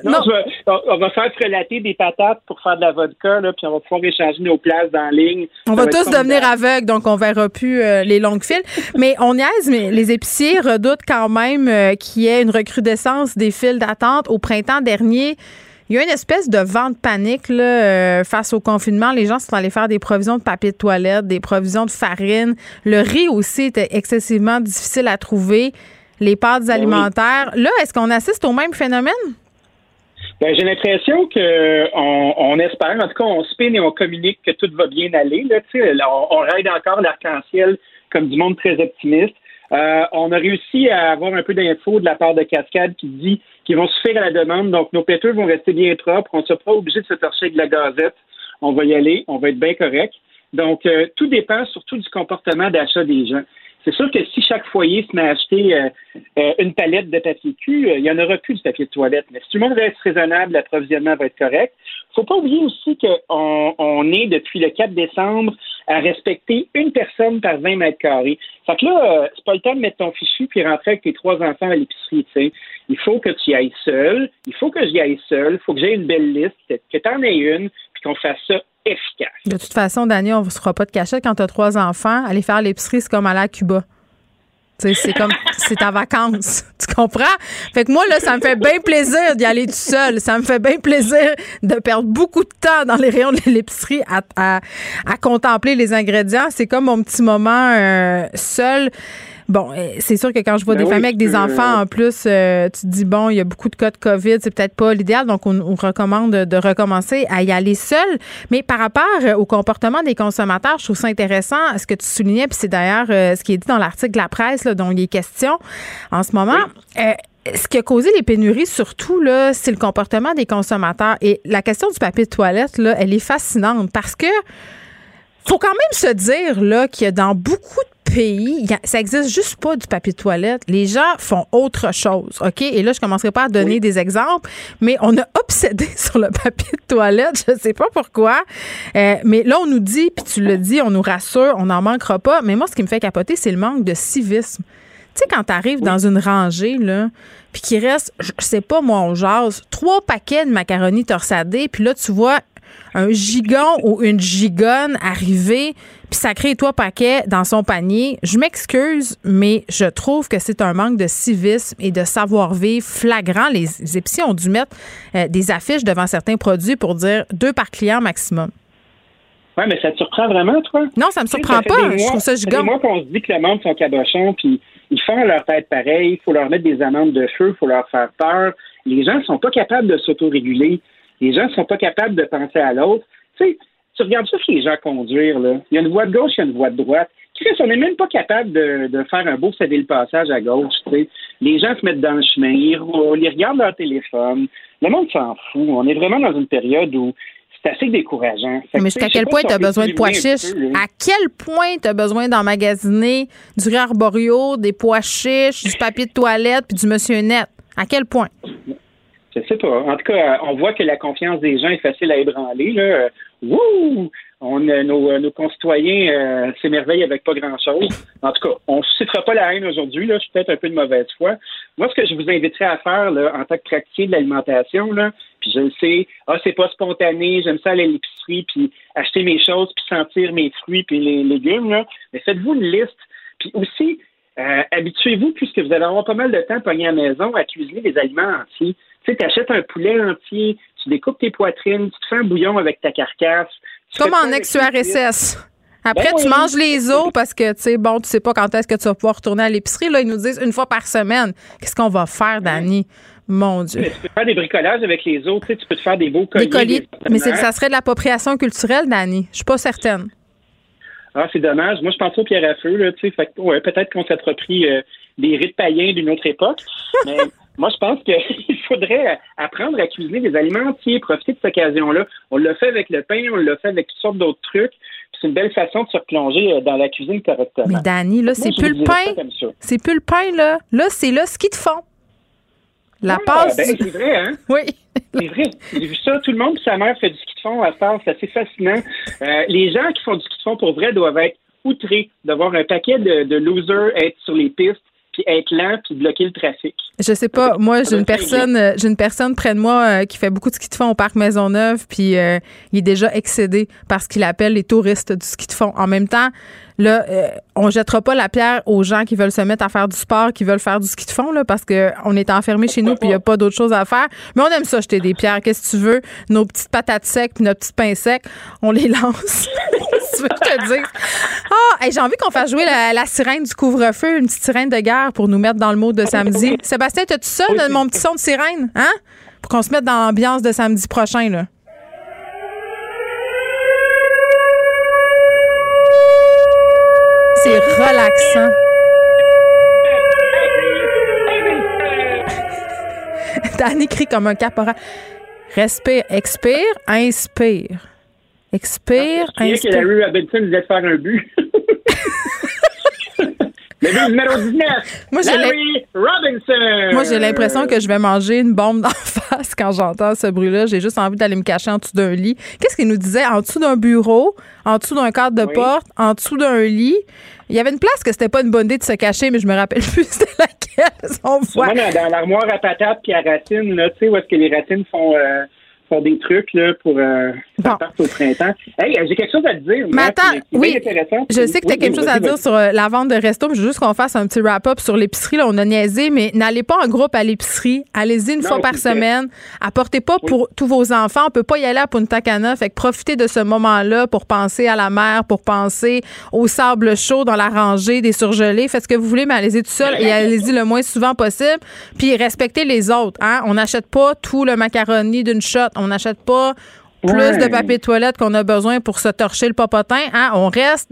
Speaker 8: Non,
Speaker 1: non.
Speaker 8: je vais- on, va faire relater des patates pour faire de la vodka, là, puis on va pouvoir échanger nos places dans la ligne.
Speaker 1: On va tous devenir aveugles, donc on verra plus euh, les longues files. Mais on niaise, mais les épiciers redoutent quand même euh, qu'il y ait une recrudescence des files d'attente. Au printemps dernier, il y a une espèce de vent de panique là, euh, face au confinement. Les gens sont allés faire des provisions de papier de toilette, des provisions de farine. Le riz aussi était excessivement difficile à trouver. Les pâtes
Speaker 8: Ben oui.
Speaker 1: alimentaires. Là, est-ce qu'on assiste au même phénomène?
Speaker 8: Ben, j'ai l'impression que on, on espère, en tout cas, on spin et on communique que tout va bien aller. Là, on, on ride encore l'arc-en-ciel comme du monde très optimiste. Euh, on a réussi à avoir un peu d'infos de la part de Cascade qui dit qu'ils vont suffire à la demande. Donc, nos péteux vont rester bien propres. On ne sera pas obligé de se torcher avec de la gazette. On va y aller. On va être bien correct. Donc, euh, tout dépend surtout du comportement d'achat des gens. C'est sûr que si chaque foyer se met à acheter euh, euh, une palette de papier cul, euh, il n'y en aura plus de papier de toilette. Mais si tout le monde reste raisonnable, l'approvisionnement va être correct. faut pas oublier aussi qu'on on est, depuis le 4 décembre, à respecter une personne par 20 mètres carrés. Fait que là, euh, c'est pas le temps de mettre ton fichu puis rentrer avec tes trois enfants à l'épicerie, tu sais. Il faut que tu y ailles seul. Il faut que j'y aille seul. Il faut que j'aie une belle liste, que, tu en aies une, puis qu'on fasse ça efficace.
Speaker 1: De toute façon, Dani, on ne se fera pas de cachette quand tu as trois enfants. Aller faire l'épicerie, c'est comme aller à Cuba. C'est comme, <laughs> c'est ta vacance. Tu comprends? Fait que moi, là, ça me fait bien plaisir d'y aller tout seul. Ça me fait bien plaisir de perdre beaucoup de temps dans les rayons de l'épicerie à, à, à contempler les ingrédients. C'est comme mon petit moment euh, seul. Bon, euh, c'est sûr que quand je vois
Speaker 8: Ben
Speaker 1: des
Speaker 8: oui,
Speaker 1: familles avec des enfants, en plus, euh, tu te dis, bon, il y a beaucoup de cas de COVID, c'est peut-être pas l'idéal, donc on, on recommande de, de recommencer à y aller seul. Mais par rapport euh, au comportement des consommateurs, je trouve ça intéressant ce que tu soulignais, puis c'est d'ailleurs euh, ce qui est dit dans l'article de la presse là, dont il est question en ce moment. Euh, ce qui a causé les pénuries, surtout, là, c'est le comportement des consommateurs. Et la question du papier de toilette, là, elle est fascinante parce que faut quand même se dire là qu'il y a dans beaucoup pays, a- ça existe juste pas du papier de toilette. Les gens font autre chose, OK? Et là, je commencerai pas à donner des exemples, mais on a <laughs> obsédé sur le papier de toilette. Je sais pas pourquoi. Euh, mais là, on nous dit, puis tu le dis, on nous rassure, on n'en manquera pas. Mais moi, ce qui me fait capoter, c'est le manque de civisme. Tu sais, quand tu arrives dans une rangée, là, puis qu'il reste, je sais pas, moi, on jase, trois paquets de macaroni torsadés, puis là, tu vois un gigon ou une gigonne arriver, puis ça crée trois paquets dans son panier. Je m'excuse, mais je trouve que c'est un manque de civisme et de savoir-vivre flagrant. Les épiciers ont dû mettre euh, des affiches devant certains produits pour dire deux par client maximum.
Speaker 8: Ouais, mais ça te surprend vraiment, toi?
Speaker 1: Non, ça me surprend pas. Je trouve ça
Speaker 8: des mois qu'on se dit que le monde sont cabochons, puis ils font leur tête pareil, il faut leur mettre des amendes de feu, il faut leur faire peur. Les gens sont pas capables de s'autoréguler. Les gens sont pas capables de penser à l'autre. Tu sais, tu regardes ça que les gens conduire, là. Il y a une voie de gauche, il y a une voie de droite. Chris, on n'est même pas capable de, de faire un beau céder le passage à gauche, tu sais. Les gens se mettent dans le chemin, ils roulent, ils regardent leur téléphone. Le monde s'en fout. On est vraiment dans une période où c'est assez décourageant. Fait
Speaker 1: Mais jusqu'à quel
Speaker 8: pas
Speaker 1: point tu as besoin de pois chiches? À quel point tu as besoin d'emmagasiner du riz arborio, des pois chiches, du papier de toilette puis du monsieur net? À quel point?
Speaker 8: Je sais pas. En tout cas, on voit que la confiance des gens est facile à ébranler. Là. Euh, Wouh! On, euh, nos, euh, nos concitoyens euh, s'émerveillent avec pas grand-chose. En tout cas, on ne suscitera pas la haine aujourd'hui. Je suis peut-être un peu de mauvaise foi. Moi, ce que je vous inviterais à faire là, en tant que praticien de l'alimentation, puis je le sais, ah, c'est pas spontané, j'aime ça aller à l'épicerie, puis acheter mes choses, puis sentir mes fruits, puis les légumes, mais faites-vous une liste. Puis aussi, euh, habituez-vous, puisque vous allez avoir pas mal de temps pogné à la maison, à cuisiner des aliments entiers. Tu sais, tu achètes un poulet entier, tu découpes tes poitrines, tu te fais un bouillon avec ta carcasse.
Speaker 1: Comme en ex-URSS. Après,
Speaker 8: Ben
Speaker 1: tu
Speaker 8: oui.
Speaker 1: manges les os parce que, tu sais, bon, tu sais pas quand est-ce que tu vas pouvoir retourner à l'épicerie. Là, ils nous disent une fois par semaine. Qu'est-ce qu'on va faire, Dani? Mon Dieu.
Speaker 8: Mais tu peux faire des bricolages avec les autres, tu sais, tu peux te faire des beaux colliers.
Speaker 1: Des colliers.
Speaker 8: des
Speaker 1: Mais ça serait de l'appropriation culturelle, Dani. Je suis pas certaine.
Speaker 8: Ah, c'est dommage. Moi, je pense aux pierres à feu, là, tu sais. Ouais, peut-être qu'on s'approprie euh, des rites païens d'une autre époque. Mais <laughs> moi, je pense qu'il <laughs> faudrait apprendre à cuisiner des aliments entiers, profiter de cette occasion-là. On l'a fait avec le pain, on l'a fait avec toutes sortes d'autres trucs. C'est une belle façon de se replonger euh, dans la cuisine correctement.
Speaker 1: Mais Dani, là, c'est plus le pain. C'est plus le pain, là. Là, c'est là ce qu'ils te font. La
Speaker 8: Ah,
Speaker 1: passe.
Speaker 8: ben, c'est vrai, hein? <laughs>
Speaker 1: Oui.
Speaker 8: C'est vrai. J'ai vu ça. Tout le monde, sa mère fait du ski de fond à part. C'est assez fascinant. Euh, les gens qui font du ski de fond pour vrai doivent être outrés de voir un paquet de, de losers être sur les pistes, puis être lent, puis bloquer le trafic.
Speaker 1: Je sais pas. Moi, j'ai une personne, euh, j'ai une personne près de moi euh, qui fait beaucoup de ski de fond au parc Maisonneuve, puis euh, il est déjà excédé parce qu'il appelle les touristes du ski de fond. En même temps, là, euh, on jettera pas la pierre aux gens qui veulent se mettre à faire du sport, qui veulent faire du ski de fond, là, parce que on est enfermé chez nous, puis il y a pas d'autre chose à faire. Mais on aime ça jeter des pierres. Qu'est-ce que tu veux? Nos petites patates secs, puis nos petites pains secs, on les lance. <laughs> Tu veux que je te dise? Ah, hey, j'ai envie qu'on fasse jouer la, la sirène du couvre-feu, une petite sirène de guerre pour nous mettre dans le mode de samedi. Sébastien, t'as-tu ça, mon petit son de sirène? Hein? Pour qu'on se mette dans l'ambiance de samedi prochain, là. C'est relaxant. <laughs> Danny crie comme un caporal. Respire, expire, inspire. Expire,
Speaker 8: sais que
Speaker 1: inspire.
Speaker 8: Larry Robinson de faire un but. <laughs> Le numéro 19. <laughs>
Speaker 1: Moi,
Speaker 8: Larry Robinson.
Speaker 1: Moi, j'ai l'impression que je vais manger une bombe <laughs> d'en face quand j'entends ce bruit-là. J'ai juste envie d'aller me cacher en dessous d'un lit. Qu'est-ce qu'il nous disait? En dessous d'un bureau, en dessous d'un cadre de
Speaker 8: Oui.
Speaker 1: porte, en dessous d'un lit. Il y avait une place que c'était pas une bonne idée de se cacher, mais je me rappelle <laughs> plus c'était laquelle. On voit.
Speaker 8: Dans, l'armoire à patates puis à racines, là, tu sais, où est-ce que les racines font, euh, des trucs là, pour euh,
Speaker 1: Bon.
Speaker 8: au printemps. Hey, euh, j'ai quelque chose à te dire.
Speaker 1: Mais attends, oui,
Speaker 8: intéressant.
Speaker 1: je sais que tu as
Speaker 8: Oui,
Speaker 1: quelque
Speaker 8: oui,
Speaker 1: chose à dire sur euh, la vente de resto, mais je veux juste qu'on fasse un petit wrap-up sur l'épicerie. Là, on a niaisé, mais n'allez pas en groupe à l'épicerie. Allez-y une
Speaker 8: Non,
Speaker 1: fois par semaine. Apportez pas pour tous vos enfants. On peut pas y aller à Punta Cana. Fait que profitez de ce moment-là pour penser à la mer, pour penser au sable chaud dans la rangée des surgelés. Faites ce que vous voulez, mais allez-y tout seul et allez-y le moins souvent possible. Puis respectez les autres. Hein? On n'achète pas tout le macaroni d'une shot. On n'achète pas plus
Speaker 8: Ouais.
Speaker 1: de papier de toilette qu'on a besoin pour se torcher le popotin. Hein? On reste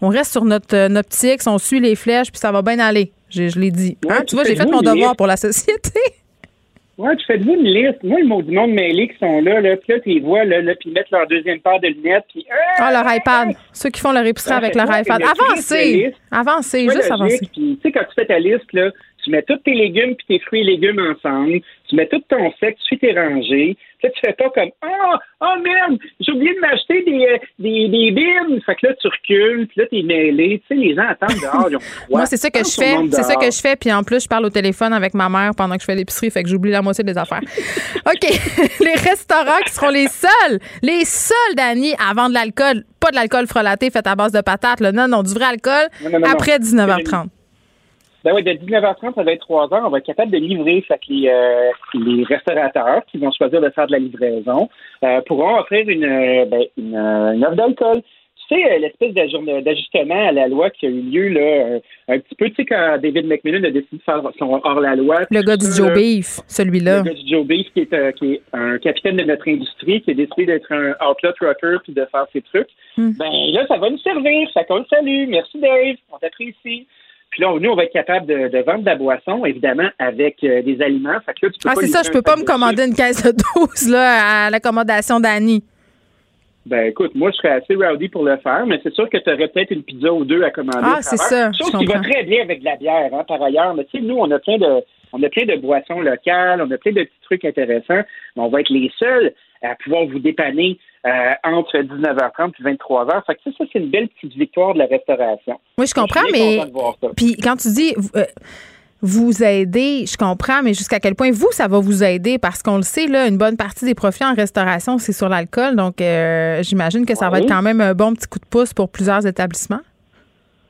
Speaker 1: on reste sur notre, euh, notre X, on suit les flèches, puis ça va bien aller. Je, je l'ai dit.
Speaker 8: Ouais,
Speaker 1: Hein? Tu vois, j'ai fait mon devoir pour la société. <laughs>
Speaker 8: Ouais, tu fais-vous une liste. Moi, le mot du monde mêlé qui sont là, là, puis là, tu les vois, là, là, puis ils mettent leur deuxième paire de lunettes, puis...
Speaker 1: Ah, leur iPad. Ceux qui font leur épicerie avec leur iPad.
Speaker 8: de
Speaker 1: Avancez. Avancez, juste avancez.
Speaker 8: Puis, tu sais, quand tu fais ta liste, là, tu mets tous tes légumes puis tes fruits et légumes ensemble, tu mets tout ton sec, tu suis tes rangées. Là, tu fais pas comme Ah, oh, merde, j'ai oublié de m'acheter des, euh, des, des bines. Fait que là, tu recules, puis là, t'es mêlé. Tu sais, les gens attendent dehors, ils ont <laughs> froid.
Speaker 1: Moi, c'est ça que je fais. C'est ça que je fais. Puis en plus, je parle au téléphone avec ma mère pendant que je fais l'épicerie. Fait que j'oublie la moitié des affaires. <laughs> OK. <laughs> les restaurants qui seront les seuls, les seuls, Dani, à vendre de l'alcool. Pas de l'alcool frelaté fait à base de patates. Là. Non, non, du vrai alcool
Speaker 8: Non, non, non,
Speaker 1: après
Speaker 8: non.
Speaker 1: 19h30.
Speaker 8: Ben oui, de 19h30 à 23h, on va être capable de livrer. Fait que les, euh, les restaurateurs qui vont choisir de faire de la livraison euh, pourront offrir une, euh, ben, une, une offre d'alcool. Tu sais, l'espèce d'ajustement à la loi qui a eu lieu là, un petit peu, tu sais, quand David McMillan a décidé de faire son hors-la-loi.
Speaker 1: Le gars du Joe Beef, celui-là.
Speaker 8: Le gars du Joe Beef, qui est, euh, qui est un capitaine de notre industrie, qui a décidé d'être un outlet trucker puis de faire ses trucs.
Speaker 1: Hmm.
Speaker 8: Ben là, ça va nous servir. Ça compte salut. Merci Dave. On t'apprécie. Puis là, nous, on va être capable de, de vendre de la boisson, évidemment, avec euh, des aliments. Fait que là, tu peux
Speaker 1: Ah, c'est ça, je peux pas me
Speaker 8: de
Speaker 1: commander une caisse de 12 là, à l'accommodation d'Annie.
Speaker 8: Ben écoute, moi, je serais assez rowdy pour le faire, mais c'est sûr que tu aurais peut-être une pizza ou deux à commander.
Speaker 1: Ah, c'est ça, je
Speaker 8: Chose qui va très bien avec de la bière, hein, par ailleurs. Mais tu sais, nous, on a plein de on a plein de boissons locales, on a plein de petits trucs intéressants, mais on va être les seuls à pouvoir vous dépanner euh, entre 19h30 et 23h. Fait que ça, ça, c'est une belle petite victoire de la restauration.
Speaker 1: Oui, je comprends,
Speaker 8: Je
Speaker 1: mais. Puis quand tu dis euh, vous aider, je comprends, mais jusqu'à quel point vous, ça va vous aider? Parce qu'on le sait, là, une bonne partie des profits en restauration, c'est sur l'alcool. Donc, euh, j'imagine que ça va être quand même un bon petit coup de pouce pour plusieurs établissements.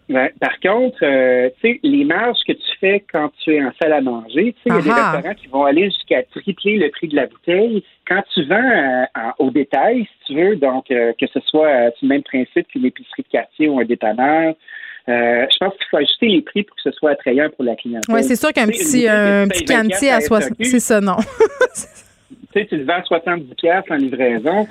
Speaker 8: Ouais. Par contre, euh, tu sais, les marges que tu fais quand tu es en salle à manger, tu sais, il y a des restaurants qui vont aller jusqu'à tripler le prix de la bouteille. Quand tu vends euh, en- au détail, si tu veux, donc euh, que ce soit le même principe qu'une épicerie de quartier ou un dépanneur, je pense qu'il faut ajuster les prix pour que ce soit attrayant pour la clientèle.
Speaker 1: Oui, c'est sûr qu'un petit, petit
Speaker 8: payes 20
Speaker 1: cantier à 60.
Speaker 8: SAQ,
Speaker 1: C'est ça, non? <laughs>
Speaker 8: tu sais, tu le vends 70 pièces en livraison.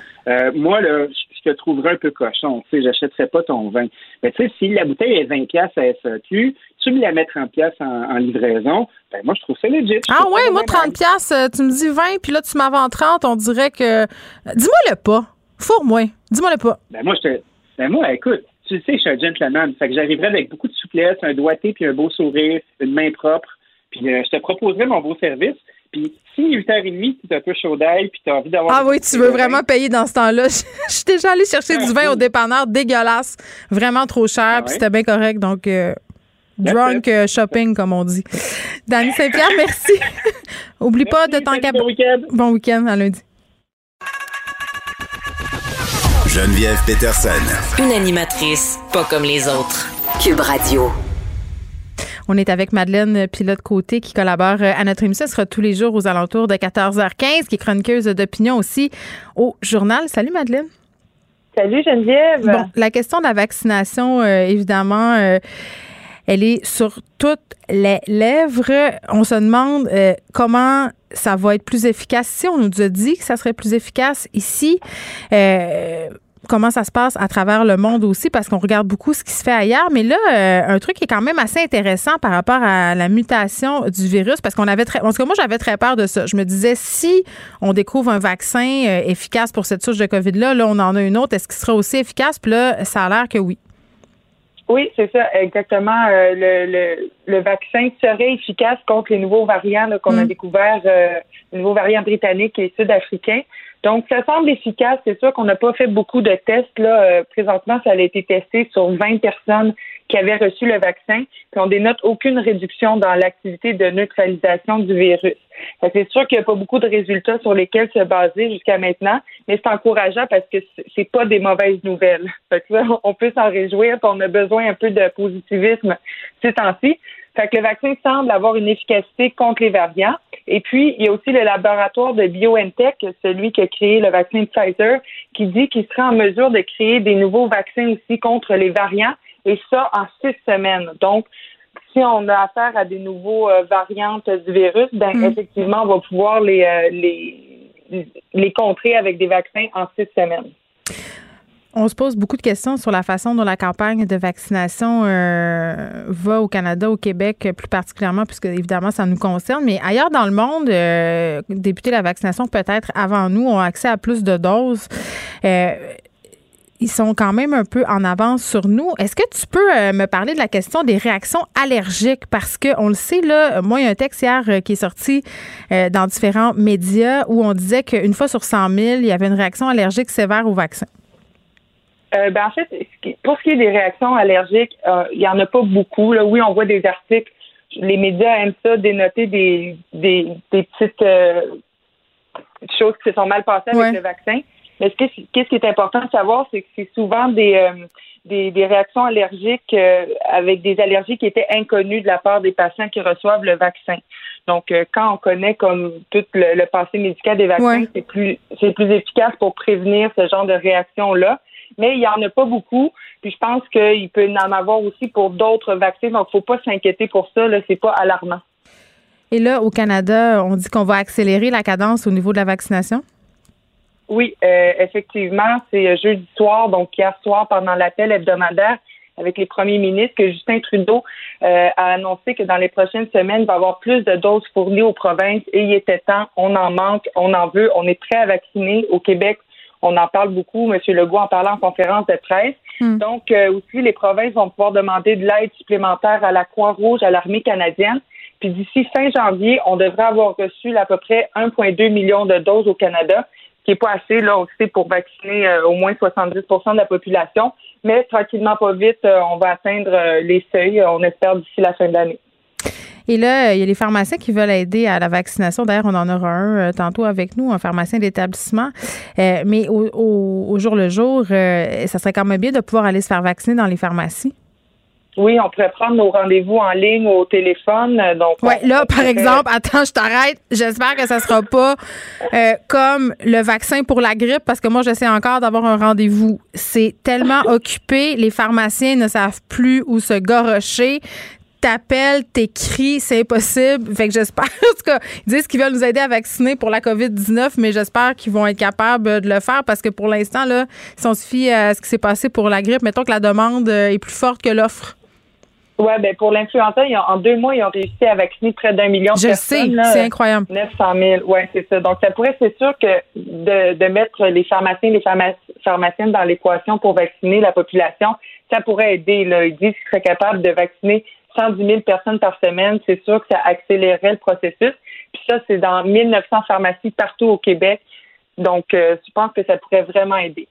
Speaker 8: Moi, là, je je te trouverais un peu cochon. Tu sais, j'achèterais pas ton vin. Mais tu sais, si la bouteille est 20 pièces à SAQ, tu me la mets 30 pièces en, en livraison, ben moi, je trouve ça legit. Je
Speaker 1: Ah ouais,
Speaker 8: ça
Speaker 1: moi,
Speaker 8: vraiment
Speaker 1: 30 pièces, tu me dis 20, puis là, tu m'as vends 30, on dirait que... Dis-moi le pas. Fourre-moi. Dis-moi le pas.
Speaker 8: Ben moi, je te... ben moi, écoute, tu sais, je suis un gentleman. Fait que j'arriverais avec beaucoup de souplesse, un doigté puis un beau sourire, une main propre. Puis euh, je te proposerais mon beau service. Puis si 8h30, tu es un peu chaud d'ail, puis tu as envie d'avoir...
Speaker 1: Ah oui, tu veux vraiment payer dans ce temps-là. <laughs> Je suis déjà allée chercher du vin au dépanneur dégueulasse, vraiment trop cher,
Speaker 8: Ah
Speaker 1: puis
Speaker 8: ouais?
Speaker 1: c'était bien correct. Donc, euh, drunk euh, shopping, comme on dit. Dani Saint-Pierre, <laughs> merci. <laughs> Oublie pas de
Speaker 8: Merci,
Speaker 1: t'en
Speaker 8: salut,
Speaker 1: cap-
Speaker 8: Bon week-end.
Speaker 1: Bon week-end à lundi.
Speaker 3: Geneviève Peterson.
Speaker 5: Une animatrice pas comme les autres. Cube Radio.
Speaker 1: On est avec Madeleine Pilote-Côté qui collabore euh, à notre émission. Elle sera tous les jours aux alentours de 14h15, qui est chroniqueuse d'opinion aussi au journal. Salut Madeleine.
Speaker 9: Salut Geneviève.
Speaker 1: Bon, la question de la vaccination, euh, évidemment, euh, elle est sur toutes les lèvres. On se demande euh, comment ça va être plus efficace. Si on nous a dit que ça serait plus efficace ici, euh, comment ça se passe à travers le monde aussi, parce qu'on regarde beaucoup ce qui se fait ailleurs. Mais là, euh, un truc qui est quand même assez intéressant par rapport à la mutation du virus, parce qu'on avait très, en tout cas, moi, j'avais très peur de ça. Je me disais, si on découvre un vaccin euh, efficace pour cette souche de COVID-là, là, on en a une autre, est-ce qu'il sera aussi efficace? Puis là, ça a l'air que oui.
Speaker 9: Oui, c'est ça, exactement. Euh, le, le, le vaccin serait efficace contre les nouveaux variants qu'on a
Speaker 1: Mm.
Speaker 9: découverts, euh, les nouveaux variants britanniques et sud-africains. Donc, ça semble efficace. C'est sûr qu'on n'a pas fait beaucoup de tests. Là. Euh, présentement, ça a été testé sur 20 personnes qui avaient reçu le vaccin, puis on dénote aucune réduction dans l'activité de neutralisation du virus. C'est sûr qu'il n'y a pas beaucoup de résultats sur lesquels se baser jusqu'à maintenant, mais c'est encourageant parce que c'est pas des mauvaises nouvelles. Fait que là, on peut s'en réjouir, puis on a besoin un peu de positivisme ces temps-ci. Fait que le vaccin semble avoir une efficacité contre les variants. Et puis, il y a aussi le laboratoire de BioNTech, celui qui a créé le vaccin Pfizer, qui dit qu'il sera en mesure de créer des nouveaux vaccins aussi contre les variants, et ça en six semaines. Donc, si on a affaire à des nouveaux euh, variantes du virus, ben
Speaker 1: Mm.
Speaker 9: effectivement, on va pouvoir les, euh, les les contrer avec des vaccins en six semaines.
Speaker 1: On se pose beaucoup de questions sur la façon dont la campagne de vaccination euh, va au Canada, au Québec plus particulièrement, puisque évidemment ça nous concerne. Mais ailleurs dans le monde, euh, débuter la vaccination peut-être avant nous ont accès à plus de doses. Euh, ils sont quand même un peu en avance sur nous. Est-ce que tu peux euh, me parler de la question des réactions allergiques? Parce que on le sait, là, moi, il y a un texte hier qui est sorti dans différents médias où on disait qu'une fois sur 100 000, il y avait une réaction allergique sévère au vaccin.
Speaker 9: Euh, ben en fait, pour ce qui est des réactions allergiques, euh, il y en a pas beaucoup. Là. Oui, on voit des articles. Les médias aiment ça, dénoter des, des, des petites euh, choses qui se sont mal passées avec le vaccin. Mais ce qui, est important de savoir, c'est que c'est souvent des, euh, des, des réactions allergiques euh, avec des allergies qui étaient inconnues de la part des patients qui reçoivent le vaccin. Donc, euh, quand on connaît comme tout le, le passé médical des vaccins,
Speaker 1: Ouais.
Speaker 9: c'est plus c'est plus efficace pour prévenir ce genre de réaction-là. Mais il n'y en a pas beaucoup. Puis je pense qu'il peut en avoir aussi pour d'autres vaccins. Donc, faut pas s'inquiéter pour ça. Là, c'est pas alarmant.
Speaker 1: Et là, au Canada, on dit qu'on va accélérer la cadence au niveau de la vaccination?
Speaker 9: Oui, euh, effectivement, c'est euh, jeudi soir, donc hier soir, pendant l'appel hebdomadaire avec les premiers ministres, que Justin Trudeau euh, a annoncé que dans les prochaines semaines, il va y avoir plus de doses fournies aux provinces et il était temps, on en manque, on en veut, on est prêt à vacciner au Québec. On en parle beaucoup. M. Legault en parlant en conférence de presse.
Speaker 1: Hmm.
Speaker 9: Donc, euh, aussi, les provinces vont pouvoir demander de l'aide supplémentaire à la Croix-Rouge, à l'armée canadienne. Puis d'ici fin janvier, on devrait avoir reçu à peu près 1,2 million de doses au Canada, ce qui n'est pas assez, là, on sait, pour vacciner euh, au moins 70% de la population. Mais tranquillement, pas vite, euh, on va atteindre les seuils, on espère, d'ici la fin de l'année.
Speaker 1: Et là, il y a les pharmaciens qui veulent aider à la vaccination. D'ailleurs, on en aura un euh, tantôt avec nous, un pharmacien d'établissement. Euh, mais au, au- au jour le jour, euh, ça serait quand même bien de pouvoir aller se faire vacciner dans les pharmacies.
Speaker 9: Oui, on pourrait prendre nos rendez-vous en ligne ou au téléphone. euh, Donc,
Speaker 1: Ouais, là, par exemple, attends, je t'arrête. J'espère que ça sera pas euh, comme le vaccin pour la grippe, parce que moi, j'essaie encore d'avoir un rendez-vous. C'est tellement occupé, les pharmaciens ne savent plus où se gorocher. T'appelles, t'écris, c'est impossible. Fait que j'espère, <laughs> en tout cas, ils disent qu'ils veulent nous aider à vacciner pour la COVID-19, mais j'espère qu'ils vont être capables de le faire parce que pour l'instant, là, si on se fie à ce qui s'est passé pour la grippe, mettons que la demande euh, est plus forte que l'offre.
Speaker 9: Ouais, ben pour l'influenza, en deux mois, ils ont réussi à vacciner près d'un million de
Speaker 1: Je
Speaker 9: personnes.
Speaker 1: sais,
Speaker 9: là.
Speaker 1: c'est incroyable.
Speaker 9: 900 000, ouais, c'est ça. Donc, ça pourrait, c'est sûr que de, de mettre les pharmaciens, les pharma- pharmaciennes dans l'équation pour vacciner la population, ça pourrait aider. Là. Ils disent qu'ils seraient capables de vacciner 110 000 personnes par semaine. C'est sûr que ça accélérerait le processus. Puis ça, c'est dans 1900 pharmacies partout au Québec. Donc, je pense que ça pourrait vraiment aider.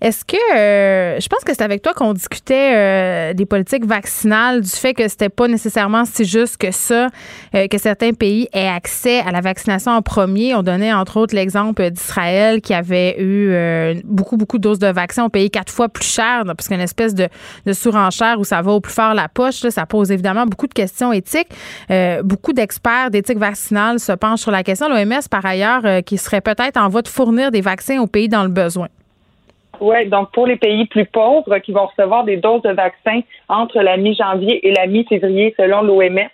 Speaker 1: Est-ce que euh, je pense que c'est avec toi qu'on discutait euh, des politiques vaccinales, du fait que c'était pas nécessairement si juste que ça, euh, que certains pays aient accès à la vaccination en premier. On donnait entre autres l'exemple d'Israël qui avait eu beaucoup beaucoup de doses de vaccins, on payé quatre fois plus cher, parce qu'une espèce de, de surenchère où ça va au plus fort la poche. ça pose évidemment beaucoup de questions éthiques. beaucoup d'experts d'éthique vaccinale se penchent sur la question. L'OMS par ailleurs qui serait peut-être en voie de fournir des vaccins aux pays dans le besoin.
Speaker 9: Oui, donc pour les pays plus pauvres qui vont recevoir des doses de vaccins entre la mi-janvier et la mi-février selon l'OMS.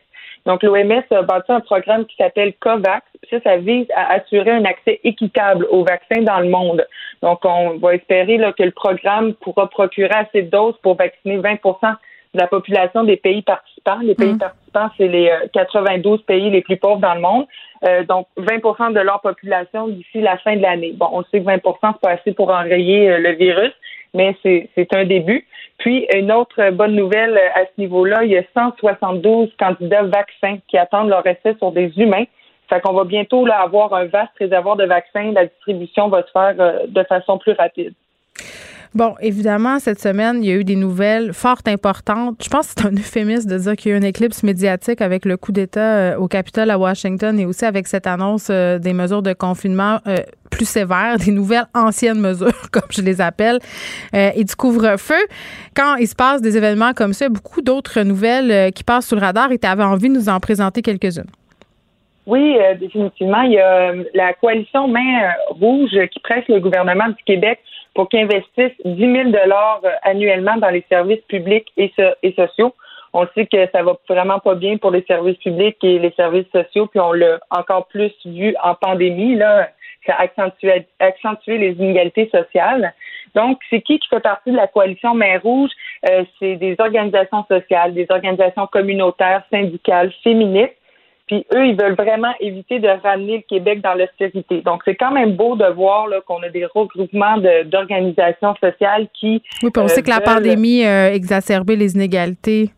Speaker 9: Donc l'OMS a bâti un programme qui s'appelle COVAX. Ça, ça vise à assurer un accès équitable aux vaccins dans le monde. Donc on va espérer là, que le programme pourra procurer assez de doses pour vacciner 20% de la population des pays participants. Les pays mmh. participants, c'est les 92 euh, pays les plus pauvres dans le monde. Euh, donc 20% de leur population d'ici la fin de l'année. Bon, on sait que 20% c'est pas assez pour enrayer euh, le virus, mais c'est un début. Puis une autre bonne nouvelle à ce niveau-là, il y a 172 candidats vaccins qui attendent leur essai sur des humains. Fait qu'on va bientôt avoir un vaste réservoir de vaccins. La distribution va se faire de façon plus rapide.
Speaker 1: Bon, évidemment, cette semaine, il y a eu des nouvelles fort importantes. Je pense que c'est un <laughs> euphémisme de dire qu'il y a eu une éclipse médiatique avec le coup d'État euh, au Capitole à Washington et aussi avec cette annonce euh, des mesures de confinement euh, plus sévères, <laughs> des nouvelles anciennes mesures, <laughs> comme je les appelle, et du couvre-feu. Quand il se passe des événements comme ça, beaucoup d'autres nouvelles qui passent sous le radar et tu avais envie de nous en présenter quelques-unes.
Speaker 9: Oui, définitivement. Il y a la coalition Main Rouge qui presse le gouvernement du Québec pour qu'ils investissent 10 000 dollars euh, annuellement dans les services publics et, sociaux. On sait que ça va vraiment pas bien pour les services publics et les services sociaux, puis on l'a encore plus vu en pandémie. Là, ça a accentué les inégalités sociales. Donc, c'est qui qui fait partie de la coalition Main Rouge? Euh, c'est des organisations sociales, des organisations communautaires, syndicales, féministes puis eux, ils veulent vraiment éviter de ramener le Québec dans l'austérité. Donc, c'est quand même beau de voir qu'on a des regroupements d'organisations sociales qui.
Speaker 1: Oui, puis on sait que la euh, pandémie a exacerbé les inégalités.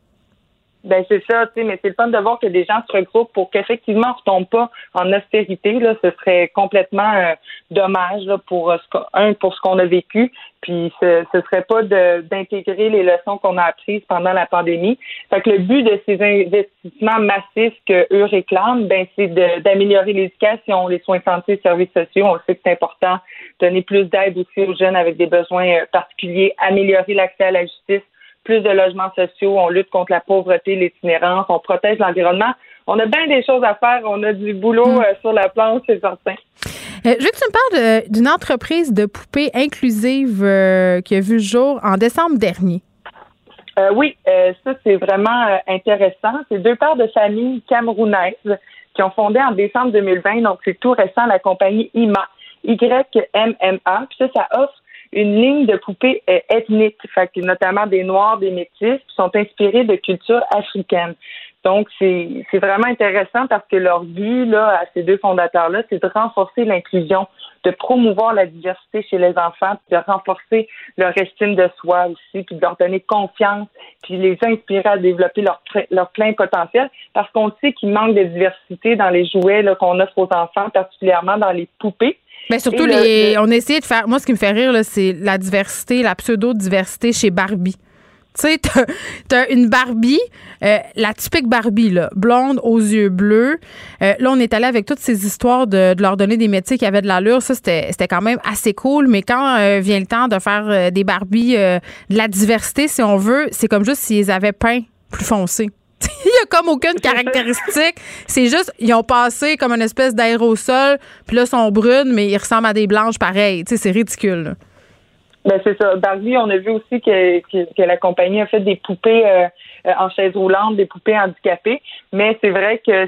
Speaker 9: Ben c'est ça, tu sais, mais c'est le fun de voir que des gens se regroupent pour qu'effectivement on ne tombe pas en austérité. Là, ce serait complètement euh, dommage là, pour euh, ce un pour ce qu'on a vécu, puis ce, ce serait pas d'intégrer les leçons qu'on a apprises pendant la pandémie. Fait que le but de ces investissements massifs que eux réclament, ben c'est d'améliorer l'éducation, les soins de santé, les services sociaux. On sait que c'est important, donner plus d'aide aussi aux jeunes avec des besoins euh, particuliers, améliorer l'accès à la justice plus de logements sociaux, on lutte contre la pauvreté, l'itinérance, on protège l'environnement. On a bien des choses à faire. On a du boulot hmm. euh, sur la planche, c'est certain.
Speaker 1: Euh, je veux que tu me parles euh, d'une entreprise de poupées inclusive qui a vu le jour en décembre dernier.
Speaker 9: oui, ça c'est vraiment intéressant. C'est deux pères de famille camerounaises qui ont fondé en décembre 2020, donc c'est tout récent, la compagnie IMA, YMMA. Puis ça, ça offre une ligne de poupées euh, ethniques, fait notamment des Noirs, des Métis, qui sont inspirés de culture africaine. Donc, c'est vraiment intéressant parce que leur but, là, à ces deux fondateurs-là, c'est de renforcer l'inclusion, de promouvoir la diversité chez les enfants, de renforcer leur estime de soi aussi, puis de leur donner confiance, puis les inspirer à développer leur, leur plein potentiel, parce qu'on sait qu'il manque de diversité dans les jouets qu'on offre aux enfants, particulièrement dans les poupées.
Speaker 1: Mais surtout, les, on a essayé de faire. Moi, ce qui me fait rire, c'est la diversité, la pseudo-diversité chez Barbie. Tu sais, t'as, une Barbie, euh, la typique Barbie, là, blonde aux yeux bleus. Euh, là, on est allé avec toutes ces histoires de, leur donner des métiers qui avaient de l'allure. Ça, c'était, quand même assez cool. Mais quand euh, vient le temps de faire des Barbies, de la diversité, si on veut, c'est comme juste s'ils avaient peint plus foncé. <laughs> il y a comme aucune caractéristique. C'est juste, ils ont passé comme une espèce d'aérosol, puis là, sont brunes, mais ils ressemblent à des blanches pareilles. Tu sais, c'est ridicule.
Speaker 9: Ben, c'est ça. Barbie, on a vu aussi que, que, la compagnie a fait des poupées euh, en chaise roulante, des poupées handicapées, mais c'est vrai que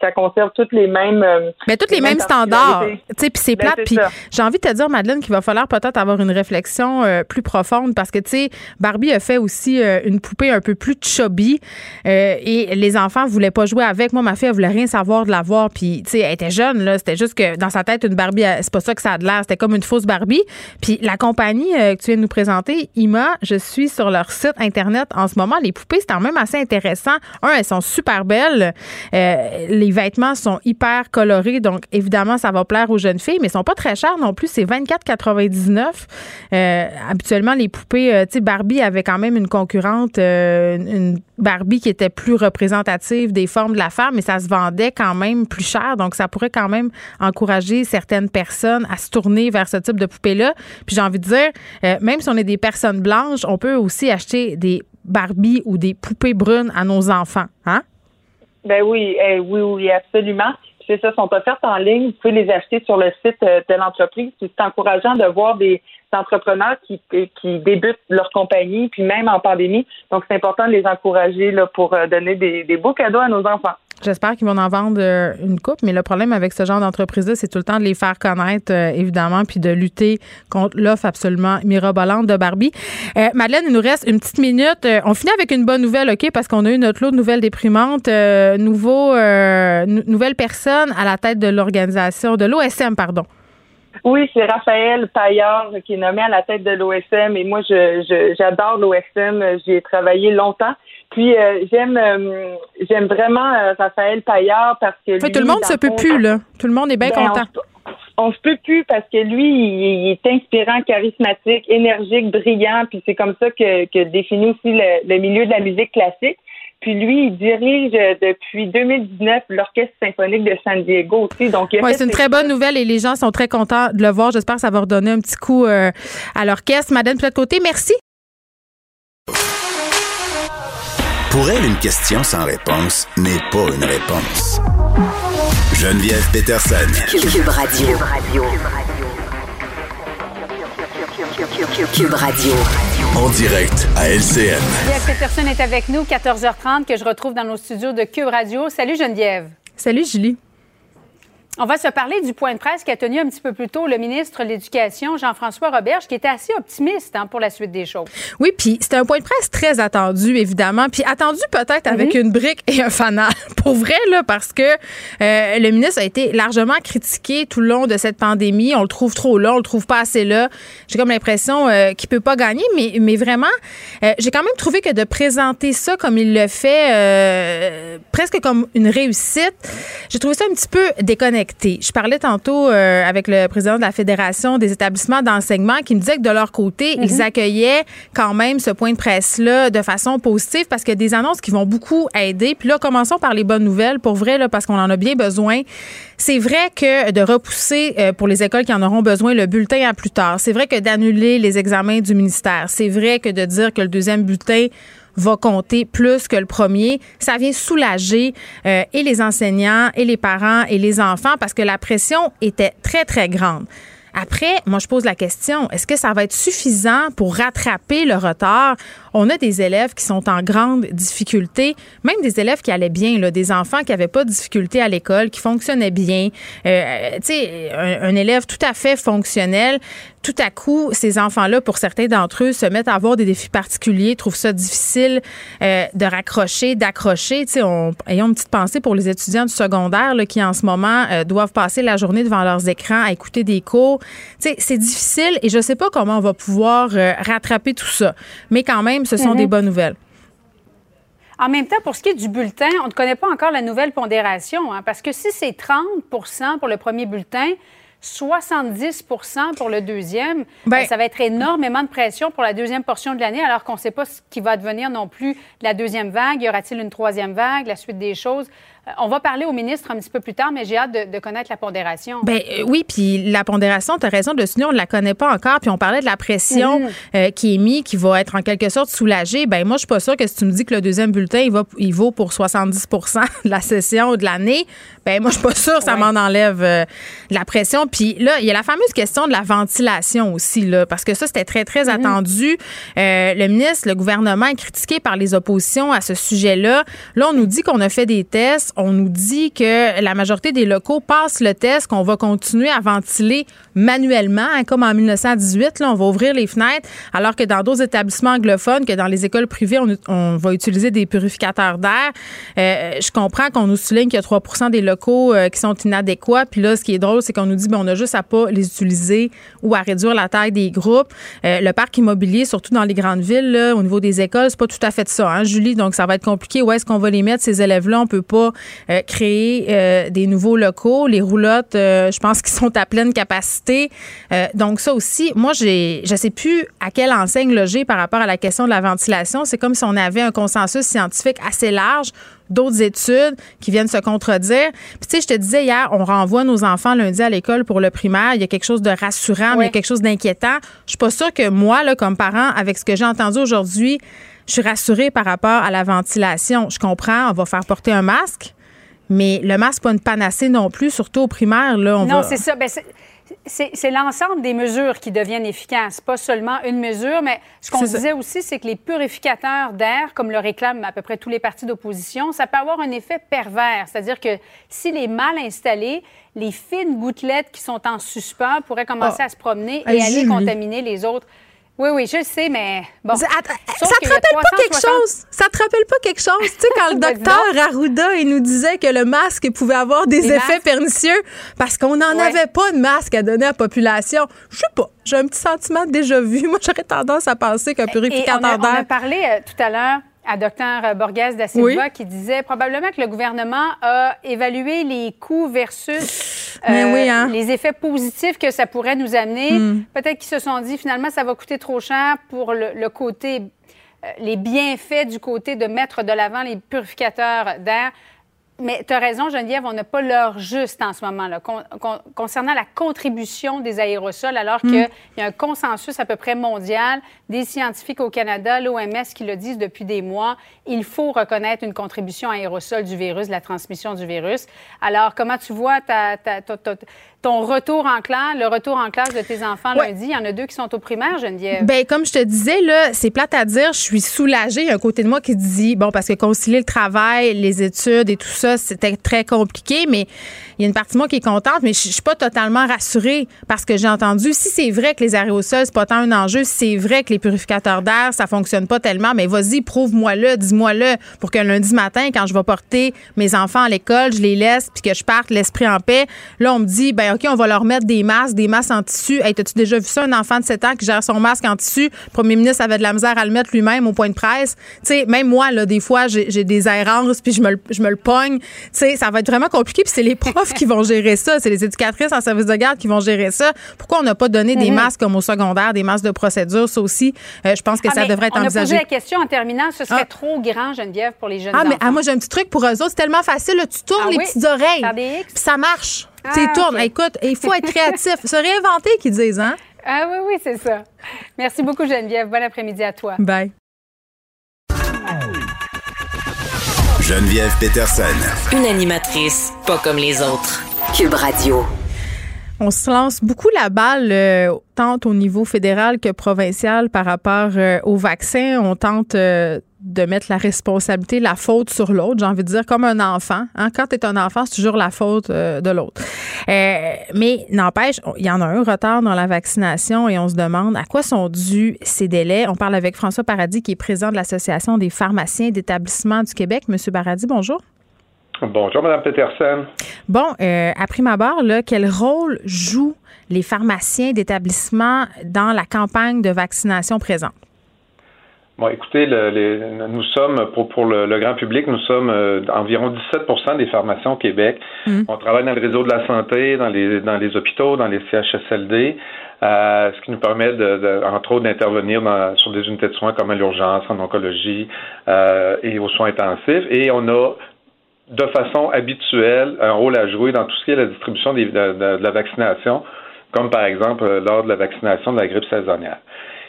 Speaker 9: ça conserve toutes les mêmes.
Speaker 1: Euh, mais toutes les, mêmes, standards. Tu sais, puis c'est ben, plate. Puis j'ai envie de te dire, Madeleine, qu'il va falloir peut-être avoir une réflexion plus profonde parce que tu sais, Barbie a fait aussi une poupée un peu plus chubby et les enfants voulaient pas jouer avec. Moi, ma fille, elle voulait rien savoir de la voir. Puis tu sais, elle était jeune là, c'était juste que dans sa tête une Barbie, c'est pas ça que ça a de l'air. C'était comme une fausse Barbie. Puis la compagnie euh, que tu viens de nous présenter, IMA, je suis sur leur site Internet en ce moment. Les poupées, c'est quand même assez intéressant. Un, elles sont super belles. Euh, les vêtements sont hyper colorés, donc évidemment, ça va plaire aux jeunes filles, mais ils sont pas très chers non plus. C'est 24,99. Euh, habituellement, les poupées, euh, tu sais, Barbie avait quand même une concurrente, euh, une Barbie qui était plus représentative des formes de la femme, mais ça se vendait quand même plus cher. Donc, ça pourrait quand même encourager certaines personnes à se tourner vers ce type de poupée-là. Puis j'ai envie de dire, même si on est des personnes blanches, on peut aussi acheter des Barbie ou des poupées brunes à nos enfants. Hein?
Speaker 9: Ben oui, eh, oui, oui, absolument. C'est ça, sont offertes en ligne. Vous pouvez les acheter sur le site euh, de l'entreprise. C'est encourageant de voir des entrepreneurs qui, débutent leur compagnie, puis même en pandémie. Donc, c'est important de les encourager pour euh, donner des beaux cadeaux à nos enfants.
Speaker 1: J'espère qu'ils vont en vendre euh, une coupe, mais le problème avec ce genre d'entreprise-là, c'est tout le temps de les faire connaître, euh, évidemment, puis de lutter contre l'offre absolument mirobolante de Barbie. Euh, Madeleine, il nous reste une petite minute. On finit avec une bonne nouvelle, OK, parce qu'on a eu notre lot de nouvelles déprimantes. Nouveau, nou- nouvelle personne à la tête de l'organisation, de l'OSM, pardon.
Speaker 9: Oui, c'est Raphaël Paillard qui est nommé à la tête de l'OSM et moi, je, je- j'adore l'OSM. J'y ai travaillé longtemps. Puis euh, j'aime euh, j'aime vraiment euh, Raphaël Paillard parce que
Speaker 1: Fait,
Speaker 9: lui,
Speaker 1: tout le monde se peut plus, là. Tout le monde est bien
Speaker 9: Ben,
Speaker 1: content.
Speaker 9: On, on se peut plus parce que lui, il, il est inspirant, charismatique, énergique, brillant, puis c'est comme ça que, que définit aussi le, le milieu de la musique classique. Puis lui, il dirige euh, depuis 2019 l'Orchestre symphonique de San Diego aussi. Donc, fait
Speaker 1: c'est une très bonne nouvelle et les gens sont très contents de le voir. J'espère que ça va redonner un petit coup euh, à l'orchestre. Madeleine Plate-Côté, merci.
Speaker 3: Pour elle, une question sans réponse n'est pas une réponse. Geneviève Peterson.
Speaker 5: Cube Radio. Cube Radio.
Speaker 3: En direct à LCN.
Speaker 10: Geneviève Peterson est avec nous, 14h30, que je retrouve dans nos studios de Cube Radio. Salut Geneviève.
Speaker 1: Salut, Julie.
Speaker 10: On va se parler du point de presse qu'a tenu un petit peu plus tôt le ministre de l'Éducation, Jean-François Roberge, qui était assez optimiste hein, pour la suite des choses.
Speaker 1: Oui, puis c'était un point de presse très attendu, évidemment. Puis attendu peut-être avec une brique et un fanal. <laughs> Pour vrai, là, parce que euh, le ministre a été largement critiqué tout le long de cette pandémie. On le trouve trop là, on le trouve pas assez là. J'ai comme l'impression euh, qu'il peut pas gagner, mais, mais vraiment, euh, j'ai quand même trouvé que de présenter ça comme il le fait, euh, presque comme une réussite, j'ai trouvé ça un petit peu déconnecté. Je parlais tantôt euh, avec le président de la Fédération des établissements d'enseignement qui me disait que de leur côté, ils accueillaient quand même ce point de presse-là de façon positive parce qu'il y a des annonces qui vont beaucoup aider. Puis là, commençons par les bonnes nouvelles, pour vrai, là, parce qu'on en a bien besoin. C'est vrai que de repousser euh, pour les écoles qui en auront besoin le bulletin à plus tard. C'est vrai que d'annuler les examens du ministère. C'est vrai que de dire que le deuxième bulletin va compter plus que le premier. Ça vient soulager euh, et les enseignants et les parents et les enfants parce que la pression était très, très grande. Après, moi, je pose la question, est-ce que ça va être suffisant pour rattraper le retard? On a des élèves qui sont en grande difficulté, même des élèves qui allaient bien, là, des enfants qui n'avaient pas de difficulté à l'école, qui fonctionnaient bien. Euh, tu sais, un, un élève tout à fait fonctionnel, tout à coup, ces enfants-là, pour certains d'entre eux, se mettent à avoir des défis particuliers, trouvent ça difficile euh, de raccrocher, d'accrocher. Tu sais, on, ayons une petite pensée pour les étudiants du secondaire là, qui, en ce moment, euh, doivent passer la journée devant leurs écrans à écouter des cours. Tu sais, c'est difficile et je sais pas comment on va pouvoir euh, rattraper tout ça. Mais quand même, ce sont des bonnes nouvelles.
Speaker 10: En même temps, pour ce qui est du bulletin, on ne connaît pas encore la nouvelle pondération, hein, parce que si c'est 30% pour le premier bulletin, 70% pour le deuxième,
Speaker 1: Ben-
Speaker 10: ben, ça va être énormément de pression pour la deuxième portion de l'année, alors qu'on ne sait pas ce qui va advenir non plus de la deuxième vague. Y aura-t-il une troisième vague, la suite des choses? Euh, On va parler au ministre un petit peu plus tard, mais j'ai hâte de, de connaître la pondération.
Speaker 1: Ben euh, oui, puis la pondération, tu as raison de le souligner, on ne la connaît pas encore. Puis on parlait de la pression
Speaker 10: Mhm.
Speaker 1: euh, qui est mise, qui va être en quelque sorte soulagée. Ben moi, je suis pas sûre que si tu me dis que le deuxième bulletin, il, va, il vaut pour 70% <laughs> de la session ou de l'année, ben moi, je suis pas sûre que ça
Speaker 10: Ouais.
Speaker 1: m'en enlève euh, de la pression. Puis là, il y a la fameuse question de la ventilation aussi, là, parce que ça, c'était très, très attendu. Euh, le ministre, le gouvernement est critiqué par les oppositions à ce sujet-là. Là, on nous dit qu'on a fait des tests. On nous dit que la majorité des locaux passent le test, qu'on va continuer à ventiler manuellement, hein, comme en 1918. Là, on va ouvrir les fenêtres, alors que dans d'autres établissements anglophones, que dans les écoles privées, on, va utiliser des purificateurs d'air. Euh, je comprends qu'on nous souligne qu'il y a 3% des locaux euh, qui sont inadéquats. Puis là, ce qui est drôle, c'est qu'on nous dit, ben, on a juste à pas les utiliser ou à réduire la taille des groupes. Euh, le parc immobilier, surtout dans les grandes villes, au niveau des écoles, c'est pas tout à fait ça, hein, Julie? Donc, ça va être compliqué. Où est-ce qu'on va les mettre, ces élèves-là? On peut pas euh, créer euh, des nouveaux locaux. Les roulottes, je pense qu'ils sont à pleine capacité. donc, ça aussi, moi, j'ai, je sais plus à quelle enseigne loger par rapport à la question de la ventilation. C'est comme si on avait un consensus scientifique assez large d'autres études qui viennent se contredire. Puis tu sais, je te disais hier, on renvoie nos enfants lundi à l'école pour le primaire. Il y a quelque chose de rassurant, mais il y a quelque chose d'inquiétant. Je suis pas sûre que moi, là, comme parent, avec ce que j'ai entendu aujourd'hui, je suis rassurée par rapport à la ventilation. Je comprends, on va faire porter un masque, mais le masque pas une panacée non plus, surtout au primaire. Là,
Speaker 10: non, c'est ça. Ben, c'est l'ensemble des mesures qui deviennent efficaces, pas seulement une mesure, mais ce qu'on disait aussi, c'est que les purificateurs d'air, comme le réclament à peu près tous les partis d'opposition, ça peut avoir un effet pervers. C'est-à-dire que s'il est mal installé, les fines gouttelettes qui sont en suspens pourraient commencer ah. à se promener et aller contaminer les autres. Oui, oui, je sais, mais bon. Ça,
Speaker 1: te rappelle pas quelque chose? Ça te rappelle pas quelque chose? tu sais, quand le <laughs> docteur Arruda, il nous disait que le masque pouvait avoir des, effets pernicieux parce qu'on n'en avait pas de masque à donner à la population. Je sais pas. J'ai un petit sentiment déjà vu. <laughs> Moi, j'aurais tendance à penser qu'un purificateur d'air.
Speaker 10: On a parlé euh, tout à l'heure à Dr Borges da Silva qui disait probablement que le gouvernement a évalué les coûts versus euh, hein. les effets positifs que ça pourrait nous amener. Hmm. Peut-être qu'ils se sont dit finalement ça va coûter trop cher pour le, côté euh, les bienfaits du côté de mettre de l'avant les purificateurs d'air. Mais tu as raison, Geneviève, on n'a pas l'heure juste en ce moment. là concernant la contribution des aérosols, alors hmm. qu'il y a un consensus à peu près mondial des scientifiques au Canada, l'OMS qui le disent depuis des mois, il faut reconnaître une contribution aérosol du virus, la transmission du virus. Alors, comment tu vois ta, ta, ton retour en classe, le retour en classe de tes enfants lundi? Il y en a deux qui sont au primaire, Geneviève?
Speaker 1: Bien, comme je te disais, là, c'est plate à dire, je suis soulagée. Il y a un côté de moi qui dit, bon, parce que concilier le travail, les études et tout ça, c'était très compliqué, mais il y a une partie de moi qui est contente, mais je, suis pas totalement rassurée parce que j'ai entendu, si c'est vrai que les aérosols, c'est pas tant un enjeu, si c'est vrai que les purificateurs d'air, ça fonctionne pas tellement, mais vas-y, prouve-moi-le, dis-moi-le pour que lundi matin, quand je vais porter mes enfants à l'école, je les laisse puis que je parte l'esprit en paix. Là, on me dit, ben OK, on va leur mettre des masques, des masques en tissu. Hey, t'as-tu déjà vu ça, un enfant de 7 ans qui gère son masque en tissu? Le premier ministre avait de la misère à le mettre lui-même au point de presse. Tu sais, même moi, là, des fois, j'ai des errances puis je me, je me le pogne. Tu sais, ça va être vraiment compliqué puis c'est les <laughs> profs qui vont gérer ça. C'est les éducatrices en service de garde qui vont gérer ça. Pourquoi on n'a pas donné des mhm. masques comme au secondaire, des masques de procédure? Ça aussi, euh, je pense que ah, ça devrait être envisagé.
Speaker 10: On a posé la question en terminant. Ce serait ah. trop grand, Geneviève, pour les jeunes
Speaker 1: ah,
Speaker 10: mais
Speaker 1: ah, moi, j'ai un petit truc pour eux autres. C'est tellement facile. tu tournes les petites oreilles. Puis ça marche. tu tournes. Écoute, il faut être créatif. <laughs> Se réinventer, qu'ils disent, hein?
Speaker 10: Ah oui, oui, c'est ça. Merci beaucoup, Geneviève. Bon après-midi à toi.
Speaker 1: Bye.
Speaker 3: Geneviève Peterson.
Speaker 5: Une animatrice pas comme les autres. Cube Radio.
Speaker 1: On se lance beaucoup la balle, euh, tant au niveau fédéral que provincial, par rapport euh, au vaccin. On tente euh, de mettre la responsabilité, la faute sur l'autre. J'ai envie de dire comme un enfant. Hein? Quand tu es un enfant, c'est toujours la faute de l'autre. mais n'empêche, il y en a un retard dans la vaccination et on se demande à quoi sont dus ces délais. On parle avec François Paradis, qui est président de l'Association des pharmaciens d'établissement du Québec. Monsieur Paradis, bonjour.
Speaker 11: Bonjour, Mme Peterson.
Speaker 1: Bon, euh, à prime abord, là, quel rôle jouent les pharmaciens d'établissement dans la campagne de vaccination présente?
Speaker 11: Bon, écoutez, nous sommes, pour, pour le, grand public, nous sommes euh, environ 17% des pharmaciens au Québec. Mmh. On travaille dans le réseau de la santé, dans les, dans les hôpitaux, dans les CHSLD, euh, ce qui nous permet, de, entre autres, d'intervenir sur des unités de soins comme à l'urgence, en oncologie euh, et aux soins intensifs. Et on a de façon habituelle un rôle à jouer dans tout ce qui est la distribution de, la vaccination, comme par exemple euh, lors de la vaccination de la grippe saisonnière.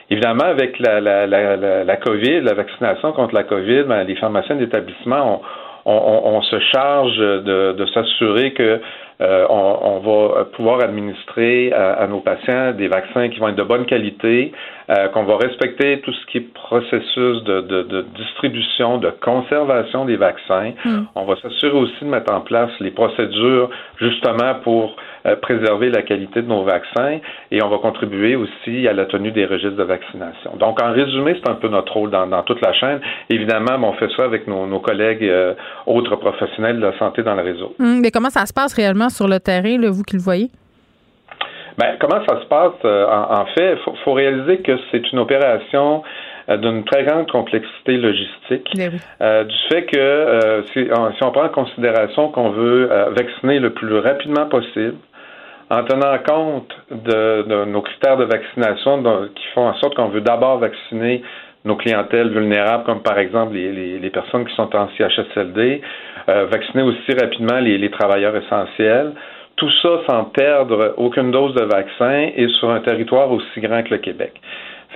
Speaker 11: Évidemment, avec la, la, la, la COVID, la vaccination contre la COVID, ben, les pharmaciens d'établissement, on, on, se charge de s'assurer que euh, on, va pouvoir administrer à, nos patients des vaccins qui vont être de bonne qualité, euh, qu'on va respecter tout ce qui est processus de, de, de distribution, de conservation des vaccins. Hmm. On va s'assurer aussi de mettre en place les procédures justement pour euh, préserver la qualité de nos vaccins et on va contribuer aussi à la tenue des registres de vaccination. Donc, en résumé, c'est un peu notre rôle dans, dans toute la chaîne. Évidemment, on fait ça avec nos, nos collègues autres professionnels de la santé dans le réseau.
Speaker 1: Hmm, mais comment ça se passe réellement? Sur le terrain, là, vous qui le voyez?
Speaker 11: Ben, comment ça se passe? en, fait, il faut, réaliser que c'est une opération d'une très grande complexité logistique, du fait que si, on, prend en considération qu'on veut vacciner le plus rapidement possible, en tenant compte de, nos critères de vaccination qui font en sorte qu'on veut d'abord vacciner nos clientèles vulnérables, comme par exemple les, personnes qui sont en CHSLD, euh, vacciner aussi rapidement les, travailleurs essentiels. Tout ça sans perdre aucune dose de vaccin et sur un territoire aussi grand que le Québec.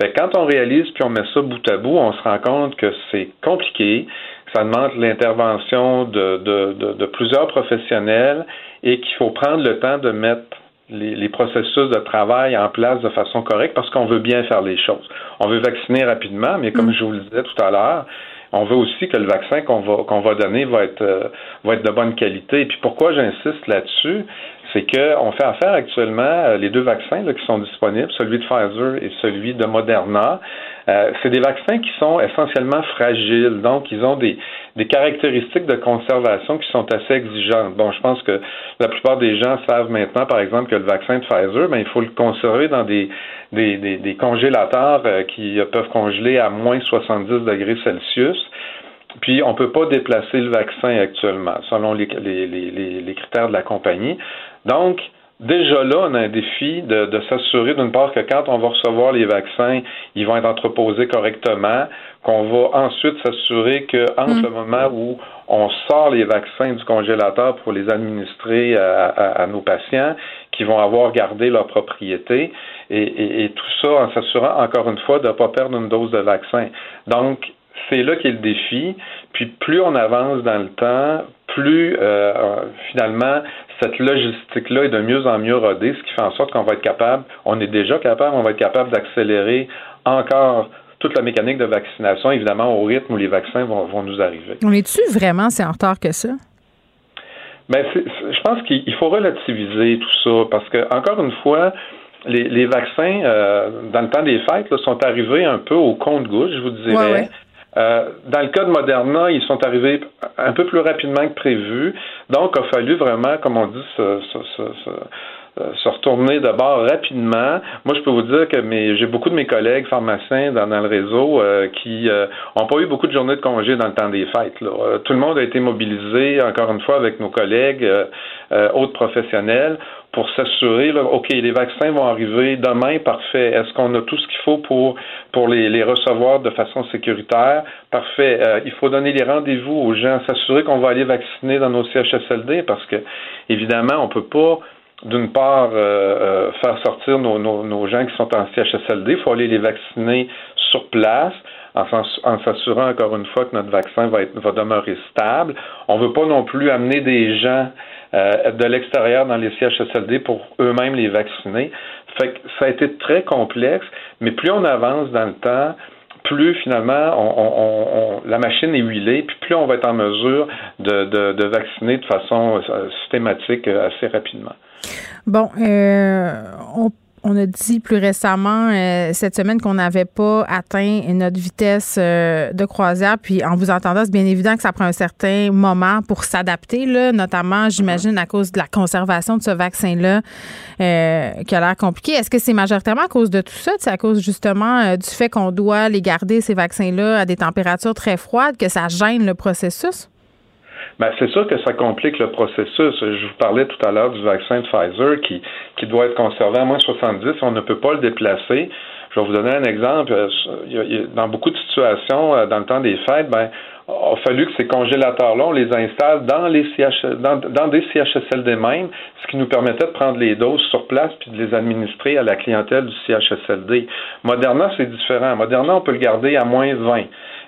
Speaker 11: Fait quand on réalise puis on met ça bout à bout, on se rend compte que c'est compliqué, que ça demande l'intervention de, de plusieurs professionnels et qu'il faut prendre le temps de mettre les, processus de travail en place de façon correcte parce qu'on veut bien faire les choses. On veut vacciner rapidement, mais comme mm. je vous le disais tout à l'heure, on veut aussi que le vaccin qu'on va qu'on va donner va être euh, va être de bonne qualité. Et puis pourquoi j'insiste là-dessus, c'est qu'on fait affaire actuellement, euh, les deux vaccins qui sont disponibles, celui de Pfizer et celui de Moderna, euh, c'est des vaccins qui sont essentiellement fragiles, donc ils ont des, des caractéristiques de conservation qui sont assez exigeantes. Bon, je pense que la plupart des gens savent maintenant, par exemple, que le vaccin de Pfizer, ben, il faut le conserver dans des, des, des, congélateurs euh, qui peuvent congeler à moins 70 degrés Celsius. Puis, on ne peut pas déplacer le vaccin actuellement, selon les, les, les critères de la compagnie. Donc, déjà là, on a un défi de, de s'assurer d'une part que quand on va recevoir les vaccins, ils vont être entreposés correctement, qu'on va ensuite s'assurer que entre mm. le moment où on sort les vaccins du congélateur pour les administrer à, à, nos patients, qui vont avoir gardé leur propriété, et, et, et tout ça en s'assurant encore une fois de ne pas perdre une dose de vaccin. Donc, c'est là qu'est le défi. Puis plus on avance dans le temps, plus euh, finalement cette logistique-là est de mieux en mieux rodée, ce qui fait en sorte qu'on va être capable, on est déjà capable, on va être capable d'accélérer encore toute la mécanique de vaccination, évidemment, au rythme où les vaccins vont, vont nous arriver.
Speaker 1: On est-tu vraiment si en retard que ça?
Speaker 11: Ben, je pense qu'il faut relativiser tout ça parce que, encore une fois, les, les vaccins, euh, dans le temps des fêtes, là, sont arrivés un peu au compte-goutte, je vous dirais. Euh, dans le cas de Moderna, ils sont arrivés un peu plus rapidement que prévu. Donc, il a fallu vraiment, comme on dit, se, euh, se retourner d'abord rapidement. Moi, je peux vous dire que j'ai beaucoup de mes collègues pharmaciens dans, le réseau euh, qui n'ont pas eu beaucoup de journées de congé dans le temps des fêtes. tout le monde a été mobilisé, encore une fois, avec nos collègues, autres professionnels, pour s'assurer, OK, les vaccins vont arriver demain, parfait. Est-ce qu'on a tout ce qu'il faut pour, pour les, les, recevoir de façon sécuritaire? Parfait. Euh, il faut donner les rendez-vous aux gens, s'assurer qu'on va aller vacciner dans nos CHSLD parce que, évidemment, on peut pas d'une part, euh, euh, faire sortir nos, nos, nos, gens qui sont en CHSLD, il faut aller les vacciner sur place en, s'assurant encore une fois que notre vaccin va, demeurer stable. On ne veut pas non plus amener des gens euh, de l'extérieur dans les CHSLD pour eux-mêmes les vacciner. Ça a été très complexe, mais plus on avance dans le temps, plus finalement la machine est huilée, puis plus on va être en mesure de vacciner de façon euh, systématique euh, assez rapidement.
Speaker 1: Bon, euh, on on a dit plus récemment euh, cette semaine qu'on n'avait pas atteint notre vitesse euh, de croisière. Puis en vous entendant, c'est bien évident que ça prend un certain moment pour s'adapter, notamment, j'imagine, à cause de la conservation de ce vaccin-là euh, qui a l'air compliqué. Est-ce que c'est majoritairement à cause de tout ça? C'est à cause justement du fait qu'on doit les garder, ces vaccins-là, à des températures très froides, que ça gêne le processus?
Speaker 11: Ben, c'est sûr que ça complique le processus. Je vous parlais tout à l'heure du vaccin de Pfizer qui, qui doit être conservé à moins 70. On ne peut pas le déplacer. Je vais vous donner un exemple. Dans beaucoup de situations, euh, dans le temps des fêtes, ben, il a fallu que ces congélateurs-là, on les installe dans, les dans des CHSLD même, ce qui nous permettait de prendre les doses sur place puis de les administrer à la clientèle du CHSLD. Moderna, c'est différent. Moderna, on peut le garder à moins 20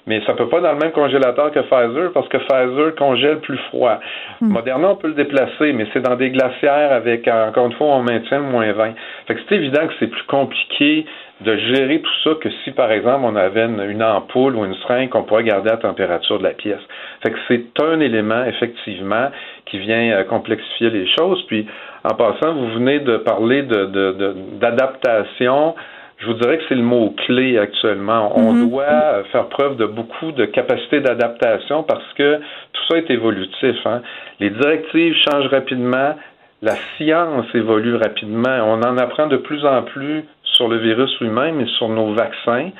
Speaker 11: mais ça peut pas dans le même congélateur que Pfizer parce que Pfizer congèle plus froid. Hmm. Moderna, on peut le déplacer, mais c'est dans des glacières avec, encore une fois, on maintient le moins 20. Fait que c'est évident que c'est plus compliqué de gérer tout ça que si, par exemple, on avait une, ampoule ou une seringue qu'on pourrait garder à la température de la pièce. Fait que c'est un élément, effectivement, qui vient euh, complexifier les choses. Puis, en passant, vous venez de parler d'adaptation. De, de, je vous dirais que c'est le mot clé actuellement. On mhm. doit faire preuve de beaucoup de capacité d'adaptation parce que tout ça est évolutif. Hein. Les directives changent rapidement, la science évolue rapidement. On en apprend de plus en plus sur le virus lui-même et sur nos vaccins.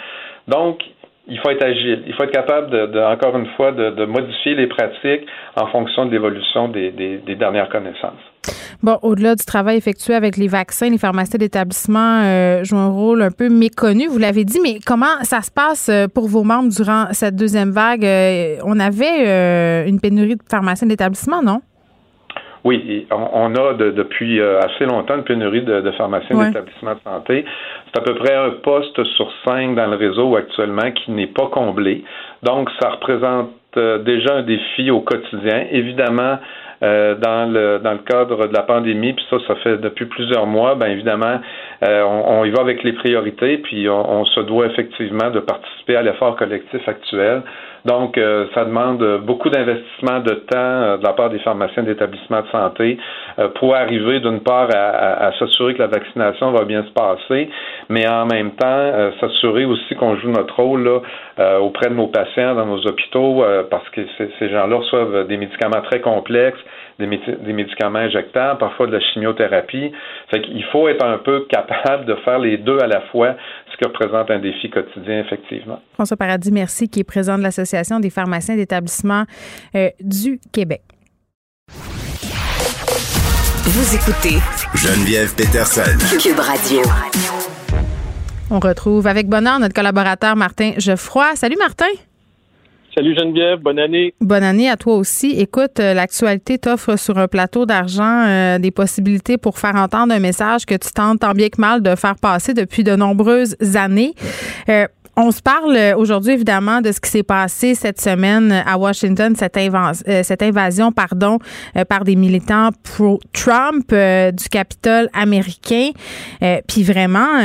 Speaker 11: Donc, il faut être agile. Il faut être capable, de, encore une fois, de, modifier les pratiques en fonction de l'évolution des, dernières connaissances.
Speaker 1: Bon, au-delà du travail effectué avec les vaccins, les pharmacies d'établissement euh, jouent un rôle un peu méconnu, vous l'avez dit, mais comment ça se passe euh, pour vos membres durant cette deuxième vague? Euh, on avait une pénurie de pharmaciens d'établissement, non?
Speaker 11: Oui, on, a depuis euh, assez longtemps une pénurie de, pharmaciens d'établissements de santé. C'est à peu près un poste sur cinq dans le réseau actuellement qui n'est pas comblé. Donc, ça représente euh, déjà un défi au quotidien. Évidemment, euh, dans le dans le cadre de la pandémie, puis ça, ça fait depuis plusieurs mois, bien évidemment, on, y va avec les priorités, puis on se doit effectivement de participer à l'effort collectif actuel donc, euh, ça demande beaucoup d'investissement de temps euh, de la part des pharmaciens d'établissements de santé euh, pour arriver, d'une part, à, s'assurer que la vaccination va bien se passer, mais en même temps, s'assurer aussi qu'on joue notre rôle là, auprès de nos patients dans nos hôpitaux, parce que ces gens-là reçoivent des médicaments très complexes, des, des, médicaments injectables, parfois de la chimiothérapie. Fait qu'il faut être un peu capable de faire les deux à la fois, ce qui représente un défi quotidien, effectivement.
Speaker 1: François Paradis, merci, qui est président de l'Association des pharmaciens d'établissement euh, du Québec.
Speaker 5: Vous écoutez
Speaker 3: Geneviève Peterson.
Speaker 5: Cube Radio.
Speaker 1: On retrouve avec bonheur notre collaborateur Martin Geoffroy. Salut Martin.
Speaker 12: Salut Geneviève, bonne année.
Speaker 1: Bonne année à toi aussi. Écoute, euh, l'actualité t'offre sur un plateau d'argent euh, des possibilités pour faire entendre un message que tu tentes tant bien que mal de faire passer depuis de nombreuses années. Euh, on se parle aujourd'hui évidemment de ce qui s'est passé cette semaine à Washington, cette, invasion pardon, par des militants pro-Trump du Capitole américain. Puis vraiment,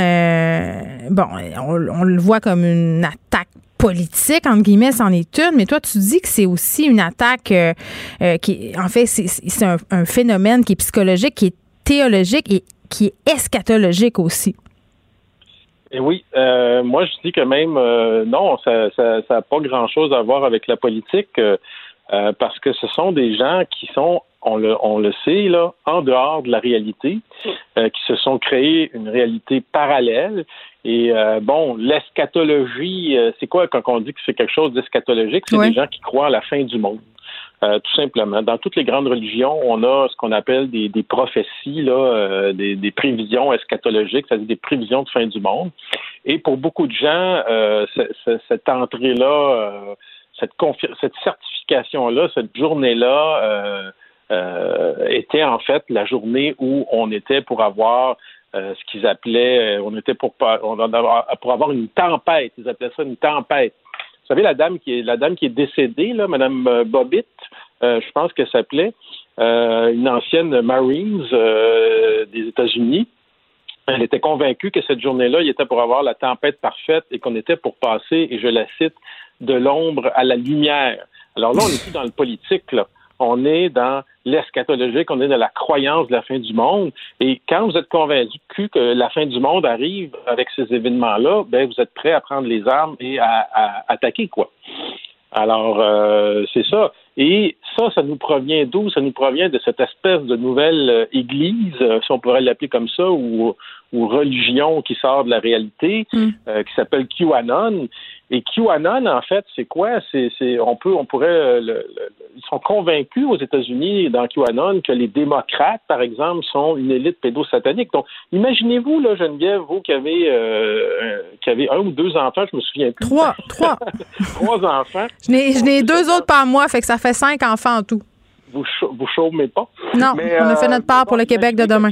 Speaker 1: bon, on, on, le voit comme une attaque politique, entre guillemets, c'en est une, mais toi, tu dis que c'est aussi une attaque euh, euh, qui, en fait, c'est un, phénomène qui est psychologique, qui est théologique et qui est eschatologique aussi.
Speaker 12: Et oui, euh, moi, je dis que même, non, ça n'a ça, pas grand-chose à voir avec la politique. parce que ce sont des gens qui sont, on le, on le sait, là, en dehors de la réalité, qui se sont créés une réalité parallèle et euh, bon, l'eschatologie, euh, c'est quoi quand on dit que c'est quelque chose d'eschatologique? C'est des gens qui croient à la fin du monde. Euh, tout simplement. Dans toutes les grandes religions, on a ce qu'on appelle des, des prophéties, là, des, des, prévisions eschatologiques, c'est-à-dire des prévisions de fin du monde. Et pour beaucoup de gens, cette entrée-là, cette, cette certification-là, cette journée-là, était en fait la journée où on était pour avoir euh, ce qu'ils appelaient, euh, on était pour, pour avoir une tempête, ils appelaient ça une tempête. Vous savez, la dame qui est, la dame qui est décédée, là, Madame euh, Bobbitt, je pense qu'elle s'appelait, une ancienne Marines des États-Unis. Elle était convaincue que cette journée-là, il était pour avoir la tempête parfaite et qu'on était pour passer, et je la cite, de l'ombre à la lumière. Alors là, on n'est plus dans le politique, là on est dans l'eschatologique, on est dans la croyance de la fin du monde. Et quand vous êtes convaincu que la fin du monde arrive avec ces événements-là, ben vous êtes prêt à prendre les armes et à, attaquer quoi. Alors euh, c'est ça. Et ça, ça nous provient d'où? Ça nous provient de cette espèce de nouvelle euh, Église, euh, si on pourrait l'appeler comme ça, ou, ou religion qui sort de la réalité, mm. qui s'appelle QAnon et QAnon, en fait, c'est quoi? C'est, on peut, on pourrait, euh, ils sont convaincus aux États-Unis dans QAnon que les démocrates, par exemple, sont une élite pédosatanique. Donc, imaginez-vous, là, Geneviève, vous qui avez, euh, qui avez un ou deux enfants, je me souviens plus.
Speaker 1: Trois, <laughs> trois.
Speaker 12: trois enfants.
Speaker 1: Je n'ai, je n'ai deux autres par mois, fait que ça fait cinq enfants en tout.
Speaker 12: Vous, vous chômez pas.
Speaker 1: Non, on a fait notre part pour le Québec de demain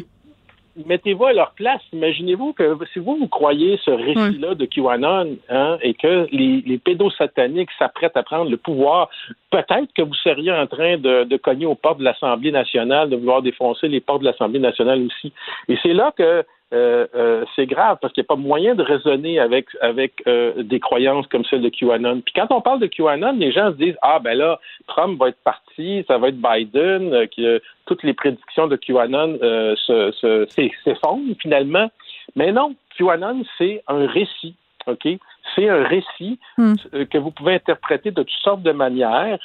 Speaker 12: mettez-vous à leur place. Imaginez-vous que si vous, vous croyez ce récit-là de QAnon hein, et que les, les pédosataniques s'apprêtent à prendre le pouvoir, peut-être que vous seriez en train de, de cogner aux portes de l'Assemblée nationale, de vouloir défoncer les portes de l'Assemblée nationale aussi. Et c'est là que euh, euh, c'est grave parce qu'il n'y a pas moyen de raisonner avec avec euh, des croyances comme celle de QAnon. Puis quand on parle de QAnon, les gens se disent ah ben là Trump va être parti, ça va être Biden, que toutes les prédictions de QAnon se, se, s'effondrent finalement. Mais non, QAnon c'est un récit, ok? C'est un récit hmm. que vous pouvez interpréter de toutes sortes de manières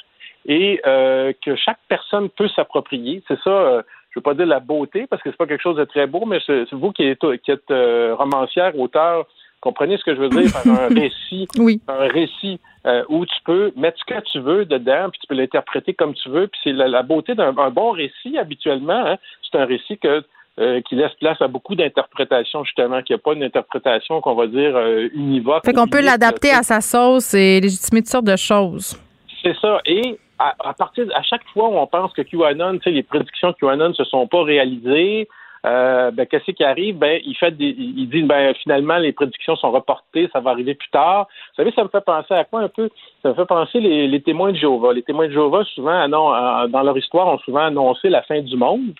Speaker 12: et que chaque personne peut s'approprier. C'est ça je veux pas dire la beauté parce que c'est pas quelque chose de très beau, mais c'est vous qui êtes, qui êtes romancière, auteur, comprenez ce que je veux dire par un <laughs> récit,
Speaker 1: oui.
Speaker 12: un récit euh, où tu peux mettre ce que tu veux dedans, puis tu peux l'interpréter comme tu veux. Puis c'est la, beauté d'un bon récit habituellement. Hein, c'est un récit que euh, qui laisse place à beaucoup d'interprétations, justement, qu'il n'y a pas une interprétation qu'on va dire euh, univoque.
Speaker 1: Fait qu'on peut l'adapter à sa sauce et légitimer toutes sortes de choses.
Speaker 12: C'est ça. Et à, partir à chaque fois où on pense que QAnon, les prédictions QAnon se sont pas réalisées, euh, ben, qu'est-ce qui arrive? Ben, il fait des, il dit, ben, finalement, les prédictions sont reportées, ça va arriver plus tard. Vous savez, ça me fait penser à quoi un peu? Ça me fait penser les, témoins de Jéhovah. Les témoins de Jéhovah, souvent, dans leur histoire, ont souvent annoncé la fin du monde.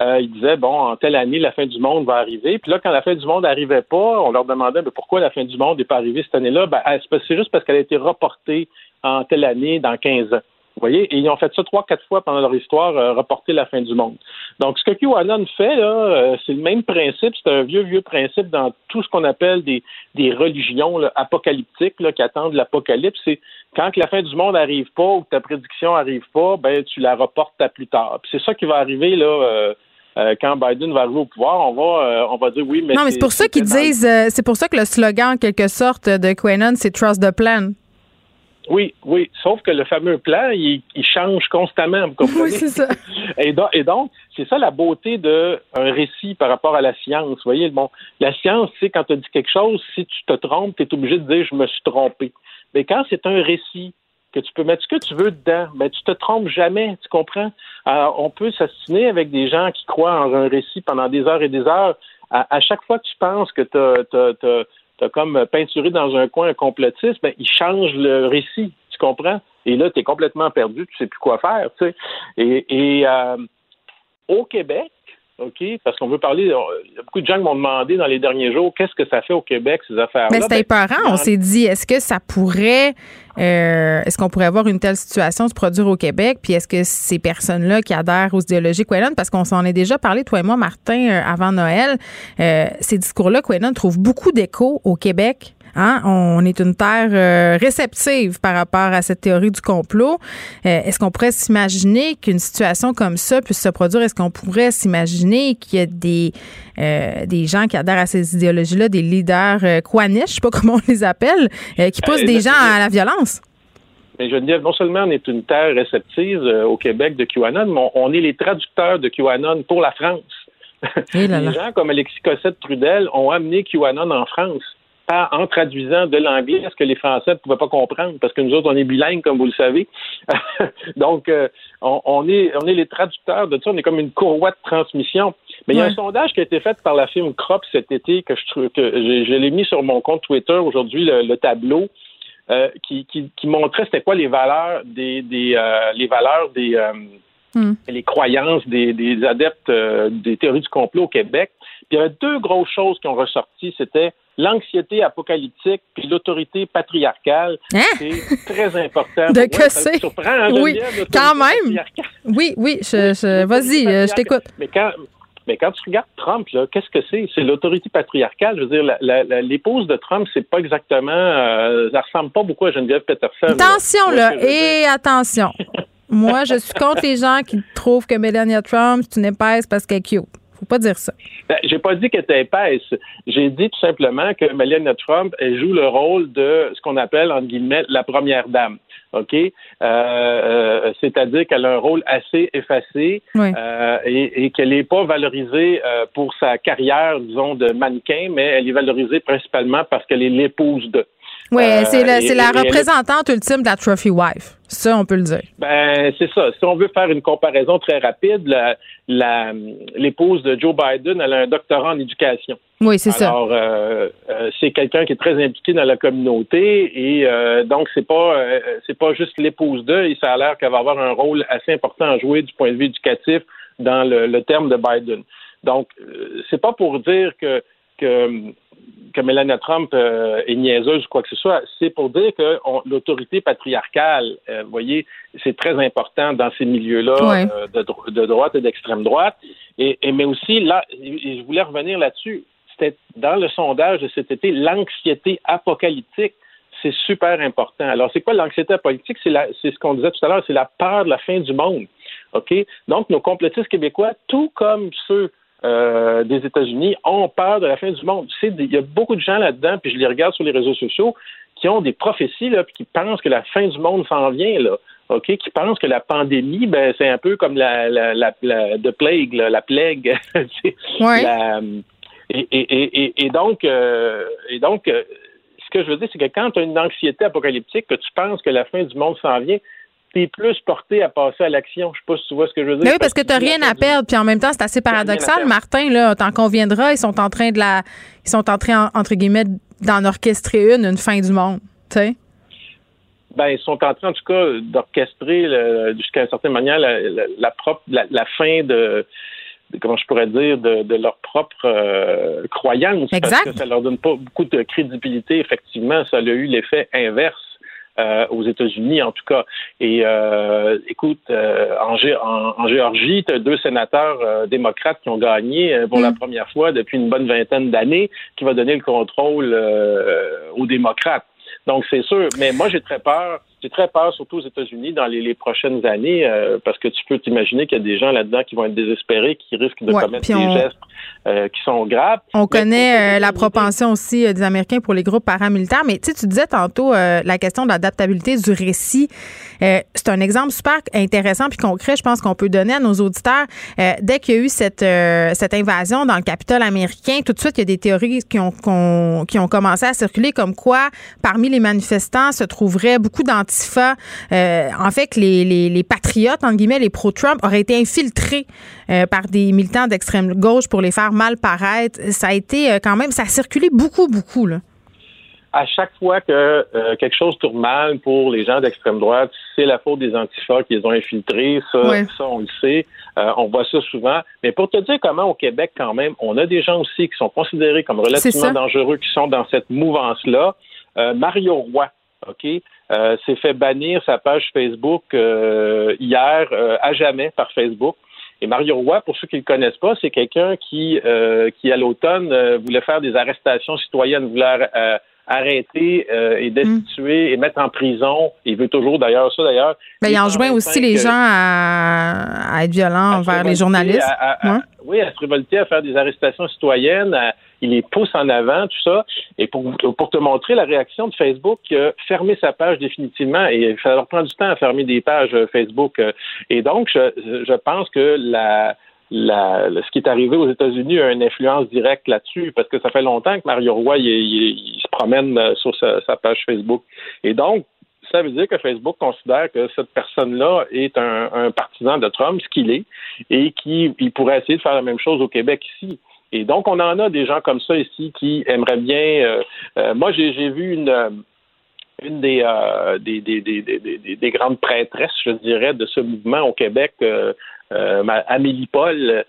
Speaker 12: Euh, ils disaient, bon, en telle année, la fin du monde va arriver. Puis là, quand la fin du monde n'arrivait pas, on leur demandait, mais pourquoi la fin du monde n'est pas arrivée cette année-là? Ben, c'est juste parce qu'elle a été reportée en telle année dans 15 ans? Vous voyez, et ils ont fait ça trois, quatre fois pendant leur histoire, euh, reporter la fin du monde. Donc, ce que QAnon fait, là, euh, c'est le même principe, c'est un vieux, vieux principe dans tout ce qu'on appelle des, des religions apocalyptiques là, qui attendent l'apocalypse. C'est quand la fin du monde n'arrive pas ou que ta prédiction n'arrive pas, ben tu la reportes à plus tard. c'est ça qui va arriver là. Euh, quand Biden va arriver au pouvoir, on va, on va dire oui, mais.
Speaker 1: Non, mais c'est pour ça qu'ils disent, c'est pour ça que le slogan, en quelque sorte, de QAnon, c'est Trust the Plan.
Speaker 12: Oui, oui. Sauf que le fameux plan, il, change constamment, vous comprenez?
Speaker 1: Oui, c'est ça. <laughs>
Speaker 12: Et, donc, c'est ça la beauté d'un récit par rapport à la science. Vous voyez, bon, la science, c'est quand tu dis quelque chose, si tu te trompes, tu es obligé de dire je me suis trompé. Mais quand c'est un récit, que tu peux mettre ce que tu veux dedans, ben tu te trompes jamais, tu comprends? Alors, on peut s'assiner avec des gens qui croient en un récit pendant des heures et des heures. À, chaque fois que tu penses que tu as t'as comme peinturé dans un coin un complotiste, ben, il change le récit, tu comprends? Et là, tu es complètement perdu, tu sais plus quoi faire, tu sais. Et, et euh, au Québec, OK? Parce qu'on veut parler. Il y a beaucoup de gens qui m'ont demandé dans les derniers jours qu'est-ce que ça fait au Québec, ces affaires-là?
Speaker 1: Mais c'était ben, On s'est dit, est-ce que ça pourrait. Euh, est-ce qu'on pourrait avoir une telle situation se produire au Québec? Puis est-ce que ces personnes-là qui adhèrent aux idéologies Quenon, parce qu'on s'en est déjà parlé, toi et moi, Martin, euh, avant Noël, euh, ces discours-là, Quenon trouvent beaucoup d'écho au Québec Hein? On est une terre euh, réceptive par rapport à cette théorie du complot. Euh, est-ce qu'on pourrait s'imaginer qu'une situation comme ça puisse se produire? Est-ce qu'on pourrait s'imaginer qu'il y a des, euh, des gens qui adhèrent à ces idéologies-là, des leaders euh, je sais pas <laughs> comment on les appelle, qui poussent des gens à la violence?
Speaker 12: Mais je dire, non seulement on est une terre réceptive au Québec de QAnon, mais on, est les traducteurs de QAnon pour la France. Eh <laughs> les gens comme Alexis Cossette-Trudel ont amené QAnon en France en traduisant de l'anglais ce que les Français ne pouvaient pas comprendre, parce que nous autres, on est bilingues, comme vous le savez. <laughs> Donc, euh, on, est, on est les traducteurs de ça, on est comme une courroie de transmission. Mais il y a un sondage qui a été fait par la firme Crop cet été, que je, que je, l'ai mis sur mon compte Twitter aujourd'hui, le, tableau, euh, qui, qui, montrait c'était quoi les valeurs des, des euh, les valeurs des hmm. les croyances des, des adeptes des théories du complot au Québec. Puis il y avait deux grosses choses qui ont ressorti, c'était l'anxiété apocalyptique puis l'autorité patriarcale.
Speaker 1: Hein?
Speaker 12: C'est très important. <laughs>
Speaker 1: De que c'est? Oui, quand même. Oui, oui, je, vas-y, euh, je t'écoute.
Speaker 12: Mais quand, mais quand tu regardes Trump, qu'est-ce que c'est? C'est l'autorité patriarcale. Je veux dire, l'épouse de Trump, c'est pas exactement. Euh, ça ressemble pas beaucoup à Geneviève Peterson.
Speaker 1: Attention, là, et attention. <laughs> Moi, je suis contre les gens qui trouvent que Melania Trump, c'est une épaisse parce qu'elle est cute. Faut pas dire ça.
Speaker 12: Ben, j'ai pas dit qu'elle était épaisse. J'ai dit tout simplement que Melania Trump elle joue le rôle de ce qu'on appelle, entre guillemets, la première dame. OK? Euh, euh, c'est-à-dire qu'elle a un rôle assez effacé euh, et, qu'elle n'est pas valorisée pour sa carrière, disons, de mannequin, mais elle est valorisée principalement parce qu'elle est l'épouse de.
Speaker 1: Oui, c'est la, représentante ultime de la Trophy Wife. Ça, on peut le dire.
Speaker 12: Ben, c'est ça. Si on veut faire une comparaison très rapide, l'épouse de Joe Biden, elle a un doctorat en éducation.
Speaker 1: Oui, c'est ça.
Speaker 12: Alors, euh, euh, c'est quelqu'un qui est très impliqué dans la communauté et euh, donc c'est pas c'est pas juste l'épouse d'eux. Et ça a l'air qu'elle va avoir un rôle assez important à jouer du point de vue éducatif dans le, le terme de Biden. Donc, c'est pas pour dire que que que Melania Trump euh, est niaiseuse ou quoi que ce soit, c'est pour dire que l'autorité patriarcale, euh, vous voyez, c'est très important dans ces milieux-là euh, de, droite et d'extrême droite. Et, mais aussi, là, je voulais revenir là-dessus, c'était dans le sondage de cet été, l'anxiété apocalyptique. c'est super important. Alors, c'est quoi l'anxiété politique? C'est ce qu'on disait tout à l'heure, c'est la peur de la fin du monde. OK? Donc, nos complotistes québécois, tout comme ceux euh, des États-Unis, ont peur de la fin du monde. Il y a beaucoup de gens là-dedans, puis je les regarde sur les réseaux sociaux, qui ont des prophéties, là, puis qui pensent que la fin du monde s'en vient, là. OK, qui pensent que la pandémie, ben, c'est un peu comme la, la, la, la plague, la plague. <laughs> et, et, et, donc, euh, et donc euh, ce que je veux dire, c'est que quand tu as une anxiété apocalyptique, que tu penses que la fin du monde s'en vient, t'es plus porté à passer à l'action. Je sais pas si tu vois ce que je veux dire.
Speaker 1: Mais oui, parce que tu n'as rien à perdre, puis en même temps, c'est assez paradoxal. Martin, là, t'en conviendras, ils sont en train de la. Ils sont en train, entre guillemets, d'en orchestrer une, une fin du monde. Tu sais?
Speaker 12: Ben, ils sont en train, en tout cas, d'orchestrer jusqu'à une certaine manière la, propre la, fin de comment je pourrais dire, de, leur propre euh, croyance.
Speaker 1: Exact.
Speaker 12: Parce que ça leur donne pas beaucoup de crédibilité. Effectivement, ça a eu l'effet inverse. Euh, aux États-Unis, en tout cas. Et euh, écoute, en, Géorgie, tu as deux sénateurs démocrates qui ont gagné pour la mm. première fois depuis une bonne vingtaine d'années, qui va donner le contrôle aux démocrates. Donc, c'est sûr. Mais moi, j'ai très peur. J'ai très peur, surtout aux États-Unis, dans les, prochaines années, euh, parce que tu peux t'imaginer qu'il y a des gens là-dedans qui vont être désespérés, qui risquent de commettre des gestes euh, qui sont graves.
Speaker 1: On connaît euh, la propension aussi des Américains pour les groupes paramilitaires, mais tu disais tantôt la question de l'adaptabilité du récit. c'est un exemple super intéressant puis concret, je pense qu'on peut donner à nos auditeurs. dès qu'il y a eu cette, cette invasion dans le Capitole américain, tout de suite, il y a des théories qui ont, qui ont commencé à circuler comme quoi, parmi les manifestants, se trouverait beaucoup d'antifa. en fait, que les, les, les patriotes, entre guillemets, les pro-Trump, auraient été infiltrés par des militants d'extrême gauche pour les faire mal paraître. Ça a été euh, quand même, ça a circulé beaucoup, beaucoup. Là.
Speaker 12: À chaque fois que euh, quelque chose tourne mal pour les gens d'extrême droite, c'est la faute des antifas qui les ont infiltrés. Ça, ça on le sait. Euh, on voit ça souvent. Mais pour te dire comment au Québec, quand même, on a des gens aussi qui sont considérés comme relativement dangereux, qui sont dans cette mouvance-là. Mario Roy, OK, s'est fait bannir sa page Facebook hier à jamais par Facebook. Et Mario Roy, pour ceux qui ne le connaissent pas, c'est quelqu'un qui, euh, qui à l'automne, euh, voulait faire des arrestations citoyennes, voulait euh, arrêter et destituer et mettre en prison. Il veut toujours d'ailleurs ça d'ailleurs.
Speaker 1: Mais il enjoint aussi les gens à, être violents envers les journalistes.
Speaker 12: Oui, à se révolter, à faire des arrestations citoyennes, il les pousse en avant, tout ça. Et pour, te montrer la réaction de Facebook, euh, fermer sa page définitivement, et ça leur prend du temps à fermer des pages euh, Facebook. Euh. et donc, je, pense que ce qui est arrivé aux États-Unis a une influence directe là-dessus, parce que ça fait longtemps que Mario Roy se promène sur sa, page Facebook. Et donc, ça veut dire que Facebook considère que cette personne-là est un, partisan de Trump, ce qu'il est, et qu'il pourrait essayer de faire la même chose au Québec ici. Et donc, on en a des gens comme ça ici qui aimeraient bien. Euh, euh, moi, j'ai vu une euh, une des, des, des, des, des, grandes prêtresses, je dirais, de ce mouvement au Québec, Amélie Paul,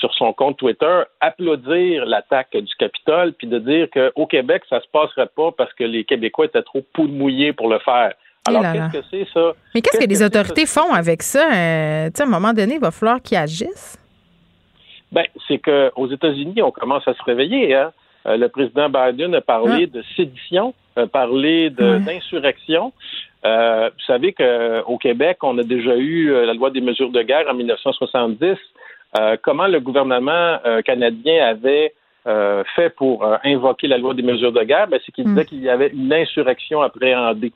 Speaker 12: sur son compte Twitter, applaudir l'attaque du Capitole, puis de dire qu'au Québec, ça se passerait pas parce que les Québécois étaient trop poudre mouillés pour le faire. Alors, qu'est-ce que c'est ça?
Speaker 1: Mais qu'est-ce que, les autorités font avec ça? à un moment donné, il va falloir qu'ils agissent.
Speaker 12: Ben, c'est qu'aux États-Unis, on commence à se réveiller. Hein? Euh, le président Biden a parlé ah. de sédition, a parlé d'insurrection. Euh, vous savez qu'au Québec, on a déjà eu euh, la loi des mesures de guerre en 1970. comment le gouvernement canadien avait fait pour invoquer la loi des mesures de guerre? Ben, c'est qu'il disait hmm. qu'il y avait une insurrection appréhendée.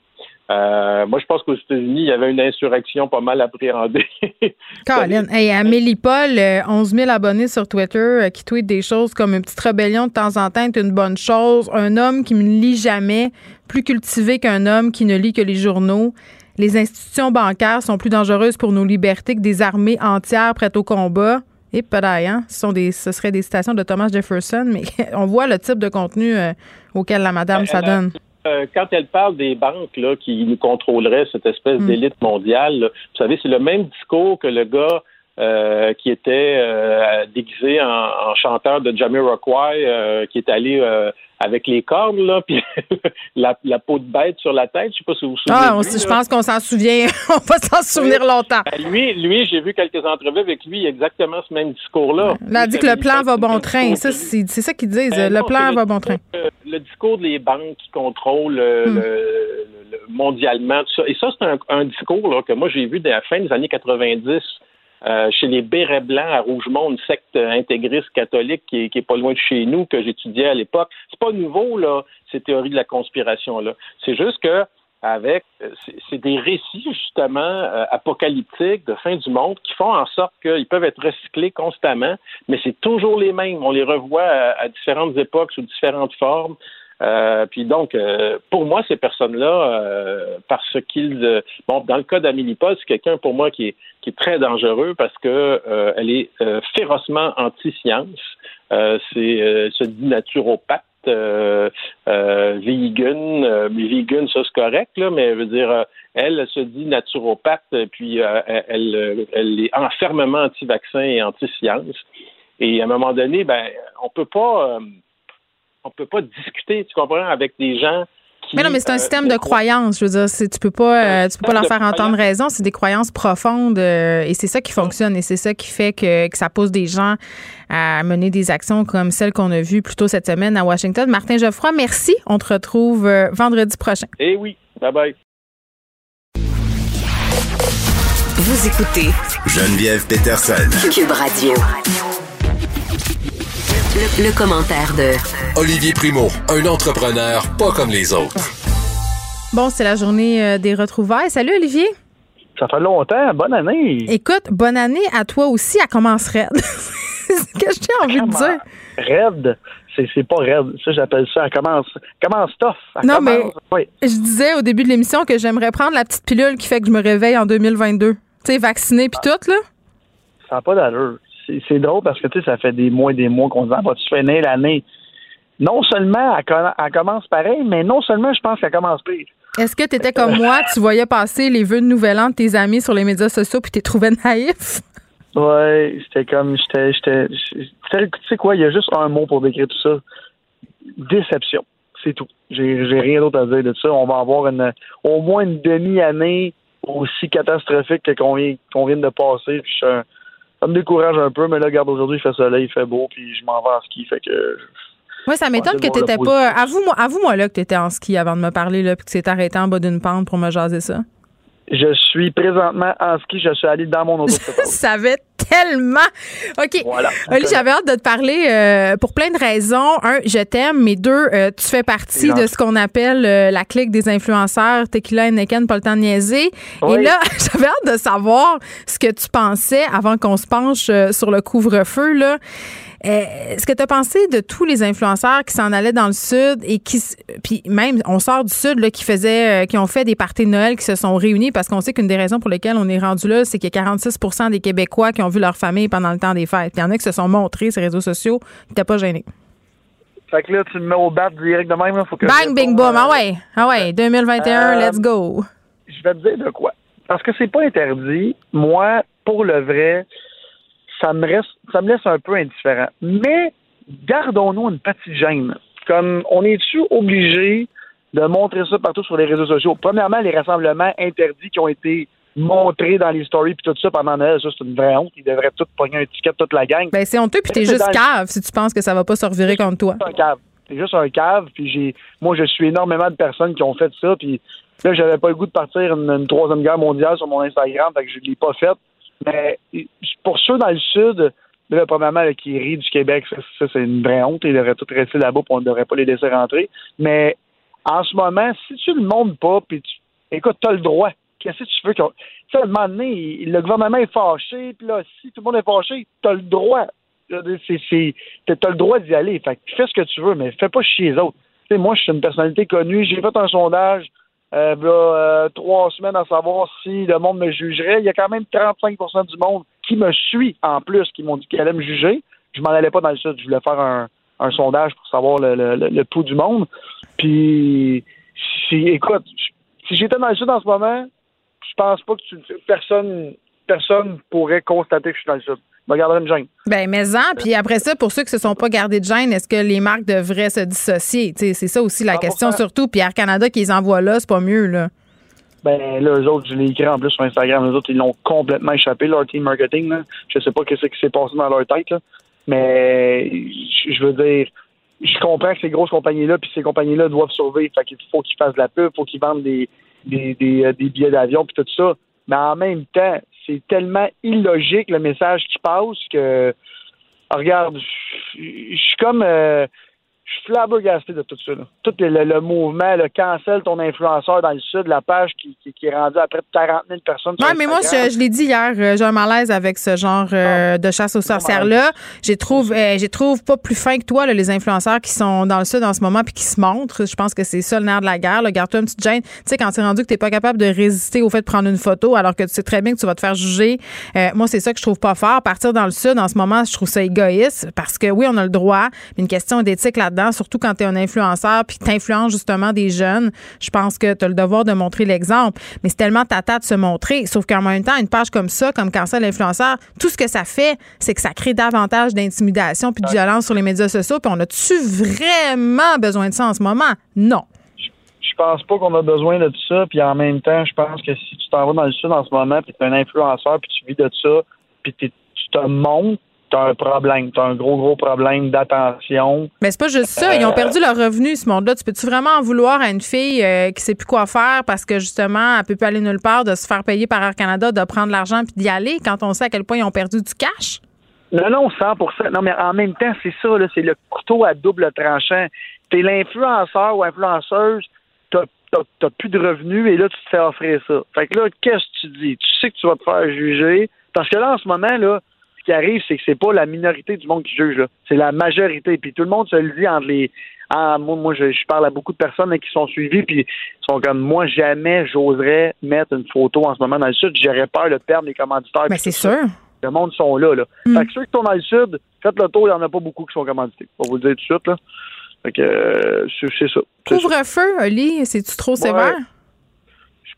Speaker 12: Euh, moi, je pense qu'aux États-Unis, il y avait une insurrection pas mal appréhendée. <laughs>
Speaker 1: Colin, hey, Amélie Paul, 11 euh, 000 abonnés sur Twitter euh, qui tweet des choses comme une petite rébellion de temps en temps est une bonne chose. Un homme qui ne lit jamais, plus cultivé qu'un homme qui ne lit que les journaux. Les institutions bancaires sont plus dangereuses pour nos libertés que des armées entières prêtes au combat. Et peut-être, hein, ce, sont des, ce seraient des citations de Thomas Jefferson, mais <laughs> on voit le type de contenu auquel la madame s'adonne.
Speaker 12: Euh, quand elle parle des banques là, qui nous contrôleraient, cette espèce mm. d'élite mondiale, vous savez, c'est le même discours que le gars euh, qui était euh, déguisé en, chanteur de Jamiroquai, euh, qui est allé avec les cornes, là, <laughs> puis la, peau de bête sur la tête. Je sais pas si vous vous souvenez.
Speaker 1: Ah, je pense qu'on s'en souvient. <laughs> on va s'en souvenir longtemps.
Speaker 12: Ben, lui, lui j'ai vu quelques entrevues avec lui, exactement ce même discours-là.
Speaker 1: Il a dit que le plan va bon train. Ça, c'est ça qu'ils disent. Ben le plan va bon train.
Speaker 12: le discours des banques qui contrôlent euh,
Speaker 1: Hmm.
Speaker 12: le, le- mondialement, tout ça. Et ça, c'est un, un discours là, que moi j'ai vu dès la fin des années 90 euh, chez les bérets blancs à Rougemont, une secte intégriste catholique qui est, pas loin de chez nous, que j'étudiais à l'époque. C'est pas nouveau, là, ces théories de la conspiration-là. C'est juste que avec c'est- c'est des récits justement euh, apocalyptiques de fin du monde qui font en sorte qu'ils peuvent être recyclés constamment, mais c'est toujours les mêmes. On les revoit à, à différentes époques sous différentes formes. Euh, puis donc, euh, pour moi, ces personnes-là, euh, parce qu'ils, euh, bon, dans le cas d'Amélie Paul, c'est quelqu'un pour moi qui est, qui est très dangereux parce que euh, elle est férocement anti-science. C'est, se dit naturopathe. Euh, euh, vegan, euh, vegan, ça c'est correct, là, mais je veux dire, elle, elle se dit naturopathe, puis elle, elle, elle est enfermement anti-vaccin et anti-science. Et à un moment donné, ben, on peut pas, on peut pas discuter, tu comprends, avec des gens qui.
Speaker 1: Mais non, mais c'est un
Speaker 12: euh,
Speaker 1: système de croyances. Je veux dire, tu peux pas, euh, tu peux pas leur faire entendre raison. C'est des croyances profondes euh, et c'est ça qui fonctionne et c'est ça qui fait que, que ça pousse des gens à mener des actions comme celles qu'on a vues plus tôt cette semaine à Washington. Martin Geoffroy, merci. On te retrouve euh, vendredi prochain.
Speaker 12: Eh oui, bye bye.
Speaker 5: Vous écoutez
Speaker 3: Geneviève Peterson.
Speaker 5: Cube Radio. Le, le commentaire de
Speaker 13: Olivier Primo, un entrepreneur pas comme les autres.
Speaker 1: Bon, c'est la journée euh, des retrouvailles. Salut Olivier.
Speaker 14: Ça fait longtemps. Bonne année.
Speaker 1: Écoute, bonne année à toi aussi. Elle commence raide. <laughs> c'est ce que j'ai envie de dire.
Speaker 14: Raide? C'est, pas raide. Ça, j'appelle ça. Elle commence, commence tough. Elle
Speaker 1: Non, mais
Speaker 14: oui.
Speaker 1: je disais au début de l'émission que j'aimerais prendre la petite pilule qui fait que je me réveille en 2022. Tu sais, vaccinée puis tout, là.
Speaker 14: Ça n'a pas d'allure. C'est, drôle parce que, tu sais, ça fait des mois et des mois qu'on se dit, vas-tu finir l'année? Non seulement elle, commence pareil, mais non seulement je pense qu'elle commence pire.
Speaker 1: Est-ce que tu étais comme moi, tu voyais passer les vœux de nouvel an de tes amis sur les médias sociaux puis t'es trouvé naïf?
Speaker 14: Ouais, c'était comme, j'étais, j'étais, tu sais quoi, il y a juste un mot pour décrire tout ça. Déception. C'est tout. J'ai, j'ai rien d'autre à dire de ça. On va avoir une, au moins une demi-année aussi catastrophique que qu'on vient, qu'on vient de passer. Puis je- ça me décourage un peu, mais là, regarde, aujourd'hui, il fait soleil, il fait beau, puis je m'en vais en ski. Fait que,
Speaker 1: Moi, ça m'étonne que
Speaker 14: le
Speaker 1: pas. Avoue-moi avoue -moi, là que t'étais en ski avant de me parler, là, puis que tu t'es arrêté en bas d'une pente pour me jaser ça.
Speaker 14: Je suis présentement en ski, je suis allé dans mon auto.
Speaker 1: Je savais <laughs> tellement. OK.
Speaker 14: Voilà.
Speaker 1: Oli, j'avais hâte de te parler euh, pour plein de raisons. Un, je t'aime, mais deux, euh, tu fais partie de ce qu'on appelle euh, la clique des influenceurs Tequila et Neken, pas le temps de niaiser.
Speaker 14: Oui.
Speaker 1: Et là, <laughs> j'avais hâte de savoir ce que tu pensais avant qu'on se penche euh, sur le couvre-feu. Là. Euh, Est-ce que tu as pensé de tous les influenceurs qui s'en allaient dans le sud et qui, puis même, on sort du sud, là, qui faisaient, euh, qui ont fait des parties de Noël, qui se sont réunis parce qu'on sait qu'une des raisons pour lesquelles on est rendu là, c'est qu'il y a 46% des Québécois qui ont vu leur famille pendant le temps des fêtes. Puis il y en a qui se sont montrés sur les réseaux sociaux, qui n'étaient pas gênés.
Speaker 14: Fait que là, tu me mets au bat direct de même. là, Faut que
Speaker 1: Bang, bing, boom. Ah ouais, ah ouais, 2021,
Speaker 14: Euh,
Speaker 1: let's go.
Speaker 14: je vais te dire de quoi. Parce que c'est pas interdit. Moi, pour le vrai, ça me reste, ça me laisse un peu indifférent. Mais gardons-nous une petite gêne. Comme on est-tu obligé de montrer ça partout sur les réseaux sociaux? Premièrement, les rassemblements interdits qui ont été montrés dans les stories puis tout ça pendant Noël, ça c'est une vraie honte. Ils devraient tous pogner un ticket toute la gang.
Speaker 1: Ben, c'est honteux, puis t'es juste cave si tu penses que ça va pas se revirer contre toi.
Speaker 14: C'est un cave. C'est juste un cave. Puis j'ai, moi, je suis énormément de personnes qui ont fait ça. Puis là, j'avais pas le goût de partir une, une troisième guerre mondiale sur mon Instagram, fait que je l'ai pas fait. Mais pour ceux dans le sud, là, premièrement, qui rient du Québec, ça, c'est une vraie honte. Ils devraient tous rester là-bas, puis on ne devrait pas les laisser rentrer. Mais en ce moment, si tu le montres pas, puis tu, écoute, t'as le droit. Qu'est-ce que tu veux qu'on. Tu sais, à un moment donné, le gouvernement est fâché, puis là, si tout le monde est fâché, t'as le droit. T'as le droit d'y aller. Fait fais ce que tu veux, mais fais pas chier les autres. Tu moi, je suis une personnalité connue. J'ai fait un sondage euh, v'là, euh, trois semaines à savoir si le monde me jugerait. Il y a quand même 35% du monde qui me suit en plus, qui m'ont dit qu'ils allaient me juger. Je m'en allais pas dans le sud. Je voulais faire un, un sondage pour savoir le, le, le- le pouls du monde. Puis, si, écoute, si j'étais dans le sud en ce moment, je pense pas que tu, personne personne pourrait constater que je suis dans le sud. Me une gêne.
Speaker 1: Ben, mais en, puis après ça, pour ceux qui se sont pas gardés de gêne, est-ce que les marques devraient se dissocier? C'est ça aussi la
Speaker 14: 100%.
Speaker 1: question, surtout. Puis Air Canada qui les envoie là, c'est pas mieux, là.
Speaker 14: Ben là, eux autres, je l'ai écrit en plus sur Instagram. Eux autres, ils l'ont complètement échappé, leur team marketing. Là. Je sais pas ce qui s'est passé dans leur tête, là. mais je veux dire, je comprends que ces grosses compagnies-là, puis ces compagnies-là doivent survivre. Fait qu'il faut qu'ils fassent de la pub, faut qu'ils vendent des, des, des, euh, des billets d'avion, puis tout ça. Mais en même temps, c'est tellement illogique le message qui passe que, regarde, je suis comme, euh, je suis flabbergasté de tout ça. Là. Tout le, mouvement, le cancel ton influenceur dans le sud, la page qui, qui, qui est rendue à près de 40 000 personnes.
Speaker 1: Ouais, mais moi, je, je l'ai dit hier, euh, j'ai un malaise avec ce genre euh, de chasse aux sorcières-là. J'ai trouve, euh, j'ai trouve pas plus fin que toi, là, les influenceurs qui sont dans le sud en ce moment puis qui se montrent. Je pense que c'est ça le nerf de la guerre. Garde-toi une petite gêne. Tu sais, quand tu es rendu que t'es pas capable de résister au fait de prendre une photo alors que tu sais très bien que tu vas te faire juger. Euh, moi, c'est ça que je trouve pas fort. Partir dans le sud en ce moment, je trouve ça égoïste parce que oui, on a le droit, mais une question d'éthique là-dedans, surtout quand tu es un influenceur puis que t'influences justement des jeunes. Je pense que tu as le devoir de montrer l'exemple. Mais c'est tellement tata de se montrer. Sauf qu'en même temps, une page comme ça, comme Cancel l'influenceur, tout ce que ça fait, c'est que ça crée davantage d'intimidation puis de violence sur les médias sociaux. Puis on a-tu vraiment besoin de ça en ce moment? Non.
Speaker 14: je pense pas qu'on a besoin de tout ça. Puis en même temps, je pense que si tu t'en vas dans le sud en ce moment, puis tu es un influenceur, puis tu vis de ça, puis tu te montres, tu as un problème. Tu as un gros, gros problème d'attention.
Speaker 1: Mais c'est pas juste ça. Ils ont
Speaker 14: Euh,
Speaker 1: perdu leur revenu, ce monde-là. Tu peux-tu vraiment en vouloir à une fille euh, qui sait plus quoi faire parce que justement, elle peut plus aller nulle part, de se faire payer par Air Canada, de prendre l'argent puis d'y aller quand on sait à quel point ils ont perdu du cash?
Speaker 14: Non, non, 100 Non, mais en même temps, c'est ça, là, c'est le couteau à double tranchant. T'es l'influenceur ou influenceuse, t'as t'as- t'as plus de revenus et là, tu te fais offrir ça. Fait que là, qu'est-ce que tu dis? Tu sais que tu vas te faire juger. Parce que là, en ce moment, là, qui arrive, c'est que c'est pas la minorité du monde qui juge. C'est la majorité. Puis tout le monde se le dit entre les. Ah, moi, moi je, je parle à beaucoup de personnes là, qui sont suivies, puis ils sont comme moi, jamais j'oserais mettre une photo en ce moment dans le sud. J'aurais peur de perdre les commanditaires.
Speaker 1: Mais
Speaker 14: puis
Speaker 1: c'est sûr.
Speaker 14: Le monde sont là. là. Fait que ceux qui sont dans le sud, faites le tour, il n'y en a pas beaucoup qui sont commandités. On va vous le dire tout de suite. Là. Fait que euh, c'est c'est ça. C'est ça.
Speaker 1: Couvre-feu, Oli, c'est-tu trop sévère?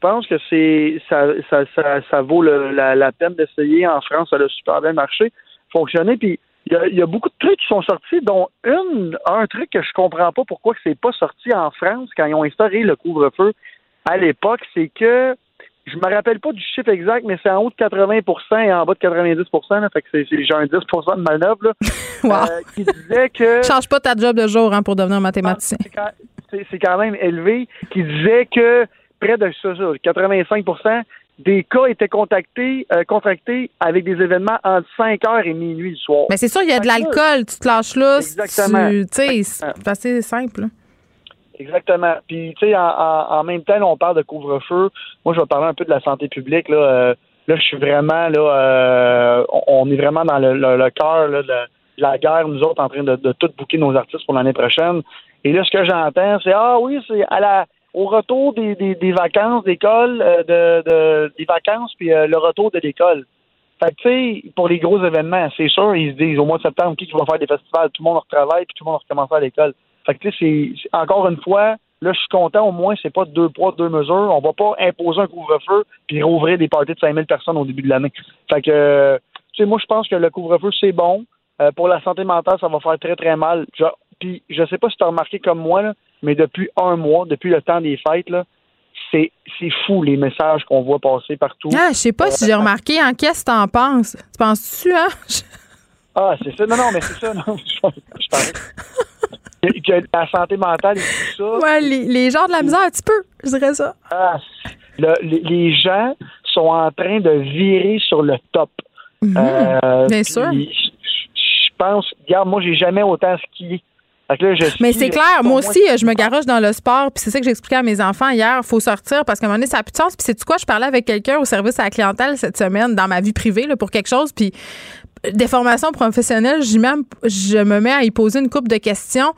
Speaker 14: Je pense que c'est ça, ça, ça, ça vaut le- la, la peine d'essayer. En France, ça a super bien marché, fonctionné. Puis il y a, il y a beaucoup de trucs qui sont sortis, dont une, un truc que je comprends pas pourquoi c'est pas sorti en France quand ils ont instauré le couvre-feu à l'époque, c'est que je me rappelle pas du chiffre exact, mais c'est en haut de 80% et en bas de 90 là, fait que genre un 10% de manœuvre là, <laughs> euh, qui disait que <laughs>
Speaker 1: Change pas ta job de jour hein, pour devenir mathématicien.
Speaker 14: c'est c'est quand même élevé, qui disait que près de ça, ça, 85% des cas étaient contactés, euh, contractés avec des événements entre 5 heures et minuit le soir.
Speaker 1: Mais c'est sûr, il y a de l'alcool, tu te lâches là.
Speaker 14: Exactement.
Speaker 1: Tu sais, c'est assez simple.
Speaker 14: Exactement. Puis, tu sais, en, même temps, là, on parle de couvre-feu. Moi, je vais parler un peu de la santé publique. Là, Euh, là je suis vraiment, là, euh, on, on est vraiment dans le, le- le cœur de, la- de la guerre, nous autres, en train de, de tout booker nos artistes pour l'année prochaine. Et là, ce que j'entends, c'est Ah oui, c'est à la au retour des, des, vacances d'école, euh, de, de, des vacances, puis euh, le retour de l'école. Fait que, tu sais, pour les gros événements, c'est sûr, ils se disent au mois de septembre, qui qui va faire des festivals, tout le monde retravaille, puis tout le monde recommence à l'école. Fait que, tu sais, c'est- encore une fois, là, je suis content, au moins, c'est pas deux poids, deux mesures. On va pas imposer un couvre-feu puis rouvrir des parties de 5000 personnes au début de l'année. Fait que, tu sais, moi, je pense que le couvre-feu, c'est bon. Euh, pour la santé mentale, ça va faire très, très mal. Je, puis, je sais pas si tu as remarqué comme moi, là, mais depuis un mois, depuis le temps des fêtes, là, c'est c'est fou les messages qu'on voit passer partout.
Speaker 1: Ah, je sais pas si j'ai remarqué. En qu'est-ce que t'en penses? Tu penses-tu, hein? <laughs>
Speaker 14: Ah, c'est ça. Non, non, mais c'est ça. Non, <laughs> je. Que, que la santé mentale et tout ça.
Speaker 1: Ouais, les, les gens de la misère, un petit peu, je dirais ça.
Speaker 14: Ah, le- les, les gens sont en train de virer sur le top. Euh,
Speaker 1: bien sûr.
Speaker 14: Je je pense, regarde, moi, j'ai jamais autant skié. Là, je
Speaker 1: Mais c'est clair, moi aussi, je me garoche dans le sport, puis c'est ça que j'expliquais à mes enfants hier. faut sortir parce qu'à un moment donné, ça n'a plus de sens. Puis c'est quoi, je parlais avec quelqu'un au service à la clientèle cette semaine dans ma vie privée là, pour quelque chose, puis des formations professionnelles, j'y même, je me mets à y poser une couple de questions.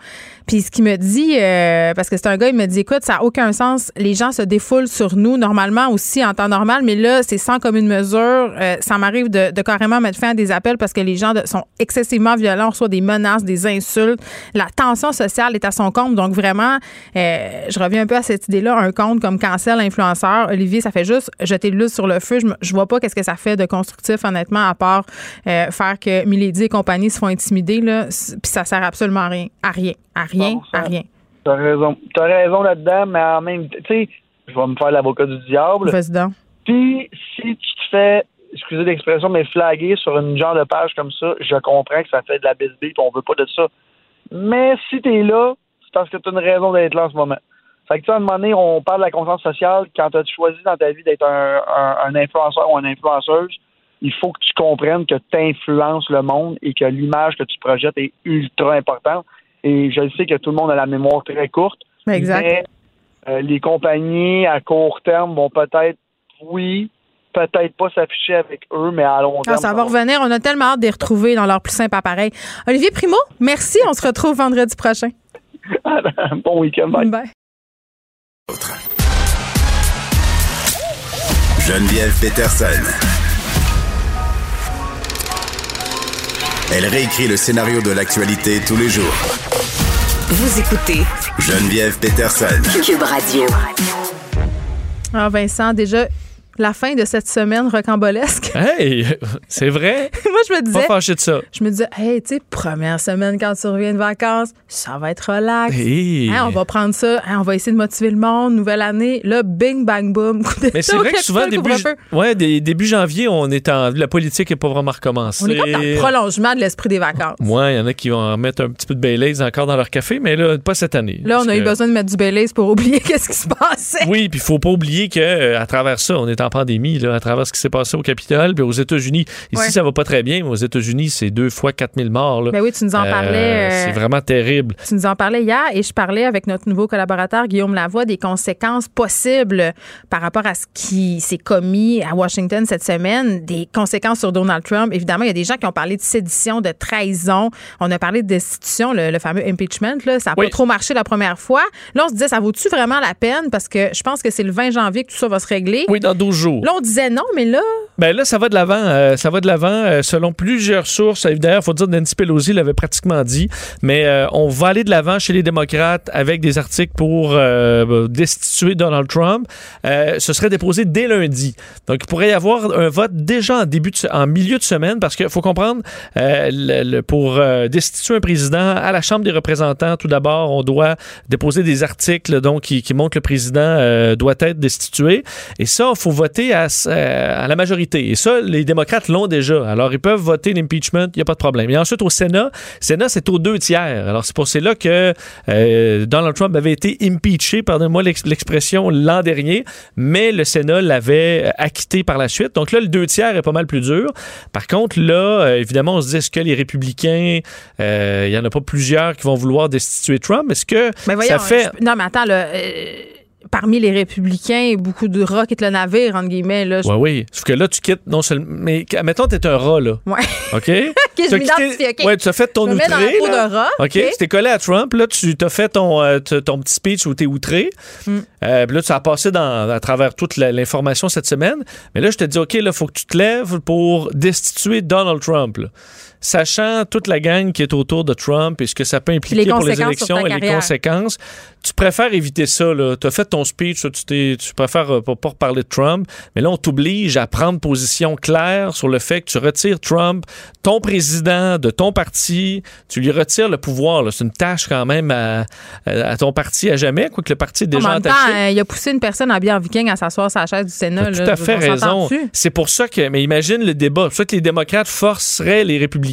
Speaker 1: Puis ce qu'il me dit, euh, parce que c'est un gars, il me dit, écoute, ça n'a aucun sens. Les gens se défoulent sur nous normalement aussi en temps normal, mais là, c'est sans commune mesure. Euh, ça m'arrive de, de carrément mettre fin à des appels parce que les gens sont excessivement violents, on reçoit des menaces, des insultes. La tension sociale est à son compte. Donc vraiment, euh, je reviens un peu à cette idée-là. Un compte comme Cancel Influenceur, Olivier, ça fait juste jeter de l'huile sur le feu. Je, je vois pas qu'est-ce que ça fait de constructif, honnêtement, à part euh, faire que Milady et compagnie se font intimider. Là, puis ça sert absolument à rien. À rien. À rien. À rien.
Speaker 14: T'as raison. T'as raison là-dedans, mais en même temps, tu sais, je vais me faire l'avocat du diable.
Speaker 1: Donc.
Speaker 14: Puis, si tu te fais, excusez l'expression, mais flaguer sur une genre de page comme ça, je comprends que ça fait de la bisbille, puis on veut pas de ça. Mais si t'es là, c'est parce que tu as une raison d'être là en ce moment. Fait que, tu sais, à un moment donné, on parle de la conscience sociale. Quand tu as choisi dans ta vie d'être un, un, un influenceur ou une influenceuse, il faut que tu comprennes que tu influences le monde et que l'image que tu projettes est ultra importante. Et je sais que tout le monde a la mémoire très courte.
Speaker 1: Exact.
Speaker 14: Mais euh, les compagnies à court terme vont peut-être, oui, peut-être pas s'afficher avec eux, mais à long
Speaker 1: Ah,
Speaker 14: terme.
Speaker 1: ça va revenir. On a tellement hâte de les retrouver dans leur plus simple appareil. Olivier Primo, merci. On se retrouve vendredi prochain. <laughs>
Speaker 14: bon week-end. Bye.
Speaker 1: Bye.
Speaker 3: Geneviève Peterson. Elle réécrit le scénario de l'actualité tous les jours.
Speaker 5: Vous écoutez
Speaker 3: Geneviève Peterson.
Speaker 5: Cube Radio.
Speaker 1: Ah, Vincent, déjà, la fin de cette semaine rocambolesque. <laughs>
Speaker 15: Hey, c'est vrai? <laughs>
Speaker 1: Moi, je me disais.
Speaker 15: Pas fâché de ça.
Speaker 1: Je me disais, hey, tu sais, première semaine quand tu reviens de vacances, ça va être relax.
Speaker 15: Hey.
Speaker 1: Hein, on va prendre ça, hein, on va essayer de motiver le monde, nouvelle année. Là, bing, bang, boom. <laughs>
Speaker 15: Mais c'est vrai que souvent, début, ouais, des- début janvier, on est en. La politique n'est pas vraiment recommencée.
Speaker 1: On est comme dans le prolongement de l'esprit des vacances.
Speaker 15: Ouais, il y en a qui vont en mettre un petit peu de Baileys encore dans leur café, mais là, pas cette année.
Speaker 1: Là, on a eu besoin de mettre du Baileys pour oublier qu'est-ce qui se passait.
Speaker 15: Oui, puis il faut pas oublier que euh, travers ça, on est en pandémie, là, à travers ce qui s'est passé au Capitole, puis aux États-Unis. Ici,
Speaker 1: Ouais.
Speaker 15: ça va pas très bien, mais aux États-Unis, c'est deux fois 4000 morts. Là.
Speaker 1: Ben oui, tu nous en parlais, euh,
Speaker 15: c'est vraiment terrible.
Speaker 1: Tu nous en parlais hier et je parlais avec notre nouveau collaborateur Guillaume Lavoie des conséquences possibles par rapport à ce qui s'est commis à Washington cette semaine, des conséquences sur Donald Trump. Évidemment, il y a des gens qui ont parlé de sédition, de trahison. On a parlé de destitution, le, le fameux impeachment. Là. Ça n'a
Speaker 15: Oui.
Speaker 1: pas trop marché la première fois. Là, on se disait, ça vaut-tu vraiment la peine? Parce que je pense que c'est le 20 janvier que tout ça va se régler.
Speaker 15: Oui, dans 12 jours.
Speaker 1: Là, on disait non, mais là,
Speaker 15: Ben là, ça va de l'avant. euh, ça va de l'avant euh, selon plusieurs sources. D'ailleurs, il faut dire Nancy Pelosi l'avait pratiquement dit. Mais euh, on va aller de l'avant chez les démocrates avec des articles pour euh, destituer Donald Trump. Ce serait déposé dès lundi. Donc, il pourrait y avoir un vote déjà en début de, en milieu de semaine parce qu'il faut comprendre, le- le- pour destituer un président à la Chambre des représentants, tout d'abord, on doit déposer des articles donc qui, qui montrent que le président doit être destitué. Et ça, il faut voter à, s- euh, à la majorité. Et ça, les démocrates l'ont déjà. Alors, ils peuvent voter l'impeachment, il n'y a pas de problème. Et ensuite, au Sénat, Sénat, c'est aux deux tiers. Alors, c'est pour cela que euh, Donald Trump avait été impeaché, pardonnez-moi l'ex- l'expression, l'an dernier, mais le Sénat l'avait acquitté par la suite. Donc là, le deux tiers est pas mal plus dur. Par contre, là, euh, évidemment, on se dit, est-ce que les républicains, euh, il n'y en a pas plusieurs qui vont vouloir destituer Trump? Est-ce que
Speaker 1: ben voyons,
Speaker 15: ça fait...
Speaker 1: je- non, mais attends, là, euh, parmi les républicains, beaucoup de rats quittent le navire, entre guillemets. Là, je-
Speaker 15: Oui, oui. Sauf que là, tu quittes non seulement. Mais mettons, t'es un rat, là.
Speaker 1: Ouais. <laughs>
Speaker 15: OK?
Speaker 1: je
Speaker 15: T'as
Speaker 1: m'identifie,
Speaker 15: quitté-
Speaker 1: OK.
Speaker 15: Ouais, tu as fait ton
Speaker 1: Je mets dans
Speaker 15: outré.
Speaker 1: la peau rat,
Speaker 15: OK? Tu t'es collé à Trump, là, tu t'as fait ton, euh, ton petit speech où t'es outré.
Speaker 1: Mm.
Speaker 15: Euh, puis là, tu as passé dans, à travers toute l'information cette semaine. Mais là, je te dis, OK, là, faut que tu te lèves pour destituer Donald Trump, là. Sachant toute la gang qui est autour de Trump et ce que ça peut impliquer
Speaker 1: Les
Speaker 15: pour les élections et les conséquences, tu préfères éviter ça. Tu as fait ton speech, tu, préfères euh, pas, pas reparler de Trump, mais là, on t'oblige à prendre position claire sur le fait que tu retires Trump, ton président de ton parti, tu lui retires le pouvoir. C'est une tâche quand même à, à ton parti à jamais, quoique le parti est déjà
Speaker 1: en temps, euh, il a poussé une personne en viking à s'asseoir sur la chaise du Sénat. Là.
Speaker 15: tout à fait raison. C'est pour ça que, mais imagine le débat. C'est pour ça que les démocrates forceraient les républicains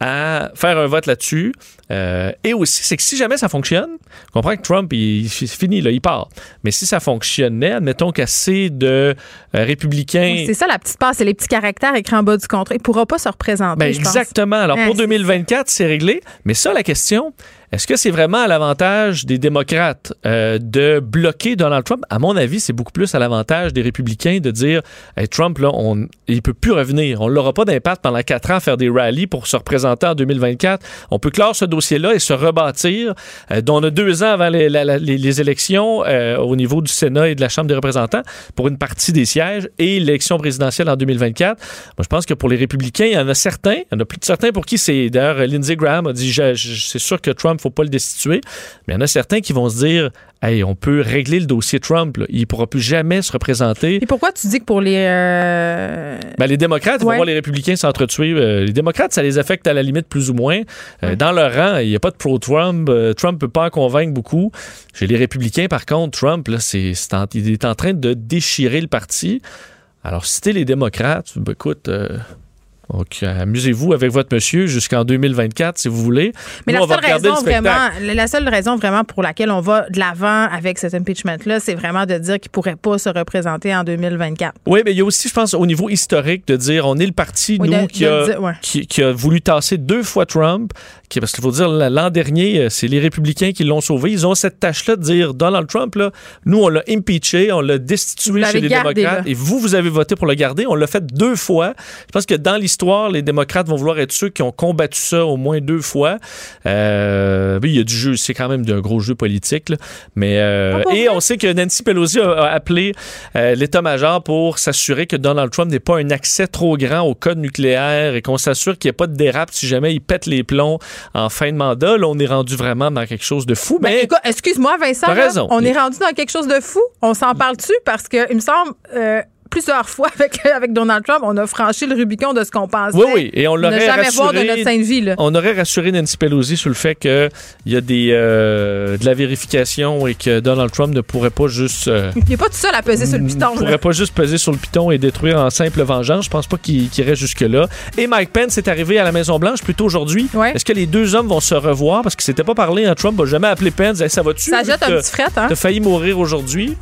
Speaker 15: à faire un vote là-dessus. Euh, et aussi, c'est que si jamais ça fonctionne, on comprend que Trump, il, c'est fini, là, il part. Mais si ça fonctionnait, admettons qu'assez de euh, républicains.
Speaker 1: C'est ça la petite passe, c'est les petits caractères écrits en bas du contrat. Il ne pourra pas se représenter.
Speaker 15: Ben,
Speaker 1: je pense.
Speaker 15: exactement. Alors,
Speaker 1: Ouais,
Speaker 15: pour
Speaker 1: c'est-
Speaker 15: 2024, c'est réglé. Mais ça, la question, est-ce que c'est vraiment à l'avantage des démocrates euh, de bloquer Donald Trump? À mon avis, c'est beaucoup plus à l'avantage des républicains de dire Hey, Trump, là, on, il peut plus revenir. On n'aura pas d'impact pendant quatre ans à faire des rallyes pour se représenter en 2024. On peut clore ce dossier-là et se rebâtir. Euh, dont on a deux ans avant les, élections euh, au niveau du Sénat et de la Chambre des représentants pour une partie des sièges et l'élection présidentielle en 2024. Moi, je pense que pour les républicains, il y en a certains, il y en a plus de certains pour qui c'est. D'ailleurs, Lindsey Graham a dit c'est sûr que Trump, faut pas le destituer. Mais il y en a certains qui vont se dire hey, on peut régler le dossier Trump. là. Il pourra plus jamais se représenter.
Speaker 1: Et pourquoi tu dis que pour les. euh,
Speaker 15: Ben, les démocrates ils vont
Speaker 1: Ouais.
Speaker 15: voir les républicains s'entretuer. Euh, les démocrates, ça les affecte à la limite plus ou moins. Euh, Dans leur rang, il n'y a pas de pro-Trump. Trump peut pas en convaincre beaucoup. Chez les républicains, par contre, Trump, là, en- il est en train de déchirer le parti. Alors, si t'es les démocrates, ben, écoute, Donc, amusez-vous avec votre monsieur jusqu'en 2024, si vous voulez.
Speaker 1: Mais
Speaker 15: Nous,
Speaker 1: la seule, raison vraiment, la seule raison vraiment pour laquelle on va de l'avant avec cet impeachment-là, c'est vraiment de dire qu'il ne pourrait pas se représenter en 2024.
Speaker 15: Oui, mais il y a aussi, je pense, au niveau historique, de dire on est le parti,
Speaker 1: Oui,
Speaker 15: nous,
Speaker 1: de-
Speaker 15: qui,
Speaker 1: de
Speaker 15: a,
Speaker 1: dire, ouais.
Speaker 15: qui, qui a voulu tasser deux fois Trump. Qui, parce qu'il faut dire, l'an dernier, euh, c'est les républicains qui l'ont sauvé. Ils ont cette tâche-là de dire Donald Trump, là, nous, on l'a impeaché, on l'a destitué chez les
Speaker 1: gardé,
Speaker 15: démocrates.
Speaker 1: là.
Speaker 15: Et vous, vous avez voté pour le garder. On l'a fait deux fois. Je pense que dans l'histoire, les démocrates vont vouloir être ceux qui ont combattu ça au moins deux fois. Euh, il y a du jeu, c'est quand même d'un gros jeu politique. là. Mais, euh,
Speaker 1: Ah,
Speaker 15: et on sait que Nancy Pelosi a, a appelé euh, l'état-major pour s'assurer que Donald Trump n'ait pas un accès trop grand au code nucléaire et qu'on s'assure qu'il n'y ait pas de dérape si jamais il pète les plombs en fin de mandat. Là, on est rendu vraiment dans quelque chose de fou.
Speaker 1: Ben,
Speaker 15: Mais
Speaker 1: excuse-moi, Vincent.
Speaker 15: T'as
Speaker 1: là,
Speaker 15: raison.
Speaker 1: on est rendu dans quelque chose de fou. On s'en parle-tu? Parce que, il me semble, euh, plusieurs fois <laughs> avec, avec Donald Trump, on a franchi le Rubicon de ce qu'on pensait.
Speaker 15: Oui, oui, et on
Speaker 1: ne
Speaker 15: l'aurait
Speaker 1: jamais voir de
Speaker 15: rassuré-
Speaker 1: notre sainte vie. Là.
Speaker 15: On aurait rassuré Nancy Pelosi sur le fait qu'il y a des, euh, de la vérification et que Donald Trump ne pourrait pas juste... euh, <laughs>
Speaker 1: Il n'est pas tout seul à peser sur le piton.
Speaker 15: ne
Speaker 1: là.
Speaker 15: pourrait pas juste peser sur le piton et détruire en simple vengeance. Je pense pas qu'il irait jusque-là. Et Mike Pence est arrivé à la Maison-Blanche plutôt aujourd'hui. Est-ce que les deux hommes vont se revoir? Parce que c'était pas parlé. hein. Trump n'a jamais appelé Pence. Hey, ça va-tu?
Speaker 1: Ça jette un petit fret, hein?
Speaker 15: T'as failli mourir aujourd'hui.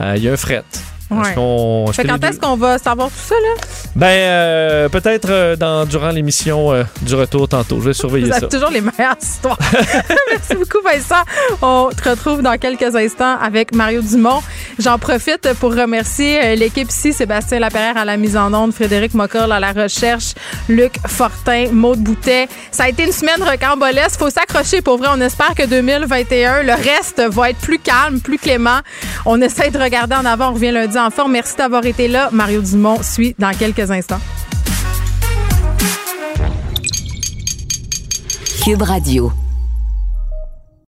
Speaker 15: Euh, Il y a un fret.
Speaker 1: Ouais. Fait quand est-ce qu'on va savoir tout ça, là?
Speaker 15: Ben, euh, peut-être euh, dans, durant l'émission euh, du retour tantôt. Je vais surveiller
Speaker 1: Vous
Speaker 15: ça.
Speaker 1: avez toujours les meilleures histoires. <laughs> <laughs> Merci beaucoup, Vincent. On te retrouve dans quelques instants avec Mario Dumont. J'en profite pour remercier l'équipe ici, Sébastien Laperrière à la mise en onde, Frédéric Mocorle à la recherche, Luc Fortin, Maude Boutet. Ça a été une semaine recambolesque. Faut s'accrocher pour vrai. On espère que 2021, le reste va être plus calme, plus clément. On essaie de regarder en avant. On revient lundi Merci d'avoir été là. Mario Dumont suit dans quelques instants.
Speaker 5: Cube Radio.